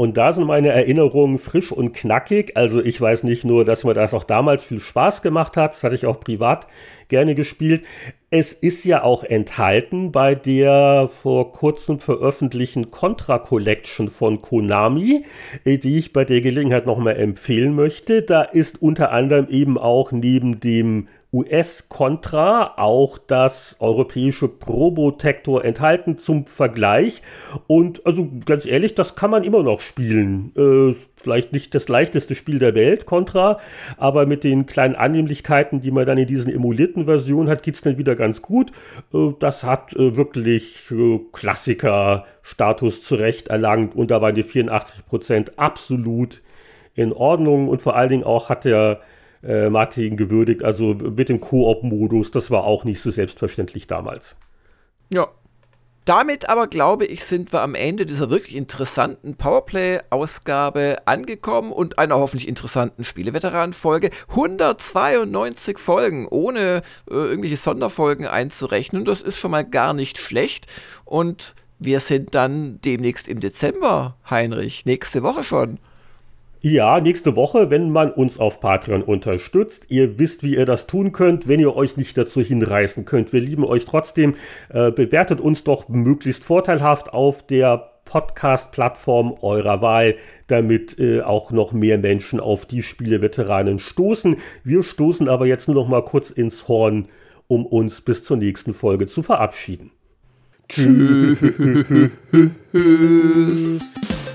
Speaker 2: Und da sind meine Erinnerungen frisch und knackig. Also ich weiß nicht nur, dass mir das auch damals viel Spaß gemacht hat. Das hatte ich auch privat gerne gespielt. Es ist ja auch enthalten bei der vor kurzem veröffentlichten Contra Collection von Konami, äh, die ich bei der Gelegenheit nochmal empfehlen möchte. Da ist unter anderem eben auch neben dem US-Contra auch das europäische Probotector enthalten zum Vergleich. Und also ganz ehrlich, das kann man immer noch spielen. Äh, vielleicht nicht das leichteste Spiel der Welt, Contra, aber mit den kleinen Annehmlichkeiten, die man dann in diesen emulierten Versionen hat, geht's dann wieder ganz gut. Äh, das hat äh, wirklich äh, Klassiker-Status zurecht erlangt und da waren die 84% absolut in Ordnung und vor allen Dingen auch hat der äh, Martin gewürdigt. Also mit dem Koop-Modus, das war auch nicht so selbstverständlich damals.
Speaker 3: Ja. Damit aber glaube ich, sind wir am Ende dieser wirklich interessanten Powerplay-Ausgabe angekommen und einer hoffentlich interessanten Spieleveteranen-Folge. 192 Folgen, ohne äh, irgendwelche Sonderfolgen einzurechnen. Das ist schon mal gar nicht schlecht. Und wir sind dann demnächst im Dezember, Heinrich. Nächste Woche schon.
Speaker 2: Ja, nächste Woche, wenn man uns auf Patreon unterstützt. Ihr wisst, wie ihr das tun könnt, wenn ihr euch nicht dazu hinreißen könnt. Wir lieben euch trotzdem. Äh, bewertet uns doch möglichst vorteilhaft auf der Podcast-Plattform eurer Wahl, damit äh, auch noch mehr Menschen auf die Spieleveteranen stoßen. Wir stoßen aber jetzt nur noch mal kurz ins Horn, um uns bis zur nächsten Folge zu verabschieden. Tschüss.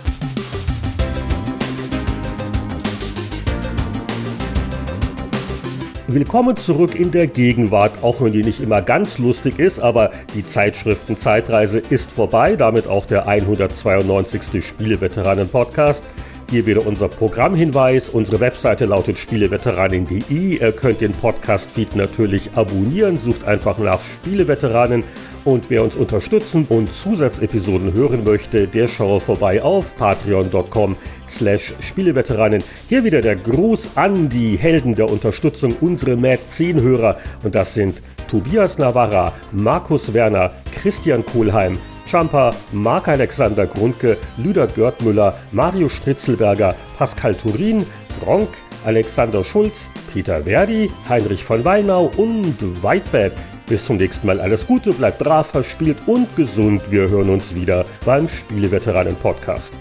Speaker 2: *laughs* Willkommen zurück in der Gegenwart, auch wenn die nicht immer ganz lustig ist, aber die Zeitschriften Zeitreise ist vorbei, damit auch der 192. Spieleveteranen-Podcast. Hier wieder unser Programmhinweis. Unsere Webseite lautet spieleveteranen.de. Ihr könnt den Podcast-Feed natürlich abonnieren. Sucht einfach nach Spieleveteranen. Und wer uns unterstützen und Zusatzepisoden hören möchte, der schaue vorbei auf patreon.com slash Spieleveteranen. Hier wieder der Gruß an die Helden der Unterstützung, unsere Mäzenhörer. Und das sind Tobias Navarra, Markus Werner, Christian Kohlheim, Champa, Marc-Alexander Grundke, Lüder Görtmüller, Mario Stritzelberger, Pascal Turin, Gronk, Alexander Schulz, Peter Verdi, Heinrich von Wallnau und Whitebad. Bis zum nächsten Mal alles Gute, bleibt brav, verspielt und gesund. Wir hören uns wieder beim Spieleveteranen Podcast.